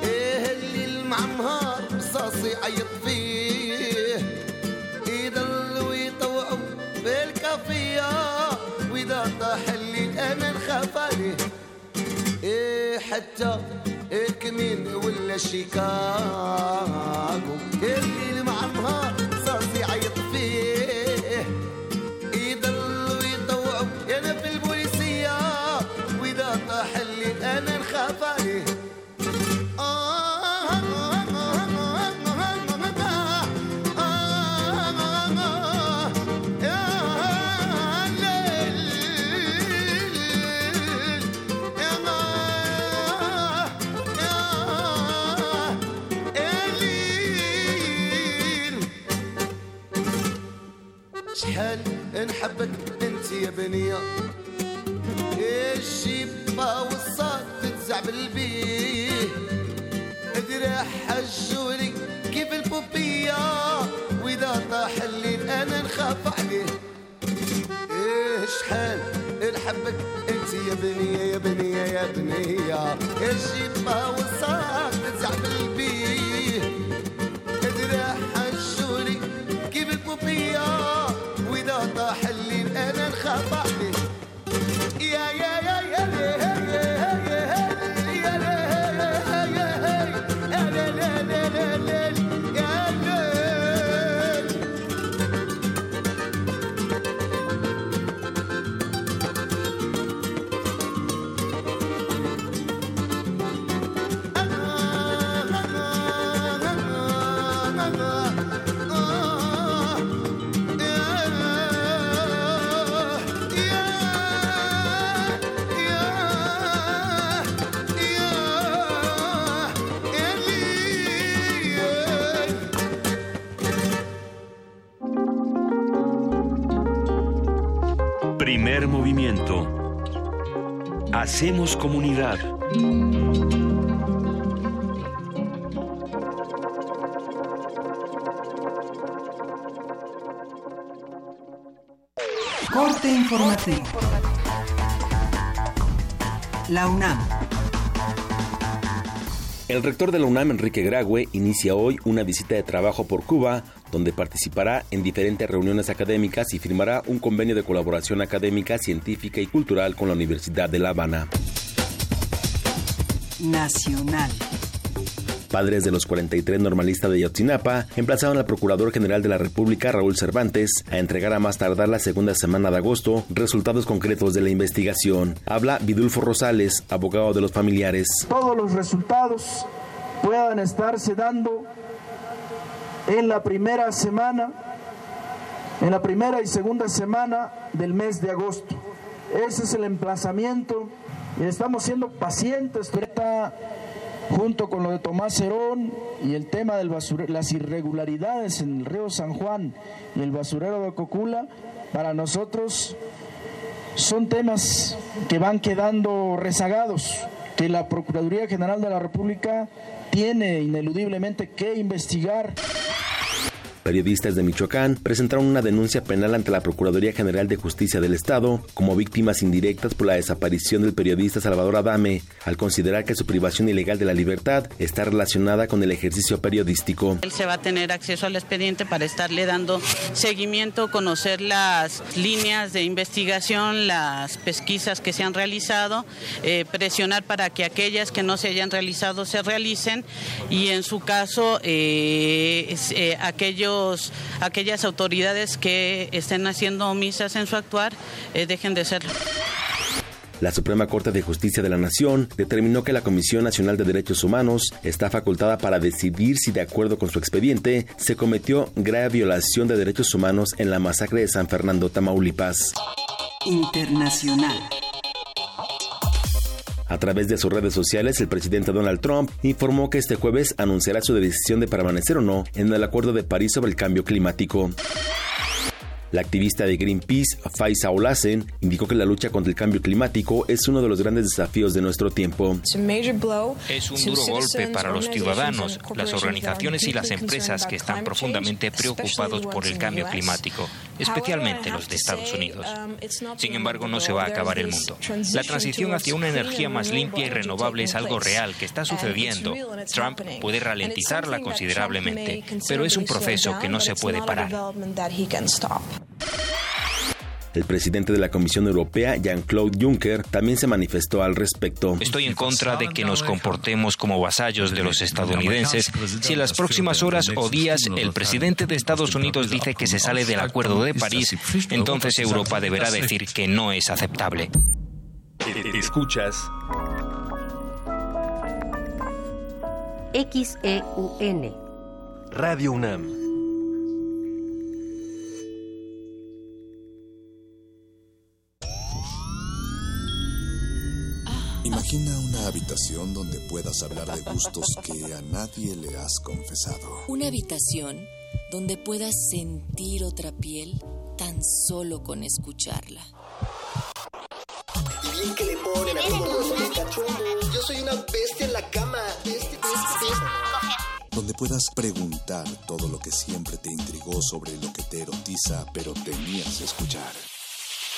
[SPEAKER 6] إيه اللي المعمهار رصاصي يعيط فيه يضلوا يطوعوا بالكافية واذا طاح الليل أنا نخاف عليه إيه حتى الكمين ولا شيكاغو اللي نحبك أنت يا بنية الشيبة والصاد تتزعبل بيه ادري حجوري كيف البوبية. وإذا طاح الليل أنا نخاف عليه. إيه شحال نحبك أنت يا بنية يا بنية يا بنية الشيبة والصاد تتزعبل بيه
[SPEAKER 19] Hacemos comunidad.
[SPEAKER 15] Corte informativo. La UNAM.
[SPEAKER 12] El rector de la UNAM, Enrique Grague, inicia hoy una visita de trabajo por Cuba, donde participará en diferentes reuniones académicas y firmará un convenio de colaboración académica, científica y cultural con la Universidad de La Habana.
[SPEAKER 15] Nacional.
[SPEAKER 12] Padres de los 43 normalistas de Yotzinapa emplazaron al Procurador General de la República, Raúl Cervantes, a entregar a más tardar la segunda semana de agosto resultados concretos de la investigación. Habla Vidulfo Rosales, abogado de los familiares.
[SPEAKER 31] Todos los resultados puedan estarse dando en la primera semana, en la primera y segunda semana del mes de agosto. Ese es el emplazamiento y estamos siendo pacientes. Junto con lo de Tomás Herón y el tema de las irregularidades en el río San Juan y el basurero de Cocula, para nosotros son temas que van quedando rezagados, que la Procuraduría General de la República tiene ineludiblemente que investigar.
[SPEAKER 12] Periodistas de Michoacán presentaron una denuncia penal ante la Procuraduría General de Justicia del Estado como víctimas indirectas por la desaparición del periodista Salvador Adame, al considerar que su privación ilegal de la libertad está relacionada con el ejercicio periodístico.
[SPEAKER 32] Él se va a tener acceso al expediente para estarle dando seguimiento, conocer las líneas de investigación, las pesquisas que se han realizado, eh, presionar para que aquellas que no se hayan realizado se realicen y en su caso eh, eh, aquellos aquellas autoridades que estén haciendo omisas en su actuar eh, dejen de serlo.
[SPEAKER 12] La Suprema Corte de Justicia de la Nación determinó que la Comisión Nacional de Derechos Humanos está facultada para decidir si, de acuerdo con su expediente, se cometió grave violación de derechos humanos en la masacre de San Fernando, Tamaulipas.
[SPEAKER 33] Internacional.
[SPEAKER 12] A través de sus redes sociales, el presidente Donald Trump informó que este jueves anunciará su decisión de permanecer o no en el Acuerdo de París sobre el cambio climático. La activista de Greenpeace, Faiza Olasen, indicó que la lucha contra el cambio climático es uno de los grandes desafíos de nuestro tiempo.
[SPEAKER 34] Es un duro golpe para los ciudadanos, las organizaciones y las empresas que están profundamente preocupados por el cambio climático, especialmente los de Estados Unidos. Sin embargo, no se va a acabar el mundo. La transición hacia una energía más limpia y renovable es algo real que está sucediendo. Trump puede ralentizarla considerablemente, pero es un proceso que no se puede parar.
[SPEAKER 12] El presidente de la Comisión Europea, Jean-Claude Juncker, también se manifestó al respecto.
[SPEAKER 34] Estoy en contra de que nos comportemos como vasallos de los estadounidenses. Si en las próximas horas o días el presidente de Estados Unidos dice que se sale del Acuerdo de París, entonces Europa deberá decir que no es aceptable.
[SPEAKER 21] Escuchas
[SPEAKER 35] XEUN
[SPEAKER 21] Radio UNAM.
[SPEAKER 36] Imagina una habitación donde puedas hablar de gustos que a nadie le has confesado.
[SPEAKER 37] Una habitación donde puedas sentir otra piel
[SPEAKER 34] tan solo con escucharla.
[SPEAKER 38] Y bien que le ponen a todo Yo soy una bestia en la cama.
[SPEAKER 39] Donde puedas preguntar todo lo que siempre te intrigó sobre lo que te erotiza, pero temías escuchar.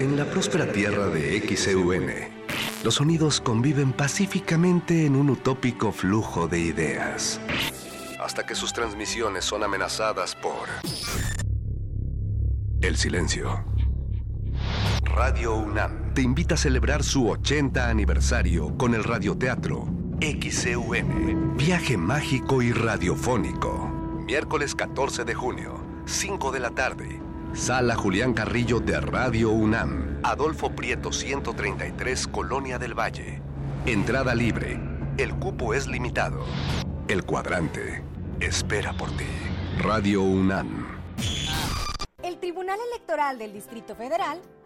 [SPEAKER 21] En la próspera tierra de XEUN, los sonidos conviven pacíficamente en un utópico flujo de ideas. Hasta que sus transmisiones son amenazadas por el silencio. Radio UNAM te invita a celebrar su 80 aniversario con el radioteatro XCUM, Viaje Mágico y Radiofónico. Miércoles 14 de junio, 5 de la tarde. Sala Julián Carrillo de Radio UNAM, Adolfo Prieto 133, Colonia del Valle. Entrada libre. El cupo es limitado. El cuadrante espera por ti. Radio UNAM.
[SPEAKER 40] El Tribunal Electoral del Distrito Federal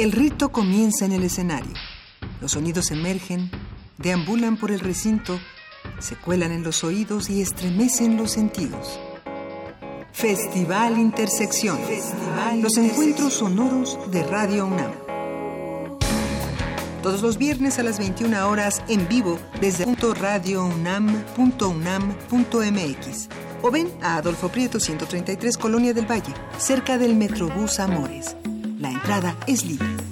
[SPEAKER 15] El rito comienza en el escenario. Los sonidos emergen, deambulan por el recinto, se cuelan en los oídos y estremecen los sentidos. Festival Intersección. los encuentros sonoros de Radio UNAM. Todos los viernes a las 21 horas en vivo desde radiounam.unam.mx o ven a Adolfo Prieto 133 Colonia del Valle, cerca del Metrobús Amores. La entrada es libre.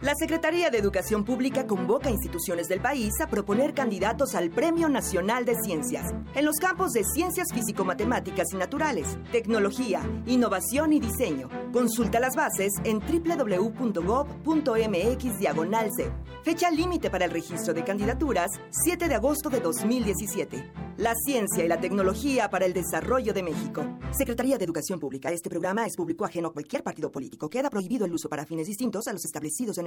[SPEAKER 41] La Secretaría de Educación Pública convoca a instituciones del país a proponer candidatos al Premio Nacional de Ciencias en los campos de ciencias físico-matemáticas y naturales, tecnología, innovación y diseño. Consulta las bases en www.gov.mx diagonal Fecha límite para el registro de candidaturas 7 de agosto de 2017. La ciencia y la tecnología para el desarrollo de México. Secretaría de Educación Pública. Este programa es público ajeno a cualquier partido político. Queda prohibido el uso para fines distintos a los establecidos en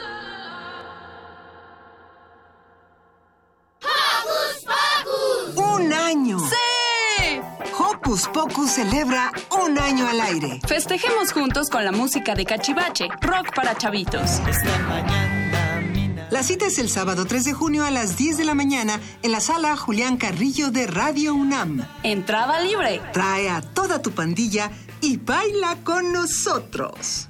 [SPEAKER 15] Hocus Pocus celebra un año al aire.
[SPEAKER 42] Festejemos juntos con la música de Cachivache, rock para chavitos.
[SPEAKER 15] La cita es el sábado 3 de junio a las 10 de la mañana en la sala Julián Carrillo de Radio UNAM.
[SPEAKER 42] Entrada libre.
[SPEAKER 15] Trae a toda tu pandilla y baila con nosotros.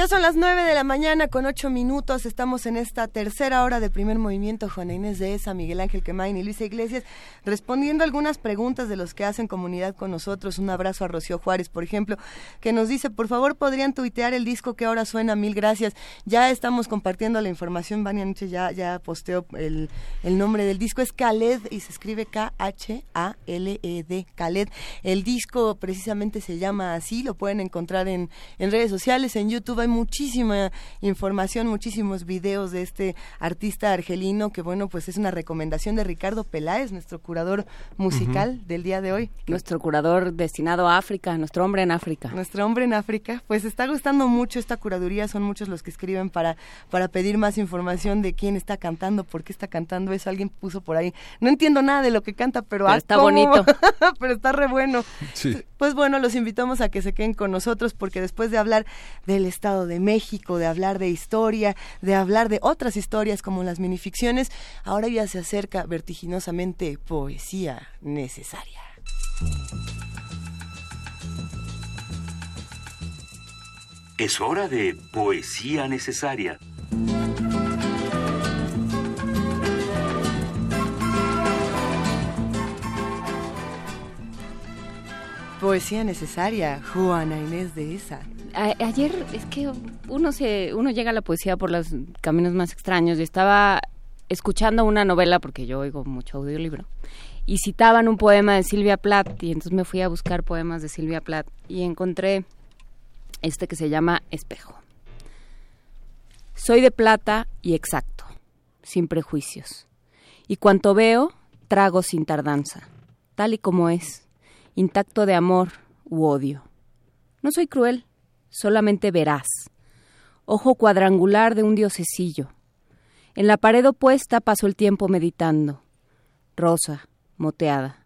[SPEAKER 1] Ya son las 9 de la mañana con 8 minutos. Estamos en esta tercera hora de primer movimiento. Juana Inés de ESA, Miguel Ángel Quemain y Luisa Iglesias respondiendo algunas preguntas de los que hacen comunidad con nosotros. Un abrazo a Rocío Juárez, por ejemplo, que nos dice, por favor, podrían tuitear el disco que ahora suena. Mil gracias. Ya estamos compartiendo la información. Vania Noche ya, ya posteó el, el nombre del disco. Es Khaled y se escribe K-H-A-L-E-D. Khaled. El disco precisamente se llama así. Lo pueden encontrar en, en redes sociales, en YouTube hay muchísima información, muchísimos videos de este artista argelino que bueno, pues es una recomendación de Ricardo Peláez, nuestro curador musical del día de hoy.
[SPEAKER 3] Nuestro curador destinado a África, nuestro hombre en África.
[SPEAKER 1] Nuestro hombre en África. Pues está gustando mucho esta curaduría, son muchos los que escriben para, para pedir más información de quién está cantando, por qué está cantando eso. Alguien puso por ahí. No entiendo nada de lo que canta, pero,
[SPEAKER 3] pero está bonito.
[SPEAKER 1] pero está re bueno.
[SPEAKER 2] Sí.
[SPEAKER 1] Pues bueno, los invitamos a que se queden con nosotros porque después de hablar del Estado de México, de hablar de historia, de hablar de otras historias como las minificciones, ahora ya se acerca vertiginosamente poesía necesaria.
[SPEAKER 19] Es hora de poesía necesaria.
[SPEAKER 1] Poesía necesaria, Juana Inés de esa.
[SPEAKER 3] Ayer es que uno se uno llega a la poesía por los caminos más extraños y estaba escuchando una novela porque yo oigo mucho audiolibro y citaban un poema de Silvia Plath y entonces me fui a buscar poemas de Silvia Plath y encontré este que se llama Espejo. Soy de plata y exacto, sin prejuicios. Y cuanto veo, trago sin tardanza, tal y como es, intacto de amor u odio. No soy cruel, solamente veraz. Ojo cuadrangular de un diosesillo. En la pared opuesta paso el tiempo meditando. Rosa, moteada.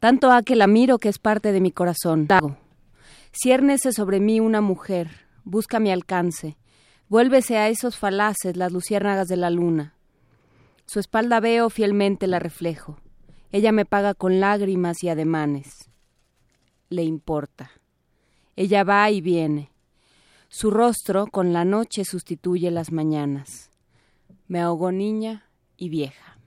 [SPEAKER 3] Tanto ha que la miro que es parte de mi corazón. Dago. Ciérnese sobre mí una mujer, busca mi alcance. Vuélvese a esos falaces las luciérnagas de la luna. Su espalda veo fielmente la reflejo. Ella me paga con lágrimas y ademanes. Le importa. Ella va y viene. Su rostro con la noche sustituye las mañanas. Me ahogo niña y vieja.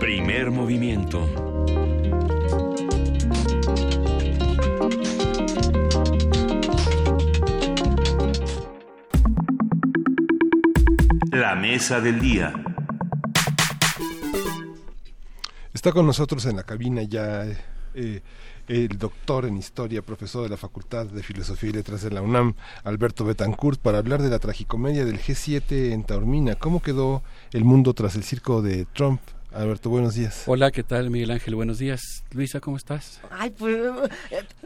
[SPEAKER 19] Primer movimiento. La mesa del día.
[SPEAKER 2] Está con nosotros en la cabina ya eh, el doctor en historia, profesor de la Facultad de Filosofía y Letras de la UNAM, Alberto Betancourt, para hablar de la tragicomedia del G7 en Taormina. ¿Cómo quedó el mundo tras el circo de Trump? Alberto, buenos días.
[SPEAKER 43] Hola, ¿qué tal, Miguel Ángel? Buenos días. Luisa, ¿cómo estás?
[SPEAKER 1] Ay, pues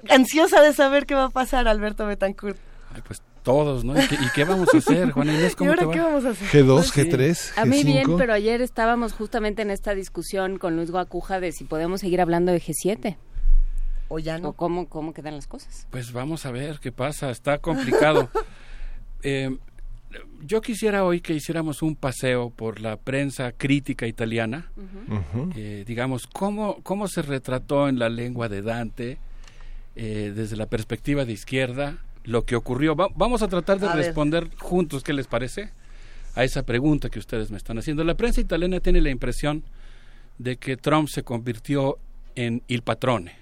[SPEAKER 1] ansiosa de saber qué va a pasar, Alberto Betancourt.
[SPEAKER 43] Ay, pues todos, ¿no? ¿Y qué, y qué vamos a hacer, Juan Inés? ¿Cómo
[SPEAKER 1] ¿Y ahora
[SPEAKER 43] te va?
[SPEAKER 1] qué vamos a hacer?
[SPEAKER 2] G2,
[SPEAKER 43] Pues sí.
[SPEAKER 2] G3, G5.
[SPEAKER 3] A mí bien, pero ayer estábamos justamente en esta discusión con Luis Guacuja de si podemos seguir hablando de G7.
[SPEAKER 1] O ya no.
[SPEAKER 3] O cómo, cómo quedan las cosas.
[SPEAKER 43] Pues vamos a ver qué pasa. Está complicado. Eh, yo quisiera hoy que hiciéramos un paseo por la prensa crítica italiana. Eh, digamos, cómo, cómo se retrató en la lengua de Dante, eh, desde la perspectiva de izquierda, lo que ocurrió. Va- vamos a tratar de
[SPEAKER 1] A ver.
[SPEAKER 43] responder juntos, ¿qué les parece? A esa pregunta que ustedes me están haciendo. La prensa italiana tiene la impresión de que Trump se convirtió en il patrone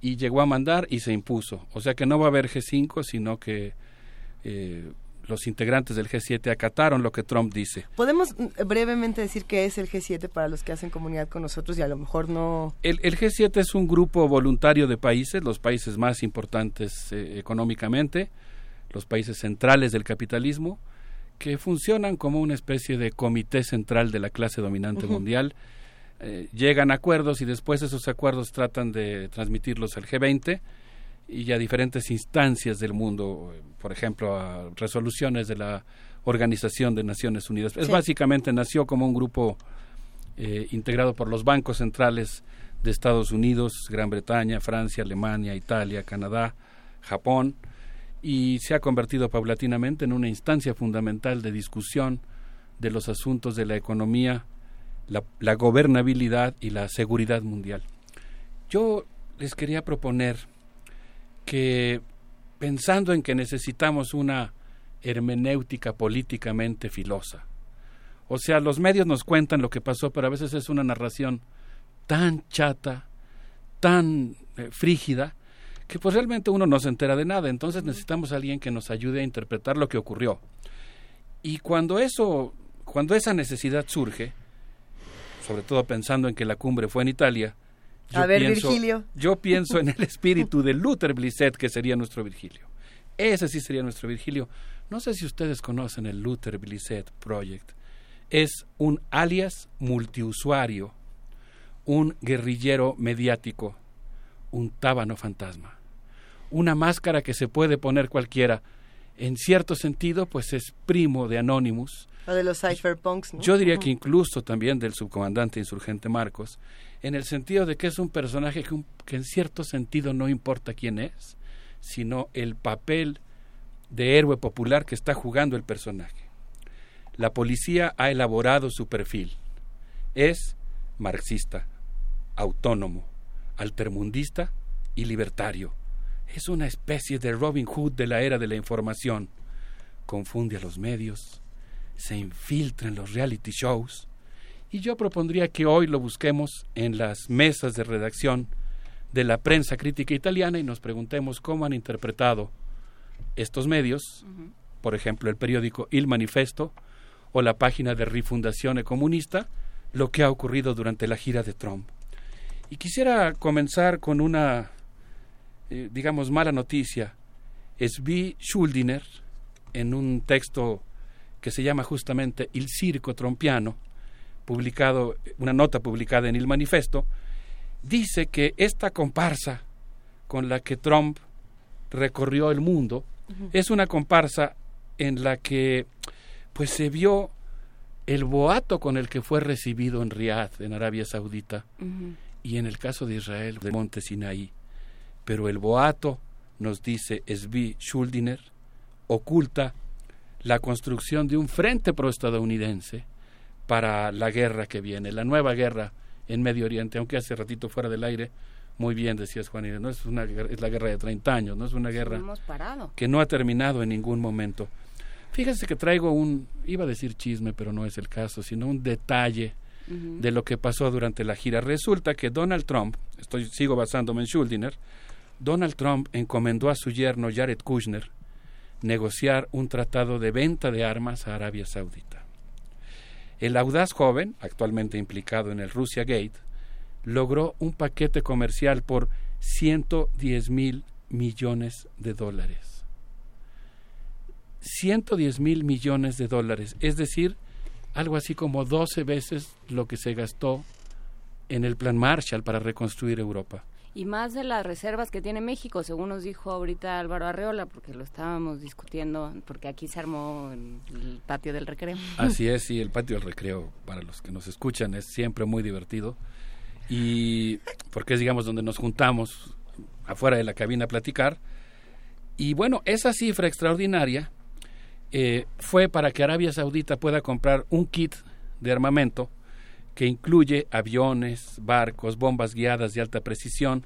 [SPEAKER 43] y llegó a mandar y se impuso. O sea que no va a haber G5, sino que eh, los integrantes del G7 acataron lo que Trump dice.
[SPEAKER 1] Podemos mm, brevemente decir qué es el G7 para los que hacen comunidad con nosotros y a lo mejor no...
[SPEAKER 43] El, el G7 es un grupo voluntario de países, los países más importantes eh, económicamente, los países centrales del capitalismo, que funcionan como una especie de comité central de la clase dominante mundial. Eh, llegan a acuerdos y después esos acuerdos tratan de transmitirlos al G20 y a diferentes instancias del mundo, eh, por ejemplo, a resoluciones de la Organización de Naciones Unidas. Es básicamente nació como un grupo eh, integrado por los bancos centrales de Estados Unidos, Gran Bretaña, Francia, Alemania, Italia, Canadá, Japón, y se ha convertido paulatinamente en una instancia fundamental de discusión de los asuntos de la economía, la, la gobernabilidad y la seguridad mundial. Yo les quería proponer que, pensando en que necesitamos una hermenéutica políticamente filosa, o sea, los medios nos cuentan lo que pasó, pero a veces es una narración tan chata, tan eh, frígida, que pues realmente uno no se entera de nada. Entonces necesitamos a alguien que nos ayude a interpretar lo que ocurrió. Y cuando eso, cuando esa necesidad surge, sobre todo pensando en que la cumbre fue en Italia, yo
[SPEAKER 44] A ver,
[SPEAKER 43] pienso,
[SPEAKER 44] Virgilio.
[SPEAKER 43] yo pienso en el espíritu de Luther Blissett, que sería nuestro Virgilio. Ese sí sería nuestro Virgilio. No sé si ustedes conocen el Luther Blissett Project. Es un alias multiusuario, un guerrillero mediático, un tábano fantasma. Una máscara que se puede poner cualquiera. En cierto sentido, pues es primo de Anonymous.
[SPEAKER 44] Lo de los cypherpunks, ¿no?
[SPEAKER 43] Yo diría que incluso también del subcomandante insurgente Marcos, en el sentido de que es un personaje que, un- que en cierto sentido no importa quién es, sino el papel de héroe popular que está jugando el personaje. La policía ha elaborado su perfil. Es marxista, autónomo, altermundista y libertario. Es una especie de Robin Hood de la era de la información. Confunde a los medios, se infiltra en los reality shows, y yo propondría que hoy lo busquemos en las mesas de redacción de la prensa crítica italiana y nos preguntemos cómo han interpretado estos medios, por ejemplo el periódico Il Manifesto o la página de Rifundazione Comunista, lo que ha ocurrido durante la gira de Trump. Y quisiera comenzar con una, eh, digamos, mala noticia. Svi Schuldiner, en un texto que se llama justamente Il Circo Trompiano, publicado, una nota publicada en Il Manifesto, dice que esta comparsa con la que Trump recorrió el mundo es una comparsa en la que pues se vio el boato con el que fue recibido en Riyadh, en Arabia Saudita, y en el caso de Israel, de Monte Sinaí. Pero el boato, nos dice Svi Schuldiner, oculta la construcción de un frente proestadounidense para la guerra que viene, la nueva guerra en Medio Oriente, aunque hace ratito fuera del aire, muy bien decías Juan, Inés, no es una guerra- es la guerra de 30 años, no es una guerra que no ha terminado en ningún momento. Fíjense que traigo un, iba a decir chisme, pero no es el caso, sino un detalle de lo que pasó durante la gira. Resulta que Donald Trump, estoy sigo basándome en Schuldiner, Donald Trump encomendó a su yerno Jared Kushner negociar un tratado de venta de armas a Arabia Saudita. El audaz joven, actualmente implicado en el Russia Gate, logró un paquete comercial por 110 mil millones de dólares. 110 mil millones de dólares, es decir, algo así como 12 veces lo que se gastó en el plan Marshall para reconstruir Europa.
[SPEAKER 3] Y más de las reservas que tiene México, según nos dijo ahorita Álvaro Arreola, porque lo estábamos discutiendo, porque aquí se armó en el patio del recreo.
[SPEAKER 43] Así es, y el patio del recreo, para los que nos escuchan, es siempre muy divertido. Y porque es, digamos, donde nos juntamos afuera de la cabina a platicar. Y bueno, esa cifra extraordinaria eh, fue para que Arabia Saudita pueda comprar un kit de armamento que incluye aviones, barcos, bombas guiadas de alta precisión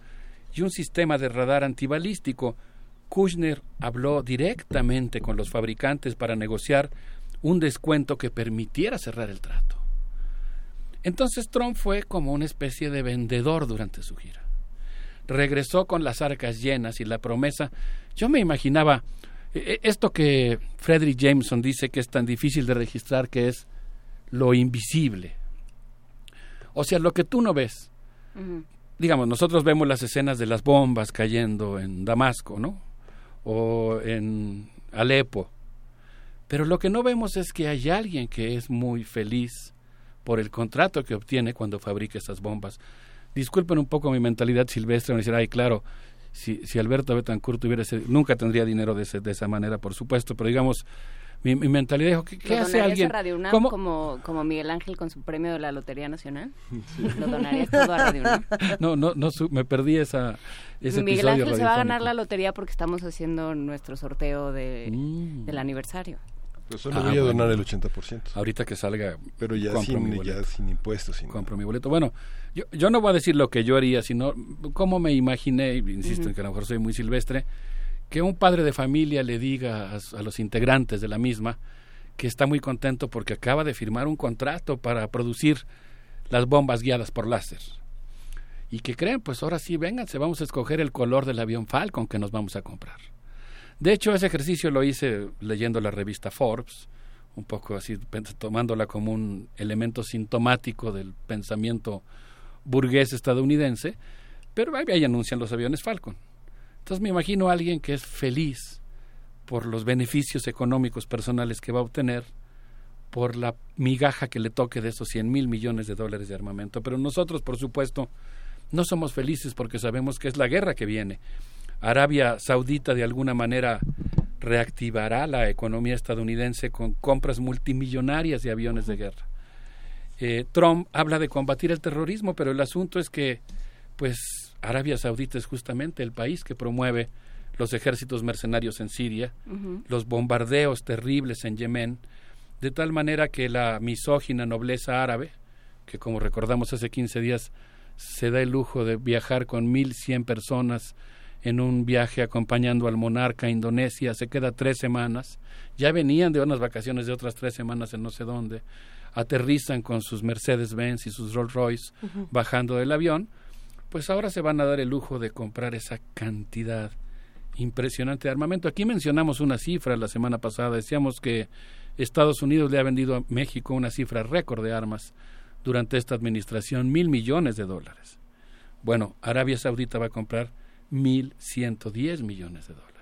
[SPEAKER 43] y un sistema de radar antibalístico. Kushner habló directamente con los fabricantes para negociar un descuento que permitiera cerrar el trato. Entonces Trump fue como una especie de vendedor durante su gira. Regresó con las arcas llenas y la promesa. Yo me imaginaba eh, esto que Frederick Jameson dice que es tan difícil de registrar que es lo invisible. O sea, lo que tú no ves. Digamos, nosotros vemos las escenas de las bombas cayendo en Damasco, ¿no? O en Alepo. Pero lo que no vemos es que hay alguien que es muy feliz por el contrato que obtiene cuando fabrica esas bombas. Disculpen un poco mi mentalidad silvestre, me decir, ay, claro, si, si Alberto Betancourt tuviera ese, nunca tendría dinero de, ese- de esa manera, por supuesto, pero digamos, mi, mi mentalidad dijo, ¿qué, qué
[SPEAKER 3] ¿Lo
[SPEAKER 43] hace
[SPEAKER 3] donarías
[SPEAKER 43] alguien?
[SPEAKER 3] a Radio UNAM
[SPEAKER 43] ¿Cómo?
[SPEAKER 3] como, como Miguel Ángel con su premio de la Lotería Nacional? ¿Lo donarías todo a Radio UNAM?
[SPEAKER 43] No, no, no, su- me perdí esa, ese
[SPEAKER 3] Miguel
[SPEAKER 43] episodio
[SPEAKER 3] Ángel se va a ganar la lotería porque estamos haciendo nuestro sorteo de,
[SPEAKER 43] Mm.
[SPEAKER 3] del aniversario.
[SPEAKER 45] Pues solo
[SPEAKER 43] Ah,
[SPEAKER 45] voy a donar
[SPEAKER 43] bueno.
[SPEAKER 45] el 80%.
[SPEAKER 43] Ahorita que salga,
[SPEAKER 45] Pero ya
[SPEAKER 43] compro mi
[SPEAKER 45] sin, ya sin impuestos. Sin
[SPEAKER 43] compro mi boleto. Bueno, yo, yo no voy a decir lo que yo haría, sino cómo me imaginé, insisto
[SPEAKER 3] Ujú.
[SPEAKER 43] en que a lo mejor soy muy silvestre, que un padre de familia le diga a, los integrantes de la misma que está muy contento porque acaba de firmar un contrato para producir las bombas guiadas por láser. Y que creen, pues ahora sí, vénganse, vamos a escoger el color del avión Falcon que nos vamos a comprar. De hecho, ese ejercicio lo hice leyendo la revista Forbes, un poco así, tomándola como un elemento sintomático del pensamiento burgués estadounidense, pero ahí anuncian los aviones Falcon. Entonces me imagino a alguien que es feliz por los beneficios económicos personales que va a obtener, por la migaja que le toque de esos 100 mil millones de dólares de armamento. Pero nosotros, por supuesto, no somos felices porque sabemos que es la guerra que viene. Arabia Saudita de alguna manera reactivará la economía estadounidense con compras multimillonarias de aviones de guerra. Eh, Trump habla de combatir el terrorismo, pero el asunto es que, pues, Arabia Saudita es justamente el país que promueve los ejércitos mercenarios en Siria, los bombardeos terribles en Yemen, de tal manera que la misógina nobleza árabe, que como recordamos hace 15 días se da el lujo de viajar con 1.100 personas en un viaje acompañando al monarca a Indonesia, se queda tres semanas, ya venían de unas vacaciones de otras tres semanas en no sé dónde, aterrizan con sus Mercedes-Benz y sus Rolls-Royce bajando del avión, pues ahora se van a dar el lujo de comprar esa cantidad impresionante de armamento. Aquí mencionamos una cifra la semana pasada, decíamos que Estados Unidos le ha vendido a México una cifra récord de armas durante esta administración, mil millones de dólares. Bueno, Arabia Saudita va a comprar mil ciento diez millones de dólares.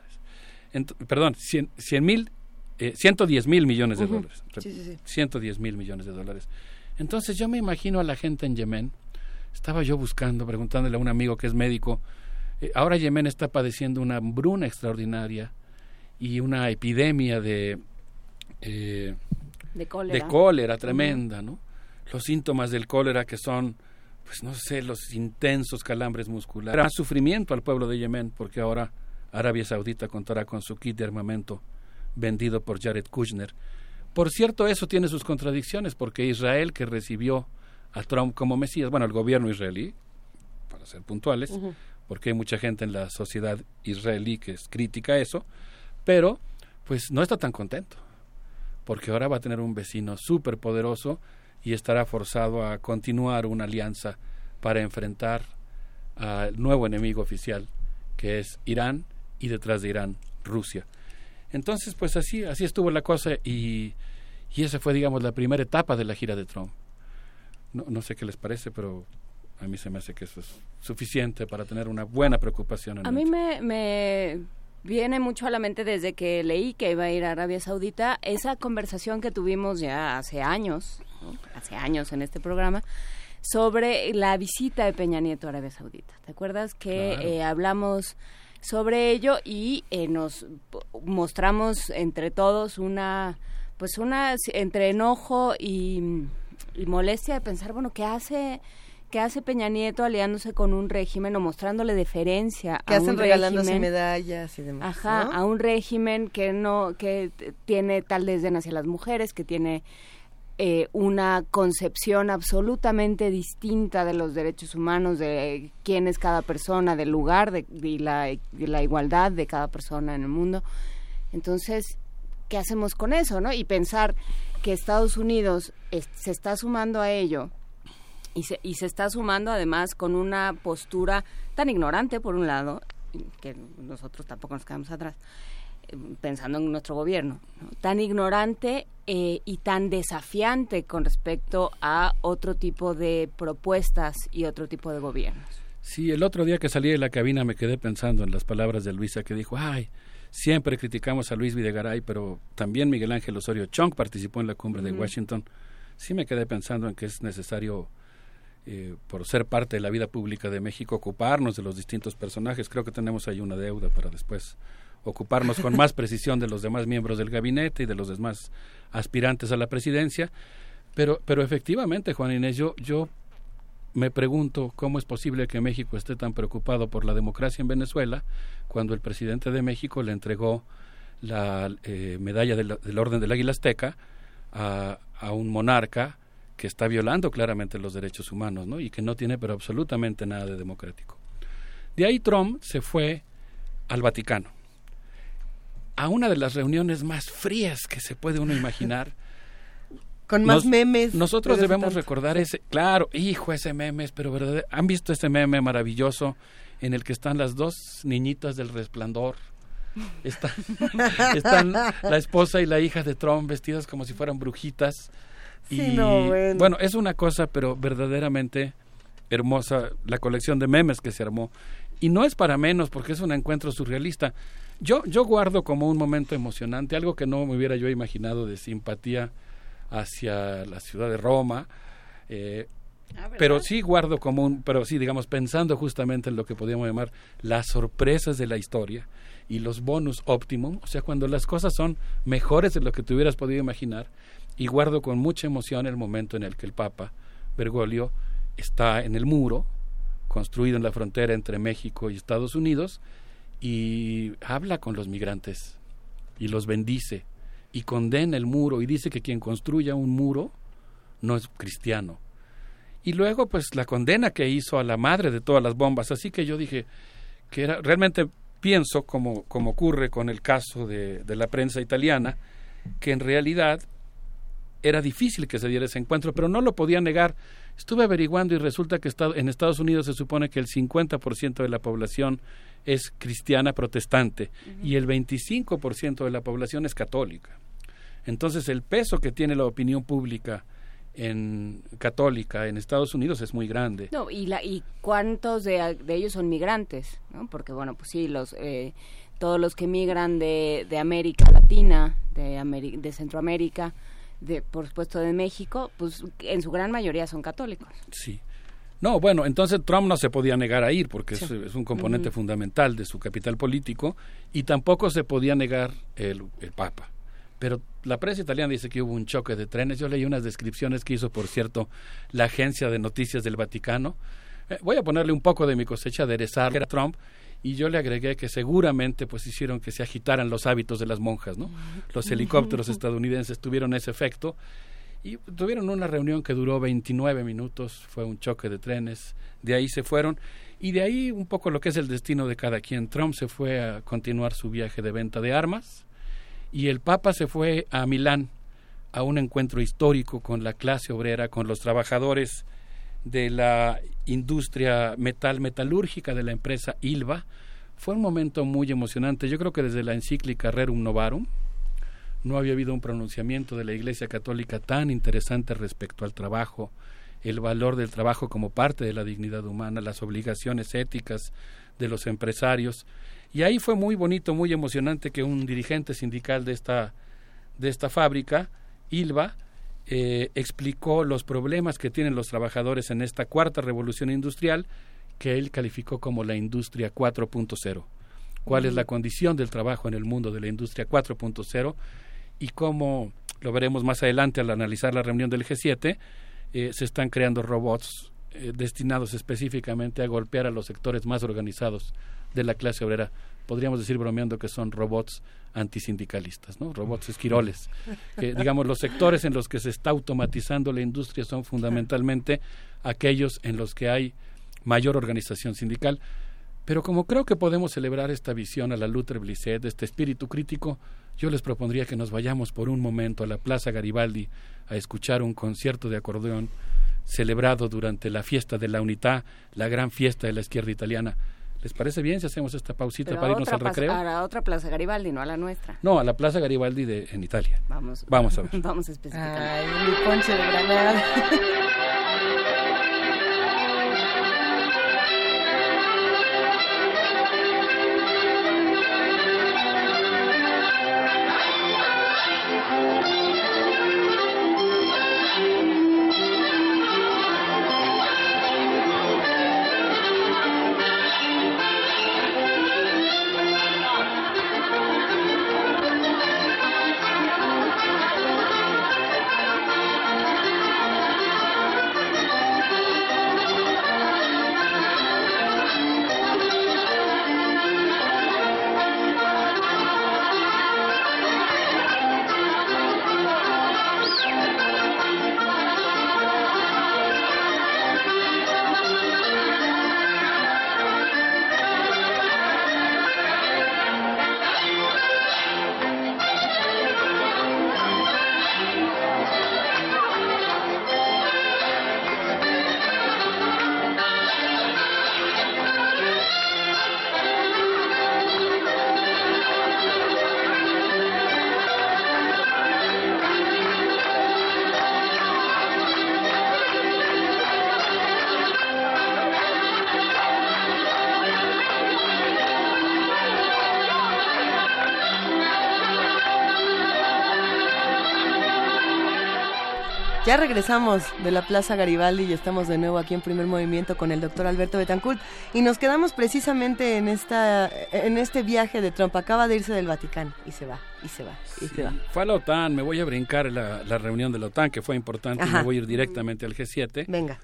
[SPEAKER 43] Ent- perdón, cien cien mil, eh, ciento diez mil millones de dólares.
[SPEAKER 44] Sí, sí, sí.
[SPEAKER 43] 110 mil millones de dólares. Entonces yo me imagino a la gente en Yemen, estaba yo buscando, preguntándole a un amigo que es médico, eh, ahora Yemen está padeciendo una hambruna extraordinaria y una epidemia de, eh,
[SPEAKER 3] De cólera.
[SPEAKER 43] de cólera tremenda, ¿no? Los síntomas del cólera que son, pues no sé, los intensos calambres musculares. Más sufrimiento al pueblo de Yemen porque ahora Arabia Saudita contará con su kit de armamento vendido por Jared Kushner. Por cierto, eso tiene sus contradicciones porque Israel, que recibió a Trump como Mesías, bueno, el gobierno israelí, para ser puntuales, porque hay mucha gente en la sociedad israelí que es crítica a eso, pero pues no está tan contento, porque ahora va a tener un vecino súper poderoso y estará forzado a continuar una alianza para enfrentar al nuevo enemigo oficial, que es Irán, y detrás de Irán, Rusia. Entonces, pues así, así estuvo la cosa y, y esa fue, digamos, la primera etapa de la gira de Trump. No, no sé qué les parece, pero a mí se me hace que eso es suficiente para tener una buena preocupación. En
[SPEAKER 3] A mí me, me viene mucho a la mente desde que leí que iba a ir a Arabia Saudita esa conversación que tuvimos ya hace años, ¿no? hace años en este programa, sobre la visita de Peña Nieto a Arabia Saudita. ¿Te acuerdas que
[SPEAKER 46] Claro.
[SPEAKER 3] eh, hablamos sobre ello y eh, nos mostramos entre todos una, pues una entre enojo y, y molestia de pensar, bueno, ¿qué hace? ¿Qué hace Peña Nieto aliándose con un régimen o mostrándole deferencia
[SPEAKER 44] Que
[SPEAKER 3] a
[SPEAKER 44] hacen
[SPEAKER 3] un
[SPEAKER 44] regalándose
[SPEAKER 3] régimen?
[SPEAKER 44] medallas y demás.
[SPEAKER 3] Ajá,
[SPEAKER 44] ¿no?
[SPEAKER 3] a un régimen que no, que tiene tal desdén hacia las mujeres, que tiene eh, una concepción absolutamente distinta de los derechos humanos, de quién es cada persona, del lugar de, la, de la igualdad de cada persona en el mundo. Entonces, ¿qué hacemos con eso, no? Y pensar que Estados Unidos es- se está sumando a ello y se, y se está sumando además con una postura tan ignorante, por un lado, que nosotros tampoco nos quedamos atrás, eh, pensando en nuestro gobierno, ¿no? tan ignorante eh, y tan desafiante con respecto a otro tipo de propuestas y otro tipo de gobiernos.
[SPEAKER 43] Sí, el otro día que salí de la cabina me quedé pensando en las palabras de Luisa que dijo, ay, siempre criticamos a Luis Videgaray, pero también Miguel Ángel Osorio Chong participó en la cumbre de. Washington. Sí me quedé pensando en que es necesario, eh, por ser parte de la vida pública de México, ocuparnos de los distintos personajes. Creo que tenemos ahí una deuda para después ocuparnos con más precisión de los demás miembros del gabinete y de los demás aspirantes a la presidencia. Pero, pero efectivamente, Juan Inés, yo, yo me pregunto cómo es posible que México esté tan preocupado por la democracia en Venezuela cuando el presidente de México le entregó la eh, medalla del, Orden del Águila Azteca a, a, un monarca que está violando claramente los derechos humanos ¿no? y que no tiene pero absolutamente nada de democrático. De ahí Trump se fue al Vaticano, a una de las reuniones más frías que se puede uno imaginar.
[SPEAKER 44] Con más memes.
[SPEAKER 43] Nosotros debemos recordar ese, claro, hijo, ese memes, pero verdad, ¿han visto ese meme maravilloso en el que están las dos niñitas del resplandor? Están, están la esposa y la hija de Trump vestidas como si fueran brujitas. y bueno. es una cosa, pero verdaderamente hermosa la colección de memes que se armó. Y no es para menos, porque es un encuentro surrealista. Yo, yo guardo como un momento emocionante, algo que no me hubiera yo imaginado de simpatía hacia la ciudad de Roma. Eh, ah, pero sí guardo como un, pero sí, digamos, pensando justamente en lo que podríamos llamar las sorpresas de la historia y los bonus optimum, o sea, cuando las cosas son mejores de lo que te hubieras podido imaginar, y guardo con mucha emoción el momento en el que el Papa Bergoglio está en el muro, construido en la frontera entre México y Estados Unidos, y habla con los migrantes y los bendice y condena el muro y dice que quien construya un muro no es cristiano. Y luego pues la condena que hizo a la madre de todas las bombas, así que yo dije que era realmente pienso como, como ocurre con el caso de, de la prensa italiana, que en realidad era difícil que se diera ese encuentro, pero no lo podía negar. Estuve averiguando y resulta que en Estados Unidos se supone que el 50% de la población es cristiana protestante y el 25% de la población es católica. Entonces el peso que tiene la opinión pública en católica en Estados Unidos es muy grande.
[SPEAKER 3] No, y la y cuántos de, ellos son migrantes, ¿no? Porque bueno, pues sí, los eh, todos los que migran de, de América Latina, de, de Centroamérica, de por supuesto de México, pues en su gran mayoría son católicos.
[SPEAKER 43] Sí. No, bueno, entonces Trump no se podía negar a ir porque es, un componente fundamental de su capital político y tampoco se podía negar el, el Papa. Pero la prensa italiana dice que hubo un choque de trenes. Yo leí unas descripciones que hizo, por cierto, la agencia de noticias del Vaticano. Eh, voy a ponerle un poco de mi cosecha de a Trump y yo le agregué que seguramente pues hicieron que se agitaran los hábitos de las monjas, ¿no? Los helicópteros estadounidenses tuvieron ese efecto y tuvieron una reunión que duró 29 minutos, fue un choque de trenes, de ahí se fueron y de ahí un poco lo que es el destino de cada quien. Trump se fue a continuar su viaje de venta de armas y el Papa se fue a Milán a un encuentro histórico con la clase obrera, con los trabajadores de la industria metal metalúrgica de la empresa Ilva. Fue un momento muy emocionante. Yo creo que desde la encíclica Rerum Novarum, no había habido un pronunciamiento de la Iglesia Católica tan interesante respecto al trabajo, el valor del trabajo como parte de la dignidad humana, las obligaciones éticas de los empresarios. Y ahí fue muy bonito, muy emocionante que un dirigente sindical de esta, de esta fábrica, Ilva, eh, explicó los problemas que tienen los trabajadores en esta cuarta revolución industrial que él calificó como la industria 4.0. ¿Cuál es la condición del trabajo en el mundo de la industria 4.0? y cómo, lo veremos más adelante al analizar la reunión del G7, eh, se están creando robots eh, destinados específicamente a golpear a los sectores más organizados de la clase obrera. Podríamos decir bromeando que son robots antisindicalistas, ¿no? robots esquiroles. digamos, los sectores en los que se está automatizando la industria son fundamentalmente aquellos en los que hay mayor organización sindical. Pero como creo que podemos celebrar esta visión a la Luther Blissett, este espíritu crítico, yo les propondría que nos vayamos por un momento a la Plaza Garibaldi a escuchar un concierto de acordeón celebrado durante la fiesta de la Unidad, la gran fiesta de la izquierda italiana. ¿Les parece bien si hacemos esta pausita para irnos al recreo?
[SPEAKER 3] A la otra Plaza Garibaldi, no a la nuestra.
[SPEAKER 43] No, a la Plaza Garibaldi de, en Italia.
[SPEAKER 3] Vamos,
[SPEAKER 43] vamos a ver.
[SPEAKER 3] vamos a especificar.
[SPEAKER 44] Ay, mi ponche de Granada.
[SPEAKER 1] Ya regresamos de la Plaza Garibaldi y estamos de nuevo aquí en primer movimiento con el doctor Alberto Betancourt y nos quedamos precisamente en esta en este viaje de Trump. Acaba de irse del Vaticano y se va, y se va, y se va.
[SPEAKER 43] Fue a la OTAN, me voy a brincar la, la reunión de la OTAN que fue importante, y me voy a ir directamente al G7.
[SPEAKER 1] Venga.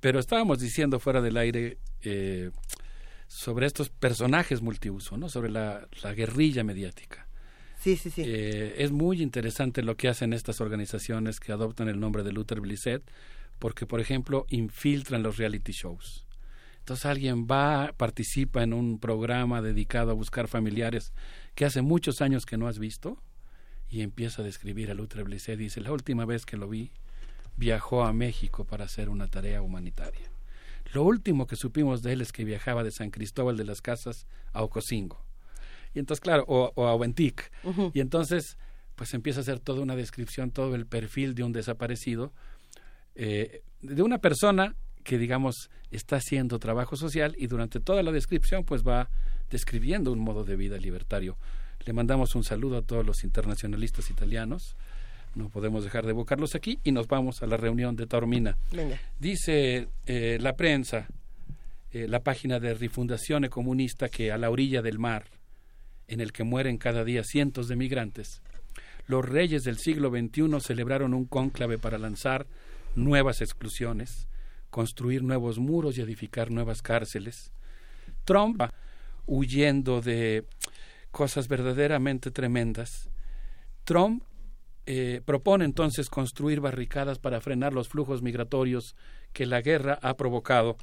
[SPEAKER 43] Pero estábamos diciendo fuera del aire eh, sobre estos personajes multiuso, ¿no? Sobre la, la guerrilla mediática.
[SPEAKER 1] Sí, sí, sí.
[SPEAKER 43] Eh, es muy interesante lo que hacen estas organizaciones que adoptan el nombre de Luther Blissett, porque, por ejemplo, infiltran los reality shows. Entonces alguien va, participa en un programa dedicado a buscar familiares que hace muchos años que no has visto y empieza a describir a Luther Blissett. Dice, la última vez que lo vi, viajó a México para hacer una tarea humanitaria. Lo último que supimos de él es que viajaba de San Cristóbal de las Casas a Ocosingo. Y entonces, claro, o, a Oventic. Y entonces, pues empieza a hacer toda una descripción, todo el perfil de un desaparecido, eh, de una persona que, digamos, está haciendo trabajo social y durante toda la descripción, pues va describiendo un modo de vida libertario. Le mandamos un saludo a todos los internacionalistas italianos. No podemos dejar de evocarlos aquí y nos vamos a la reunión de Taormina. Dice eh, la prensa, eh, la página de Rifundación Comunista, que a la orilla del mar, en el que mueren cada día cientos de migrantes, los reyes del siglo XXI celebraron un cónclave para lanzar nuevas exclusiones, construir nuevos muros y edificar nuevas cárceles. Trump, huyendo de cosas verdaderamente tremendas, Trump eh, propone entonces construir barricadas para frenar los flujos migratorios que la guerra ha provocado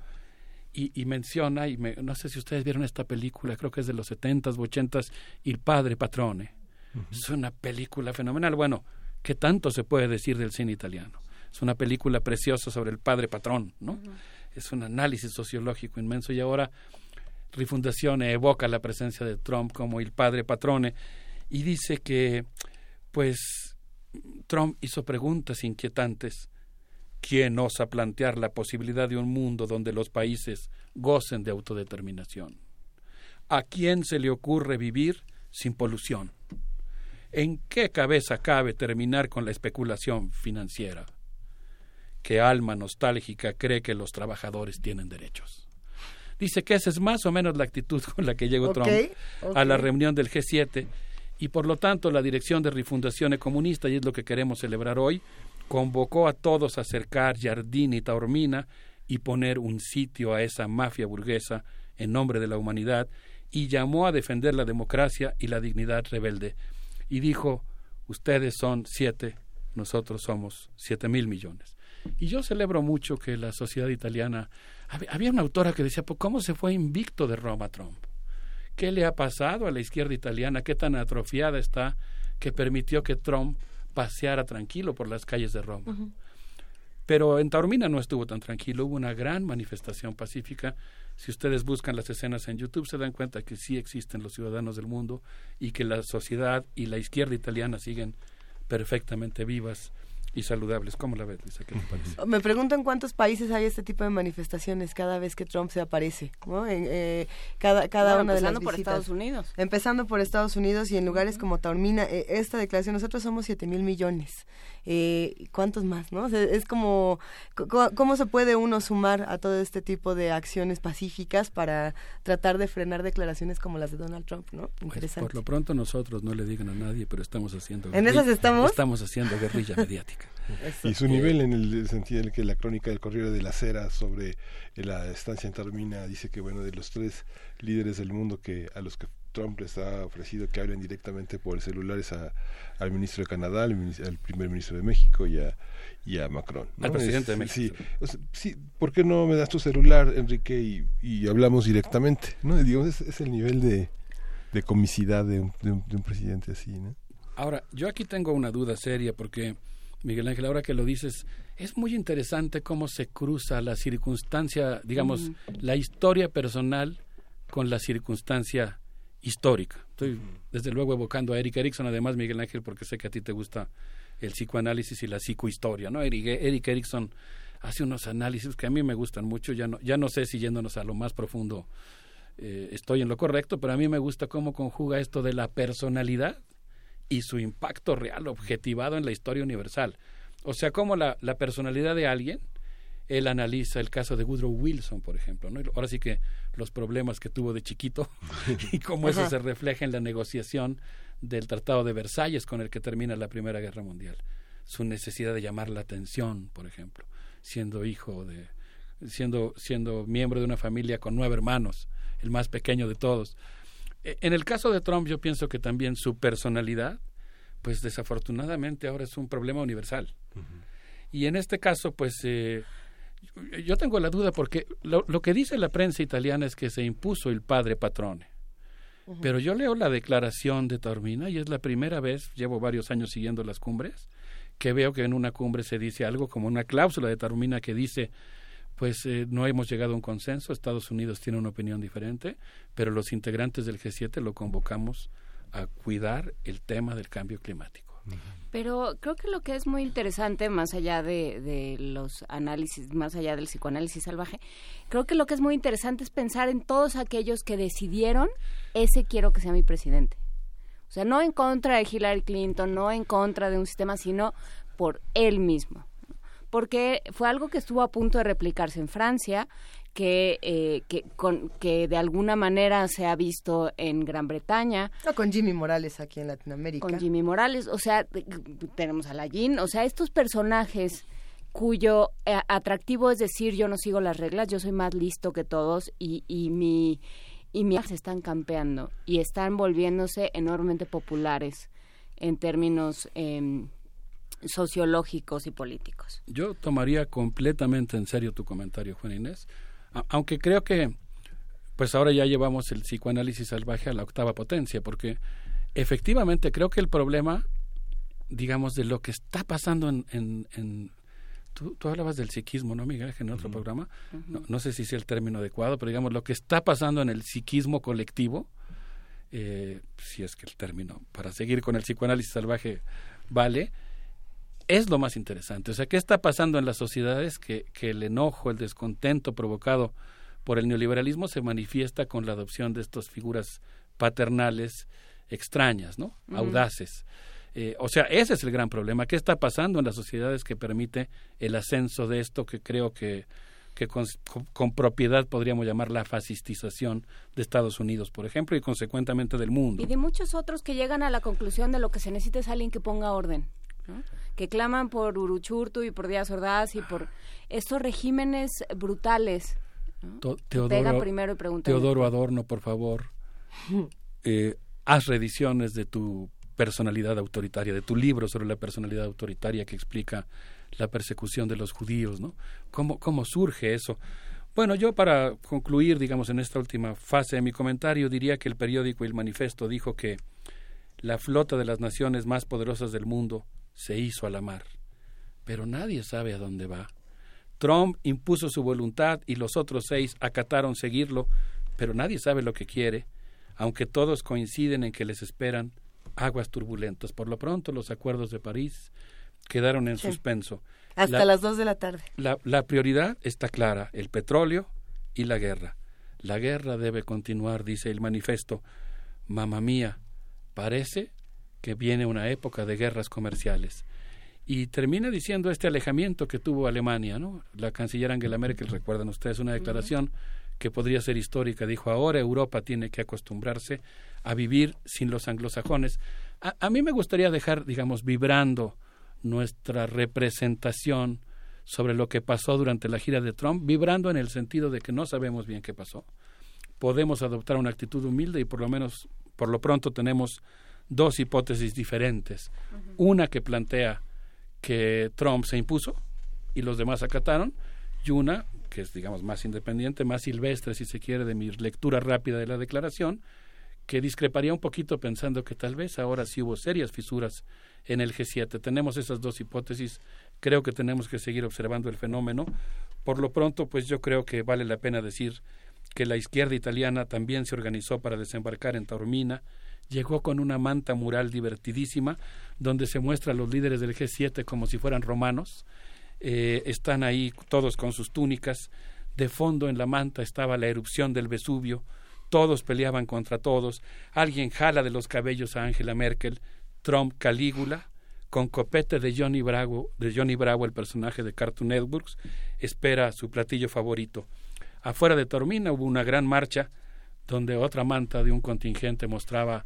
[SPEAKER 43] y, menciona, y no sé si ustedes vieron esta película, creo que es de los setentas o ochentas, Il Padre Patrone. Es una película fenomenal. Bueno, ¿qué tanto se puede decir del cine italiano? Es una película preciosa sobre el padre patrón, ¿no? Es un análisis sociológico inmenso y ahora Rifundazione evoca la presencia de Trump como el padre patrone y dice que, pues, Trump hizo preguntas inquietantes ¿Quién osa plantear la posibilidad de un mundo donde los países gocen de autodeterminación? ¿A quién se le ocurre vivir sin polución? ¿En qué cabeza cabe terminar con la especulación financiera? ¿Qué alma nostálgica cree que los trabajadores tienen derechos? Dice que esa es más o menos la actitud con la que llegó Trump a la reunión del G7 y por lo tanto la dirección de Rifundación Comunista, y es lo que queremos celebrar hoy, convocó a todos a acercar Jardín y Taormina y poner un sitio a esa mafia burguesa en nombre de la humanidad y llamó a defender la democracia y la dignidad rebelde. Y dijo, ustedes son siete, nosotros somos siete mil millones. Y yo celebro mucho que la sociedad italiana... Había una autora que decía, ¿cómo se fue invicto de Roma Trump? ¿Qué le ha pasado a la izquierda italiana? ¿Qué tan atrofiada está que permitió que Trump paseara tranquilo por las calles de Roma. Pero en Taormina no estuvo tan tranquilo, hubo una gran manifestación pacífica. Si ustedes buscan las escenas en YouTube se dan cuenta que sí existen los ciudadanos del mundo y que la sociedad y la izquierda italiana siguen perfectamente vivas y saludables. ¿Cómo la ves, Luisa? ¿Qué te parece?
[SPEAKER 1] Me pregunto en cuántos países hay este tipo de manifestaciones cada vez que Trump se aparece, ¿no? En, eh, cada cada una de las
[SPEAKER 3] Empezando por Estados Unidos.
[SPEAKER 1] Empezando por Estados Unidos y en lugares como Taormina. Eh, esta declaración, nosotros somos siete mil millones. Eh, ¿Cuántos más, no? es como, ¿cómo se puede uno sumar a todo este tipo de acciones pacíficas para tratar de frenar declaraciones como las de Donald Trump, ¿no?
[SPEAKER 43] Pues,
[SPEAKER 1] Interesante.
[SPEAKER 43] por lo pronto nosotros no le digan a nadie, pero estamos haciendo...
[SPEAKER 1] ¿En esas estamos?
[SPEAKER 43] Estamos haciendo guerrilla mediática.
[SPEAKER 2] Y su nivel en el sentido en que la crónica del Corriere de la Cera sobre la estancia en Taormina dice que, bueno, de los tres líderes del mundo que a los que Trump les ha ofrecido que hablen directamente por celulares a, al ministro de Canadá, al, primer ministro de México y a, y a Macron.
[SPEAKER 43] Al presidente de México.
[SPEAKER 2] Sí, sí, ¿por qué no me das tu celular, Enrique, y, y hablamos directamente? ¿no? Digamos, es, el nivel de, de comicidad de un, de, un, presidente así. ¿no?
[SPEAKER 43] Ahora, yo aquí tengo una duda seria porque, Miguel Ángel, ahora que lo dices, es muy interesante cómo se cruza la circunstancia, digamos, la historia personal con la circunstancia histórica. Estoy desde luego evocando a Eric Erickson, además Miguel Ángel, porque sé que a ti te gusta el psicoanálisis y la psicohistoria, ¿no? Eric, Eric Erickson hace unos análisis que a mí me gustan mucho, ya no, ya no sé si yéndonos a lo más profundo eh, estoy en lo correcto, pero a mí me gusta cómo conjuga esto de la personalidad y su impacto real, objetivado en la historia universal. O sea, cómo la, la personalidad de alguien, él analiza el caso de Woodrow Wilson, por ejemplo, ¿no? Ahora sí que los problemas que tuvo de chiquito y cómo eso
[SPEAKER 44] Ajá.
[SPEAKER 43] se refleja en la negociación del Tratado de Versalles con el que termina la Primera Guerra Mundial. Su necesidad de llamar la atención, por ejemplo, siendo hijo de siendo siendo miembro de una familia con nueve hermanos, el más pequeño de todos. En el caso de Trump yo pienso que también su personalidad pues desafortunadamente ahora es un problema universal. Y en este caso, pues eh, yo- tengo la duda porque lo, lo que dice la prensa italiana es que se impuso el padre patrone. Pero yo leo la declaración de Taormina y es la primera vez, llevo varios años siguiendo las cumbres, que veo que en una cumbre se dice algo como una cláusula de Taormina que dice, pues eh, no hemos llegado a un consenso, Estados Unidos tiene una opinión diferente, pero los integrantes del G7 lo convocamos a cuidar el tema del cambio climático.
[SPEAKER 3] Pero creo que lo que es muy interesante, más allá de, de los análisis, más allá del psicoanálisis salvaje, creo que lo que es muy interesante es pensar en todos aquellos que decidieron, ese quiero que sea mi presidente. O sea, no en contra de Hillary Clinton, no en contra de un sistema, sino por él mismo. Porque fue algo que estuvo a punto de replicarse en Francia, que, eh, que, con, que de alguna manera se ha visto en Gran Bretaña.
[SPEAKER 44] No, con Jimmy Morales aquí en Latinoamérica.
[SPEAKER 3] Con Jimmy Morales, o sea, tenemos a la Jean, o sea, estos personajes cuyo eh, atractivo es decir, yo no sigo las reglas, yo soy más listo que todos y, y mi y mi se están campeando y están volviéndose enormemente populares en términos em, sociológicos y políticos.
[SPEAKER 43] Yo tomaría completamente en serio tu comentario, Juan Inés, a- aunque creo que pues ahora ya llevamos el psicoanálisis salvaje a la octava potencia, porque efectivamente creo que el problema, digamos, de lo que está pasando en... en, en- tú, tú hablabas del psiquismo, ¿no, Miguel, en otro programa? no, no sé si es el término adecuado, pero digamos, lo que está pasando en el psiquismo colectivo, eh, si es que el término, para seguir con el psicoanálisis salvaje, vale, es lo más interesante. O sea, ¿qué está pasando en las sociedades que, que el enojo, el descontento provocado por el neoliberalismo se manifiesta con la adopción de estas figuras paternales extrañas, ¿no? Audaces. Eh, o sea, ese es el gran problema. ¿Qué está pasando en las sociedades que permite el ascenso de esto que creo que, que con, con- con propiedad podríamos llamar la fascistización de Estados Unidos, por ejemplo, y consecuentemente del mundo?
[SPEAKER 3] Y de muchos otros que llegan a la conclusión de lo que se necesita es alguien que ponga orden, ¿no? que claman por Uruchurtu y por Díaz Ordaz y por estos regímenes brutales. ¿no?
[SPEAKER 43] Teodoro,
[SPEAKER 3] primero y
[SPEAKER 43] Teodoro Adorno, por favor, eh, haz reediciones de tu personalidad autoritaria, de tu libro sobre la personalidad autoritaria que explica la persecución de los judíos, ¿no? ¿Cómo, cómo surge eso? Bueno, yo para concluir, digamos, en esta última fase de mi comentario, diría que el periódico El Manifesto dijo que la flota de las naciones más poderosas del mundo se hizo a la mar, pero nadie sabe a dónde va. Trump impuso su voluntad y los otros seis acataron seguirlo, pero nadie sabe lo que quiere, aunque todos coinciden en que les esperan aguas turbulentas. Por lo pronto, los acuerdos de París quedaron en
[SPEAKER 44] Sí.
[SPEAKER 43] suspenso.
[SPEAKER 44] Hasta
[SPEAKER 43] La-
[SPEAKER 44] las dos de la tarde.
[SPEAKER 43] la, la prioridad está clara, el petróleo y la guerra. La guerra debe continuar, dice el manifiesto. Mamá mía, parece que viene una época de guerras comerciales. Y termina diciendo este alejamiento que tuvo Alemania, ¿no? La canciller Angela Merkel, recuerdan ustedes, una declaración que podría ser histórica. Dijo, ahora Europa tiene que acostumbrarse a vivir sin los anglosajones. A, a mí me gustaría dejar, digamos, vibrando nuestra representación sobre lo que pasó durante la gira de Trump, vibrando en el sentido de que no sabemos bien qué pasó. Podemos adoptar una actitud humilde y por lo menos, por lo pronto, tenemos dos hipótesis diferentes. Una que plantea que Trump se impuso y los demás acataron, y una que es, digamos, más independiente, más silvestre, si se quiere, de mi lectura rápida de la declaración, que discreparía un poquito pensando que tal vez ahora sí hubo serias fisuras en el G7. Tenemos esas dos hipótesis, creo que tenemos que seguir observando el fenómeno. Por lo pronto, pues yo creo que vale la pena decir que la izquierda italiana también se organizó para desembarcar en Taormina, llegó con una manta mural divertidísima, donde se muestra a los líderes del G7 como si fueran romanos, eh, están ahí todos con sus túnicas, de fondo en la manta estaba la erupción del Vesubio, todos peleaban contra todos, alguien jala de los cabellos a Angela Merkel, Trump Calígula, con copete de Johnny Bravo, de Johnny Bravo, el personaje de Cartoon Networks, espera su platillo favorito. Afuera de Tormina hubo una gran marcha donde otra manta de un contingente mostraba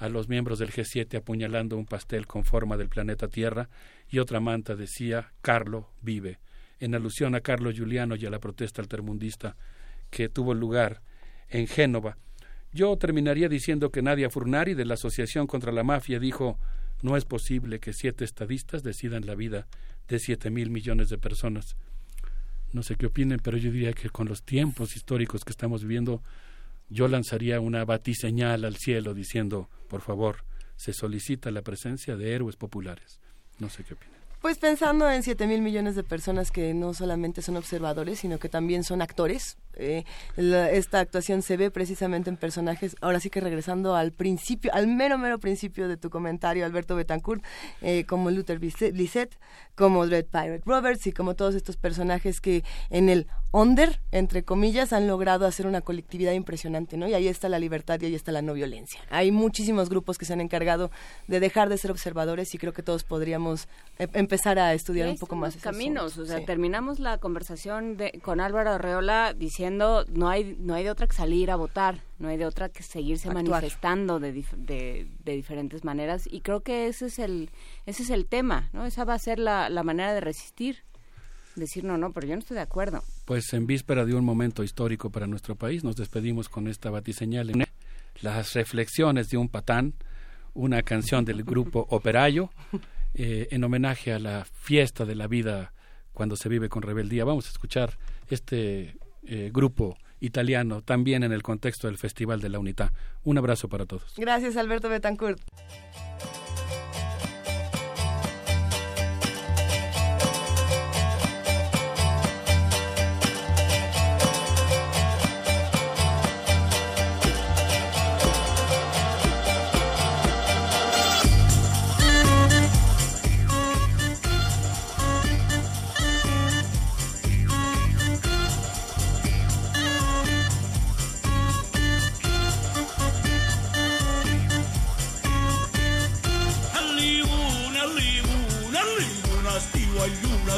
[SPEAKER 43] a los miembros del G7 apuñalando un pastel con forma del planeta Tierra y otra manta decía Carlo vive, en alusión a Carlo Giuliano y a la protesta altermundista que tuvo lugar en Génova. Yo terminaría diciendo que Nadia Furnari de la Asociación contra la Mafia dijo no es posible que siete estadistas decidan la vida de siete mil millones de personas. No sé qué opinen, pero yo diría que con los tiempos históricos que estamos viviendo, yo lanzaría una batiseñal al cielo diciendo, por favor, se solicita la presencia de héroes populares. No sé qué opinan.
[SPEAKER 44] Pues pensando en siete mil millones de personas que no solamente son observadores, sino que también son actores, eh, esta actuación se ve precisamente en personajes, ahora sí que regresando al principio, al mero, mero principio de tu comentario, Alberto Betancourt, eh, como Luther Lisset, como Dread Pirate Roberts y como todos estos personajes que en el under, entre comillas, han logrado hacer una colectividad impresionante, ¿no? Y ahí está la libertad y ahí está la no violencia. Hay muchísimos grupos que se han encargado de dejar de ser observadores y creo que todos podríamos eh, empezar a estudiar un poco más.
[SPEAKER 3] caminos, o sea, terminamos la conversación de, con Álvaro Arreola diciendo no hay no hay de otra que salir a votar, no hay de otra que seguirse manifestando de, de, de, diferentes maneras y creo que ese es el ese es el tema, ¿no? Esa va a ser la, la manera de resistir decir no, no, pero yo no estoy de acuerdo.
[SPEAKER 43] Pues en víspera de un momento histórico para nuestro país, nos despedimos con esta batiseñal. Las reflexiones de un patán, una canción del grupo Operayo, eh, en homenaje a la fiesta de la vida cuando se vive con rebeldía. Vamos a escuchar este eh, grupo italiano también en el contexto del Festival de la Unidad. Un abrazo para todos.
[SPEAKER 44] Gracias, Alberto Betancourt.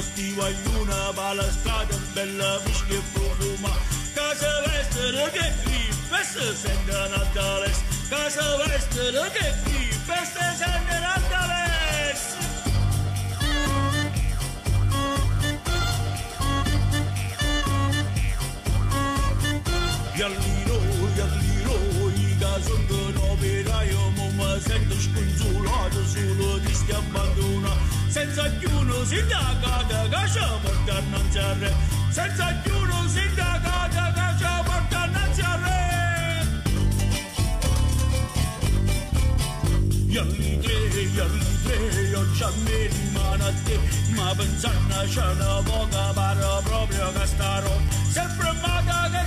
[SPEAKER 46] măstii o iună Bală scadă belă, mișcă furuma. Ca să vezi tărâge clip Peste sende natales. Ca să vezi tărâge clip Peste sende natales. Iar liro, iar liro Iga zângă nobe raio Mă mă sentă-și când zulă Zulă, distea bandul senza chiuno sindaca da casa non innanzi Senza re senza chiuno sindaca da casa non innanzi Io re Yalli io yalli te, io già mi rimane a te ma pensando c'è una poca proprio a starò sempre amata che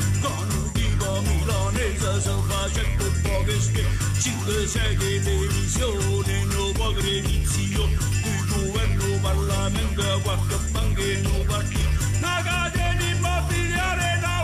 [SPEAKER 46] milanese si facendo poche spie, 5-6 televisione, no poche edizioni, il governo, parlamento, qualche banca e no partito, una catena immobiliare, una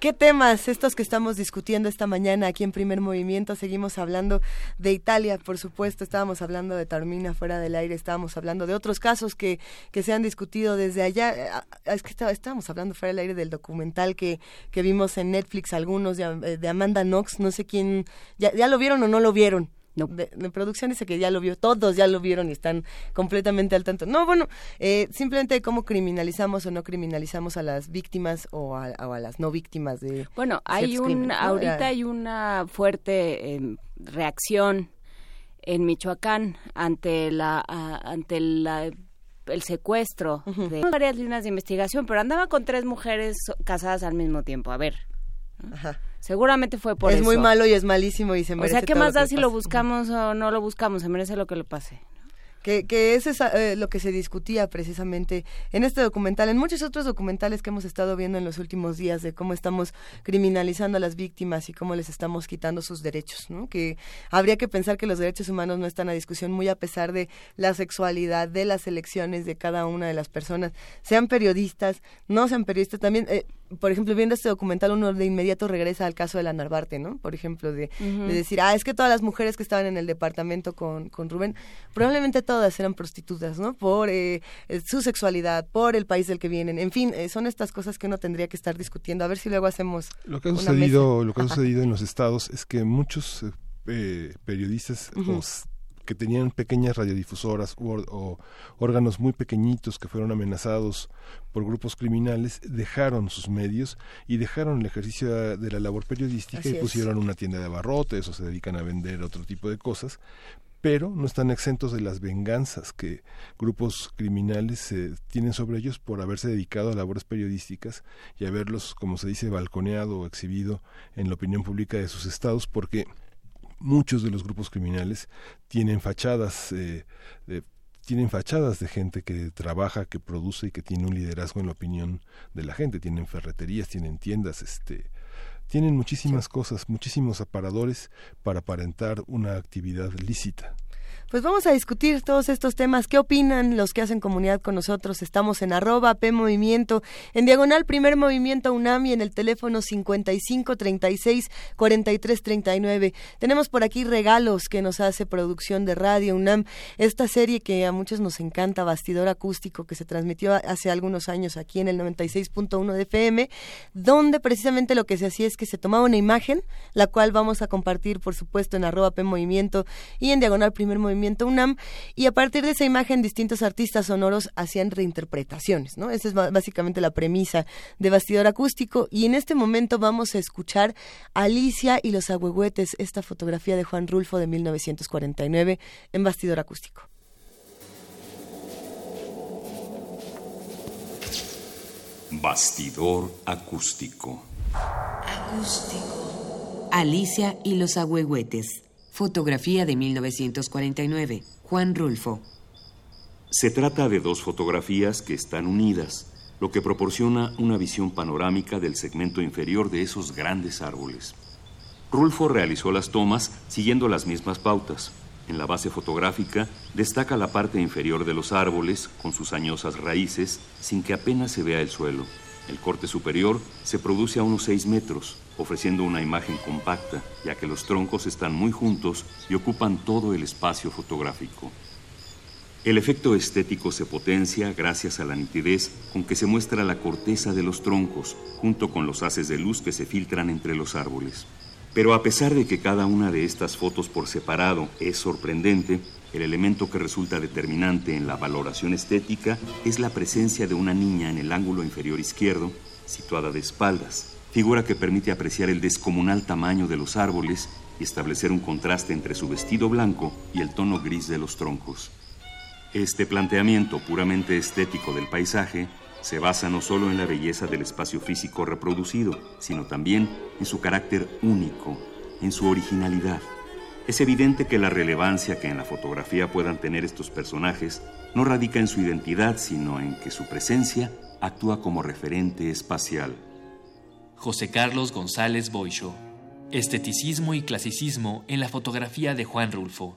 [SPEAKER 1] ¿Qué temas estos que estamos discutiendo esta mañana aquí en Primer Movimiento? Seguimos hablando de Italia, por supuesto, estábamos hablando de Tarmina fuera del aire, estábamos hablando de otros casos que, que se han discutido desde allá. Ah, Es que está- estábamos hablando fuera del aire del documental que, que vimos en Netflix, algunos de, eh, de Amanda Knox, no sé quién, ¿ya, ya lo vieron o no lo vieron? De, de producción dice que ya lo vio, todos ya lo vieron y están completamente al tanto. No, bueno, eh, simplemente cómo criminalizamos o no criminalizamos a las víctimas o a, o a las no víctimas de
[SPEAKER 3] Bueno, hay un,
[SPEAKER 1] ¿no?
[SPEAKER 3] ahorita hay una fuerte eh, reacción en Michoacán ante la a- ante la el secuestro de varias líneas de investigación, pero andaba con tres mujeres casadas al mismo tiempo. A ver, seguramente fue por
[SPEAKER 1] es
[SPEAKER 3] eso.
[SPEAKER 1] muy malo y es malísimo y se
[SPEAKER 3] O
[SPEAKER 1] merece
[SPEAKER 3] sea, ¿qué
[SPEAKER 1] todo
[SPEAKER 3] más da si lo buscamos o no lo buscamos? Se merece lo que le pase.
[SPEAKER 1] Que, que es eh, lo que se discutía precisamente en este documental, en muchos otros documentales que hemos estado viendo en los últimos días de cómo estamos criminalizando a las víctimas y cómo les estamos quitando sus derechos, ¿no? Que habría que pensar que los derechos humanos no están a discusión muy a pesar de la sexualidad, de las elecciones de cada una de las personas, sean periodistas, no sean periodistas, también... eh, por ejemplo, viendo este documental, uno de inmediato regresa al caso de la Narvarte, ¿no? Por ejemplo, de, de decir, ah, es que todas las mujeres que estaban en el departamento con, con Rubén, probablemente todas eran prostitutas, ¿no? Por eh, eh, su sexualidad, por el país del que vienen, en fin, eh, son estas cosas que uno tendría que estar discutiendo. A ver si luego hacemos
[SPEAKER 2] Lo que ha
[SPEAKER 1] una
[SPEAKER 2] sucedido,
[SPEAKER 1] mesa.
[SPEAKER 2] lo que ha sucedido en los estados es que muchos eh, eh, periodistas s- que tenían pequeñas radiodifusoras o órganos muy pequeñitos que fueron amenazados por grupos criminales dejaron sus medios y dejaron el ejercicio de la labor periodística
[SPEAKER 1] Así
[SPEAKER 2] y
[SPEAKER 1] es.
[SPEAKER 2] pusieron una tienda de abarrotes o se dedican a vender otro tipo de cosas pero no están exentos de las venganzas que grupos criminales eh, tienen sobre ellos por haberse dedicado a labores periodísticas y haberlos, como se dice, balconeado o exhibido en la opinión pública de sus estados, porque muchos de los grupos criminales tienen fachadas eh, de tienen fachadas de gente que trabaja, que produce y que tiene un liderazgo en la opinión de la gente. Tienen ferreterías, tienen tiendas, este, tienen muchísimas cosas, muchísimos aparadores para aparentar una actividad lícita.
[SPEAKER 1] Pues vamos a discutir todos estos temas. ¿Qué opinan los que hacen comunidad con nosotros? Estamos en arroba P Movimiento, en diagonal Primer Movimiento UNAM y en el teléfono 55 36 43 39. Tenemos por aquí regalos que nos hace producción de Radio UNAM. Esta serie que a muchos nos encanta, Bastidor Acústico, que se transmitió hace algunos años aquí en el 96.1 de FM, donde precisamente lo que se hacía es que se tomaba una imagen, la cual vamos a compartir, por supuesto, en arroba P Movimiento y en diagonal Primer Movimiento UNAM, y a partir de esa imagen distintos artistas sonoros hacían reinterpretaciones, ¿no? Esa es básicamente la premisa de Bastidor Acústico, y en este momento vamos a escuchar Alicia y los Agüehuetes, esta fotografía de Juan Rulfo de 1949 en Bastidor Acústico.
[SPEAKER 19] Bastidor acústico.
[SPEAKER 15] Alicia y los agüehuetes. Fotografía de 1949. Juan Rulfo.
[SPEAKER 19] Se trata de dos fotografías que están unidas, lo que proporciona una visión panorámica del segmento inferior de esos grandes árboles. Rulfo realizó las tomas siguiendo las mismas pautas. En la base fotográfica destaca la parte inferior de los árboles con sus añosas raíces sin que apenas se vea el suelo. El corte superior se produce a unos 6 metros, ofreciendo una imagen compacta, ya que los troncos están muy juntos y ocupan todo el espacio fotográfico. El efecto estético se potencia gracias a la nitidez con que se muestra la corteza de los troncos, junto con los haces de luz que se filtran entre los árboles. Pero a pesar de que cada una de estas fotos por separado es sorprendente, el elemento que resulta determinante en la valoración estética es la presencia de una niña en el ángulo inferior izquierdo, situada de espaldas, figura que permite apreciar el descomunal tamaño de los árboles y establecer un contraste entre su vestido blanco y el tono gris de los troncos. Este planteamiento puramente estético del paisaje se basa no solo en la belleza del espacio físico reproducido, sino también en su carácter único, en su originalidad. Es evidente que la relevancia que en la fotografía puedan tener estos personajes no radica en su identidad, sino en que su presencia actúa como referente espacial.
[SPEAKER 34] José Carlos González Boixo. Esteticismo y clasicismo en la fotografía de Juan Rulfo.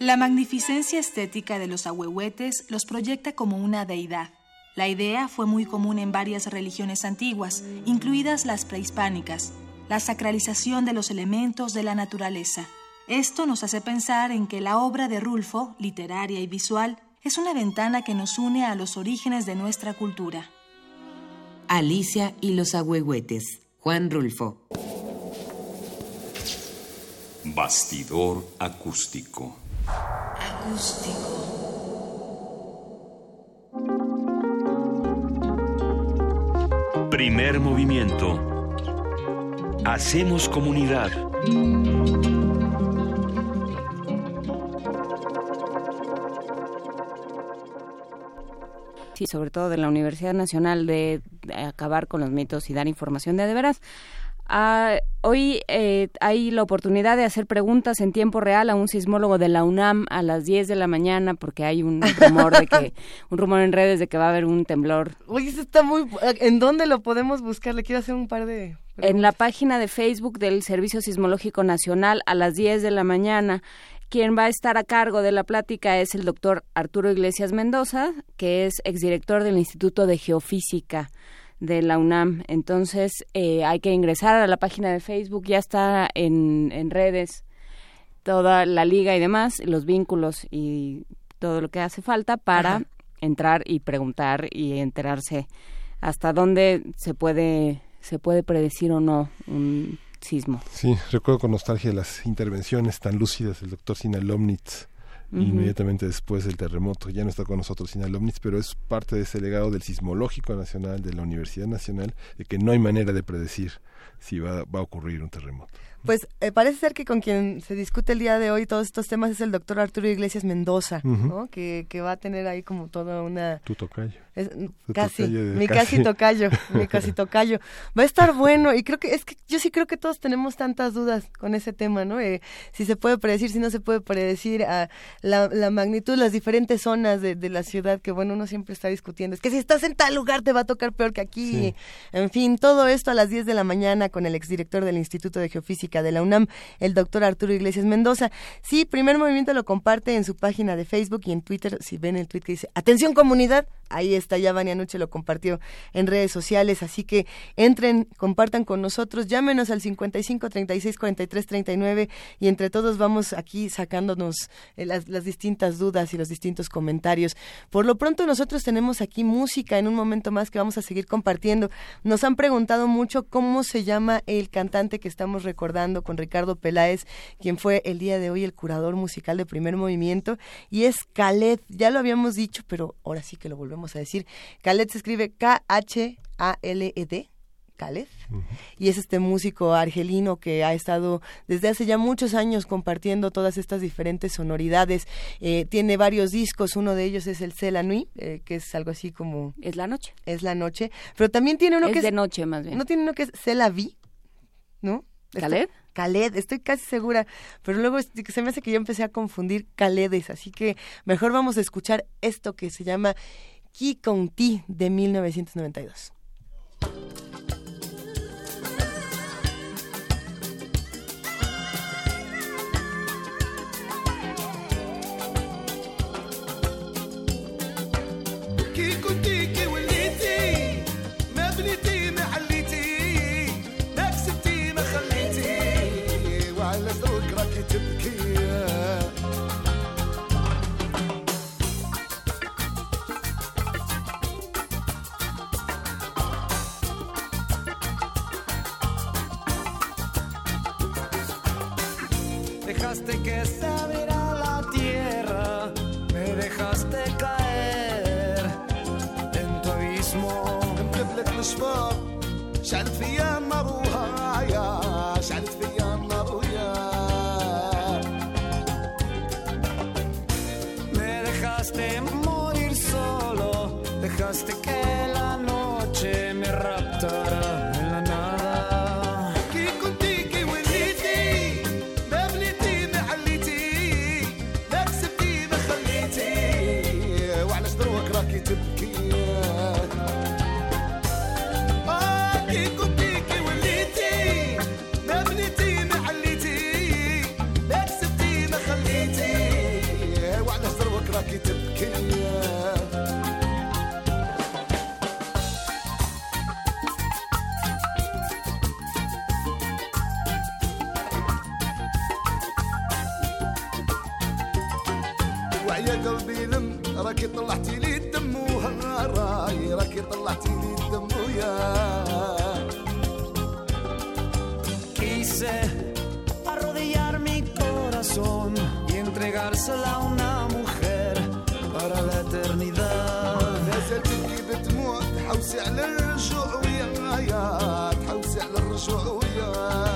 [SPEAKER 25] La magnificencia estética de los ahuehuetes los proyecta como una deidad. La idea fue muy común en varias religiones antiguas, incluidas las prehispánicas, la sacralización de los elementos de la naturaleza. Esto nos hace pensar en que la obra de Rulfo, literaria y visual, es una ventana que nos une a los orígenes de nuestra cultura.
[SPEAKER 15] Alicia y los ahuehuetes, Juan Rulfo.
[SPEAKER 47] Bastidor acústico.
[SPEAKER 48] Acústico.
[SPEAKER 19] Primer movimiento. Hacemos comunidad.
[SPEAKER 3] Sí, sobre todo de la Universidad Nacional de, de acabar con los mitos y dar información de de veras. Ah, hoy eh, hay la oportunidad de hacer preguntas en tiempo real a un sismólogo de la UNAM a las 10 de la mañana porque hay un rumor de que un rumor en redes de que va a haber un temblor.
[SPEAKER 1] Oye, eso está muy ¿En dónde lo podemos buscar? Le quiero hacer un par de
[SPEAKER 3] en la página de Facebook del Servicio Sismológico Nacional a las 10 de la mañana. Quien va a estar a cargo de la plática es el doctor Arturo Iglesias Mendoza, que es exdirector del Instituto de Geofísica de la UNAM. Entonces eh, hay que ingresar a la página de Facebook, ya está en, en redes toda la liga y demás, los vínculos y todo lo que hace falta para
[SPEAKER 1] Ajá.
[SPEAKER 3] entrar y preguntar y enterarse hasta dónde se puede se puede predecir o no un sismo.
[SPEAKER 2] Sí, recuerdo con nostalgia las intervenciones tan lúcidas del doctor Sinalomnitz inmediatamente después del terremoto. Ya no está con nosotros Sinalomnitz, pero es parte de ese legado del Sismológico Nacional, de la Universidad Nacional, de que no hay manera de predecir si va, va a ocurrir un terremoto.
[SPEAKER 1] Pues eh, parece ser que con quien se discute el día de hoy todos estos temas es el doctor Arturo Iglesias Mendoza. ¿no? que, que va a tener ahí como toda una...
[SPEAKER 2] Tu tocayo.
[SPEAKER 1] Es- casi,
[SPEAKER 2] de
[SPEAKER 1] mi
[SPEAKER 2] casi.
[SPEAKER 1] casi tocayo, mi casi tocayo. Va a estar bueno y creo que es que yo sí creo que todos tenemos tantas dudas con ese tema, ¿no? Eh, si se puede predecir, si no se puede predecir, a la, la magnitud, las diferentes zonas de, de la ciudad que, bueno, uno siempre está discutiendo. Es que si estás en tal lugar te va a tocar peor que aquí.
[SPEAKER 2] Sí.
[SPEAKER 1] En fin, todo esto a las 10 de la mañana con el exdirector del Instituto de Geofísica de la UNAM, el doctor Arturo Iglesias Mendoza. Sí, primer movimiento lo comparte en su página de Facebook y en Twitter. Si ven el tweet que dice, atención comunidad, ahí está, ya Vania lo compartió en redes sociales. Así que entren, compartan con nosotros, llámenos al 55 36 43 39 y entre todos vamos aquí sacándonos eh, las, las distintas dudas y los distintos comentarios. Por lo pronto nosotros tenemos aquí música en un momento más que vamos a seguir compartiendo. Nos han preguntado mucho cómo se llama el cantante que estamos recordando con Ricardo Peláez, quien fue el día de hoy el curador musical de primer movimiento, y es Khaled. Ya lo habíamos dicho, pero ahora sí que lo volvemos a decir. Khaled se escribe K-H-A-L-E-D. Khaled. Y es este músico argelino que ha estado desde hace ya muchos años compartiendo todas estas diferentes sonoridades. Eh, tiene varios discos, uno de ellos es el C'est la Nuit, eh, que es algo así como...
[SPEAKER 3] Es la noche.
[SPEAKER 1] Es la noche. Pero también tiene uno
[SPEAKER 3] Es
[SPEAKER 1] que
[SPEAKER 3] de noche, más bien.
[SPEAKER 1] No tiene uno que es C'est la Vie, ¿no?
[SPEAKER 3] ¿Khaled?
[SPEAKER 1] Estoy- Khaled, estoy casi segura, pero luego es- se me hace que yo empecé a confundir Khaledes, así que mejor vamos a escuchar esto que se llama Qui Conti de 1992.
[SPEAKER 6] مش عارف يا مروه يا قلبي لم راكي طلعتي لي الدم وهاراي راكي طلعتي لي الدم ويا
[SPEAKER 49] Quise arrodillar mi corazón y entregársela a una mujer para la eternidad.
[SPEAKER 6] تحوسي على الرجوع ويايا تحوسي على الرجوع ويايا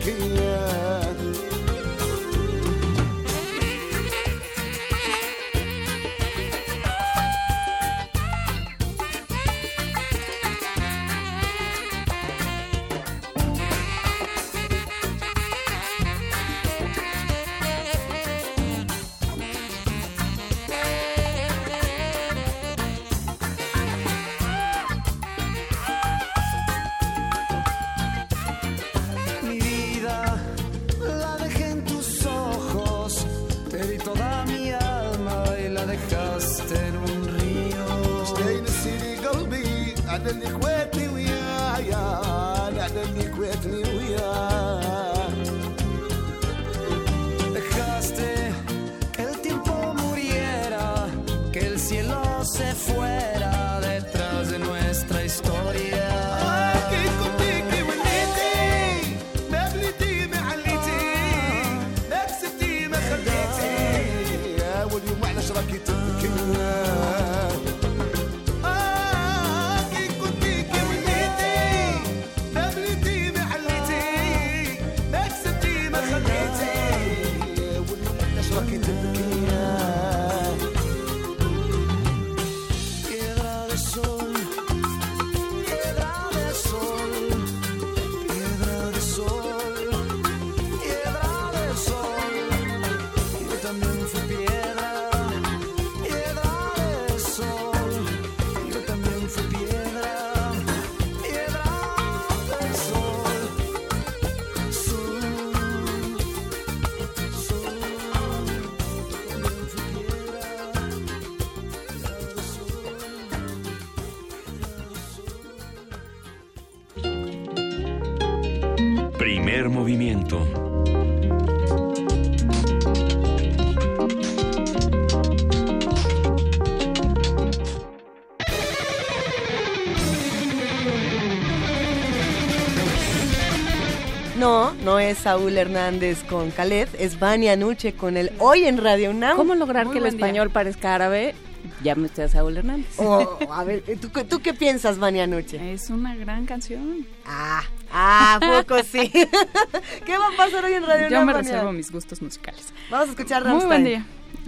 [SPEAKER 6] راكي
[SPEAKER 1] Saúl Hernández con Caled, es Vania Nuche con el Hoy en Radio UNAM.
[SPEAKER 3] ¿Cómo lograr
[SPEAKER 1] Muy
[SPEAKER 3] que el
[SPEAKER 1] día.
[SPEAKER 3] español parezca árabe? Llámese a Saúl Hernández.
[SPEAKER 1] Oh, a ver, ¿tú, ¿tú qué piensas, Vania Nuche?
[SPEAKER 50] Es una gran canción.
[SPEAKER 1] Ah, ah, poco sí. ¿Qué va a pasar hoy en Radio
[SPEAKER 50] Yo
[SPEAKER 1] UNAM,
[SPEAKER 50] me
[SPEAKER 1] Vania?
[SPEAKER 50] reservo mis gustos musicales.
[SPEAKER 1] Vamos a escuchar
[SPEAKER 50] Muy
[SPEAKER 1] Rammstein.
[SPEAKER 50] buen día.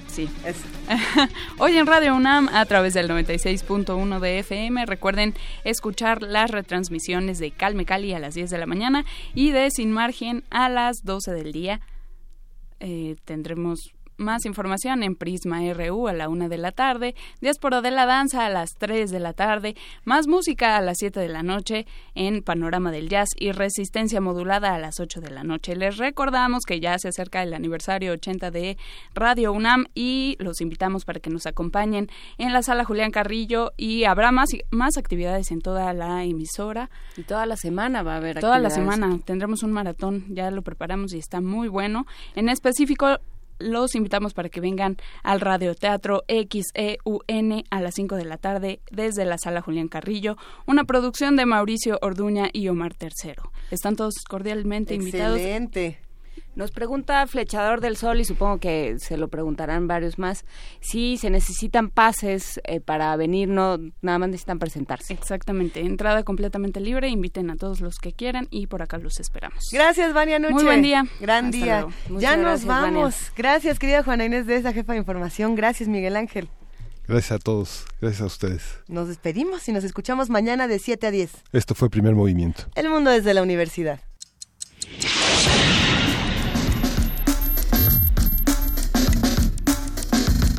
[SPEAKER 50] Sí. Hoy en Radio UNAM a través del 96.1 de FM. Recuerden escuchar las retransmisiones de Calme Cali a las 10 de la mañana y de Sin Margen a las 12 del día. Eh, tendremos más información en Prisma RU a la 1 de la tarde, Diáspora de la Danza a las 3 de la tarde, más música a las 7 de la noche en Panorama del Jazz y Resistencia Modulada a las 8 de la noche. Les recordamos que ya se acerca el aniversario 80 de Radio UNAM y los invitamos para que nos acompañen en la sala Julián Carrillo y habrá más, más actividades en toda la emisora.
[SPEAKER 3] Y toda la semana va a haber
[SPEAKER 50] Toda la semana tendremos un maratón, ya lo preparamos y está muy bueno. En específico, los invitamos para que vengan al Radioteatro XEUN a las 5 de la tarde desde la Sala Julián Carrillo, una producción de Mauricio Orduña y Omar Tercero. Están todos cordialmente invitados.
[SPEAKER 3] Nos pregunta Flechador del Sol y supongo que se lo preguntarán varios más. Si se necesitan pases eh, para venir, no nada más necesitan presentarse.
[SPEAKER 50] Exactamente, entrada completamente libre, inviten a todos los que quieran y por acá los esperamos.
[SPEAKER 1] Gracias, Vania Nuche.
[SPEAKER 50] Muy buen día.
[SPEAKER 1] Gran
[SPEAKER 50] Hasta
[SPEAKER 1] día. Ya nos
[SPEAKER 50] gracias, Vania.
[SPEAKER 1] vamos. Gracias, querida Juana Inés de esa jefa de información. Gracias, Miguel Ángel.
[SPEAKER 2] Gracias a todos, gracias a ustedes.
[SPEAKER 1] Nos despedimos y nos escuchamos mañana de 7 a 10.
[SPEAKER 2] Esto fue Primer Movimiento.
[SPEAKER 1] El mundo desde la universidad.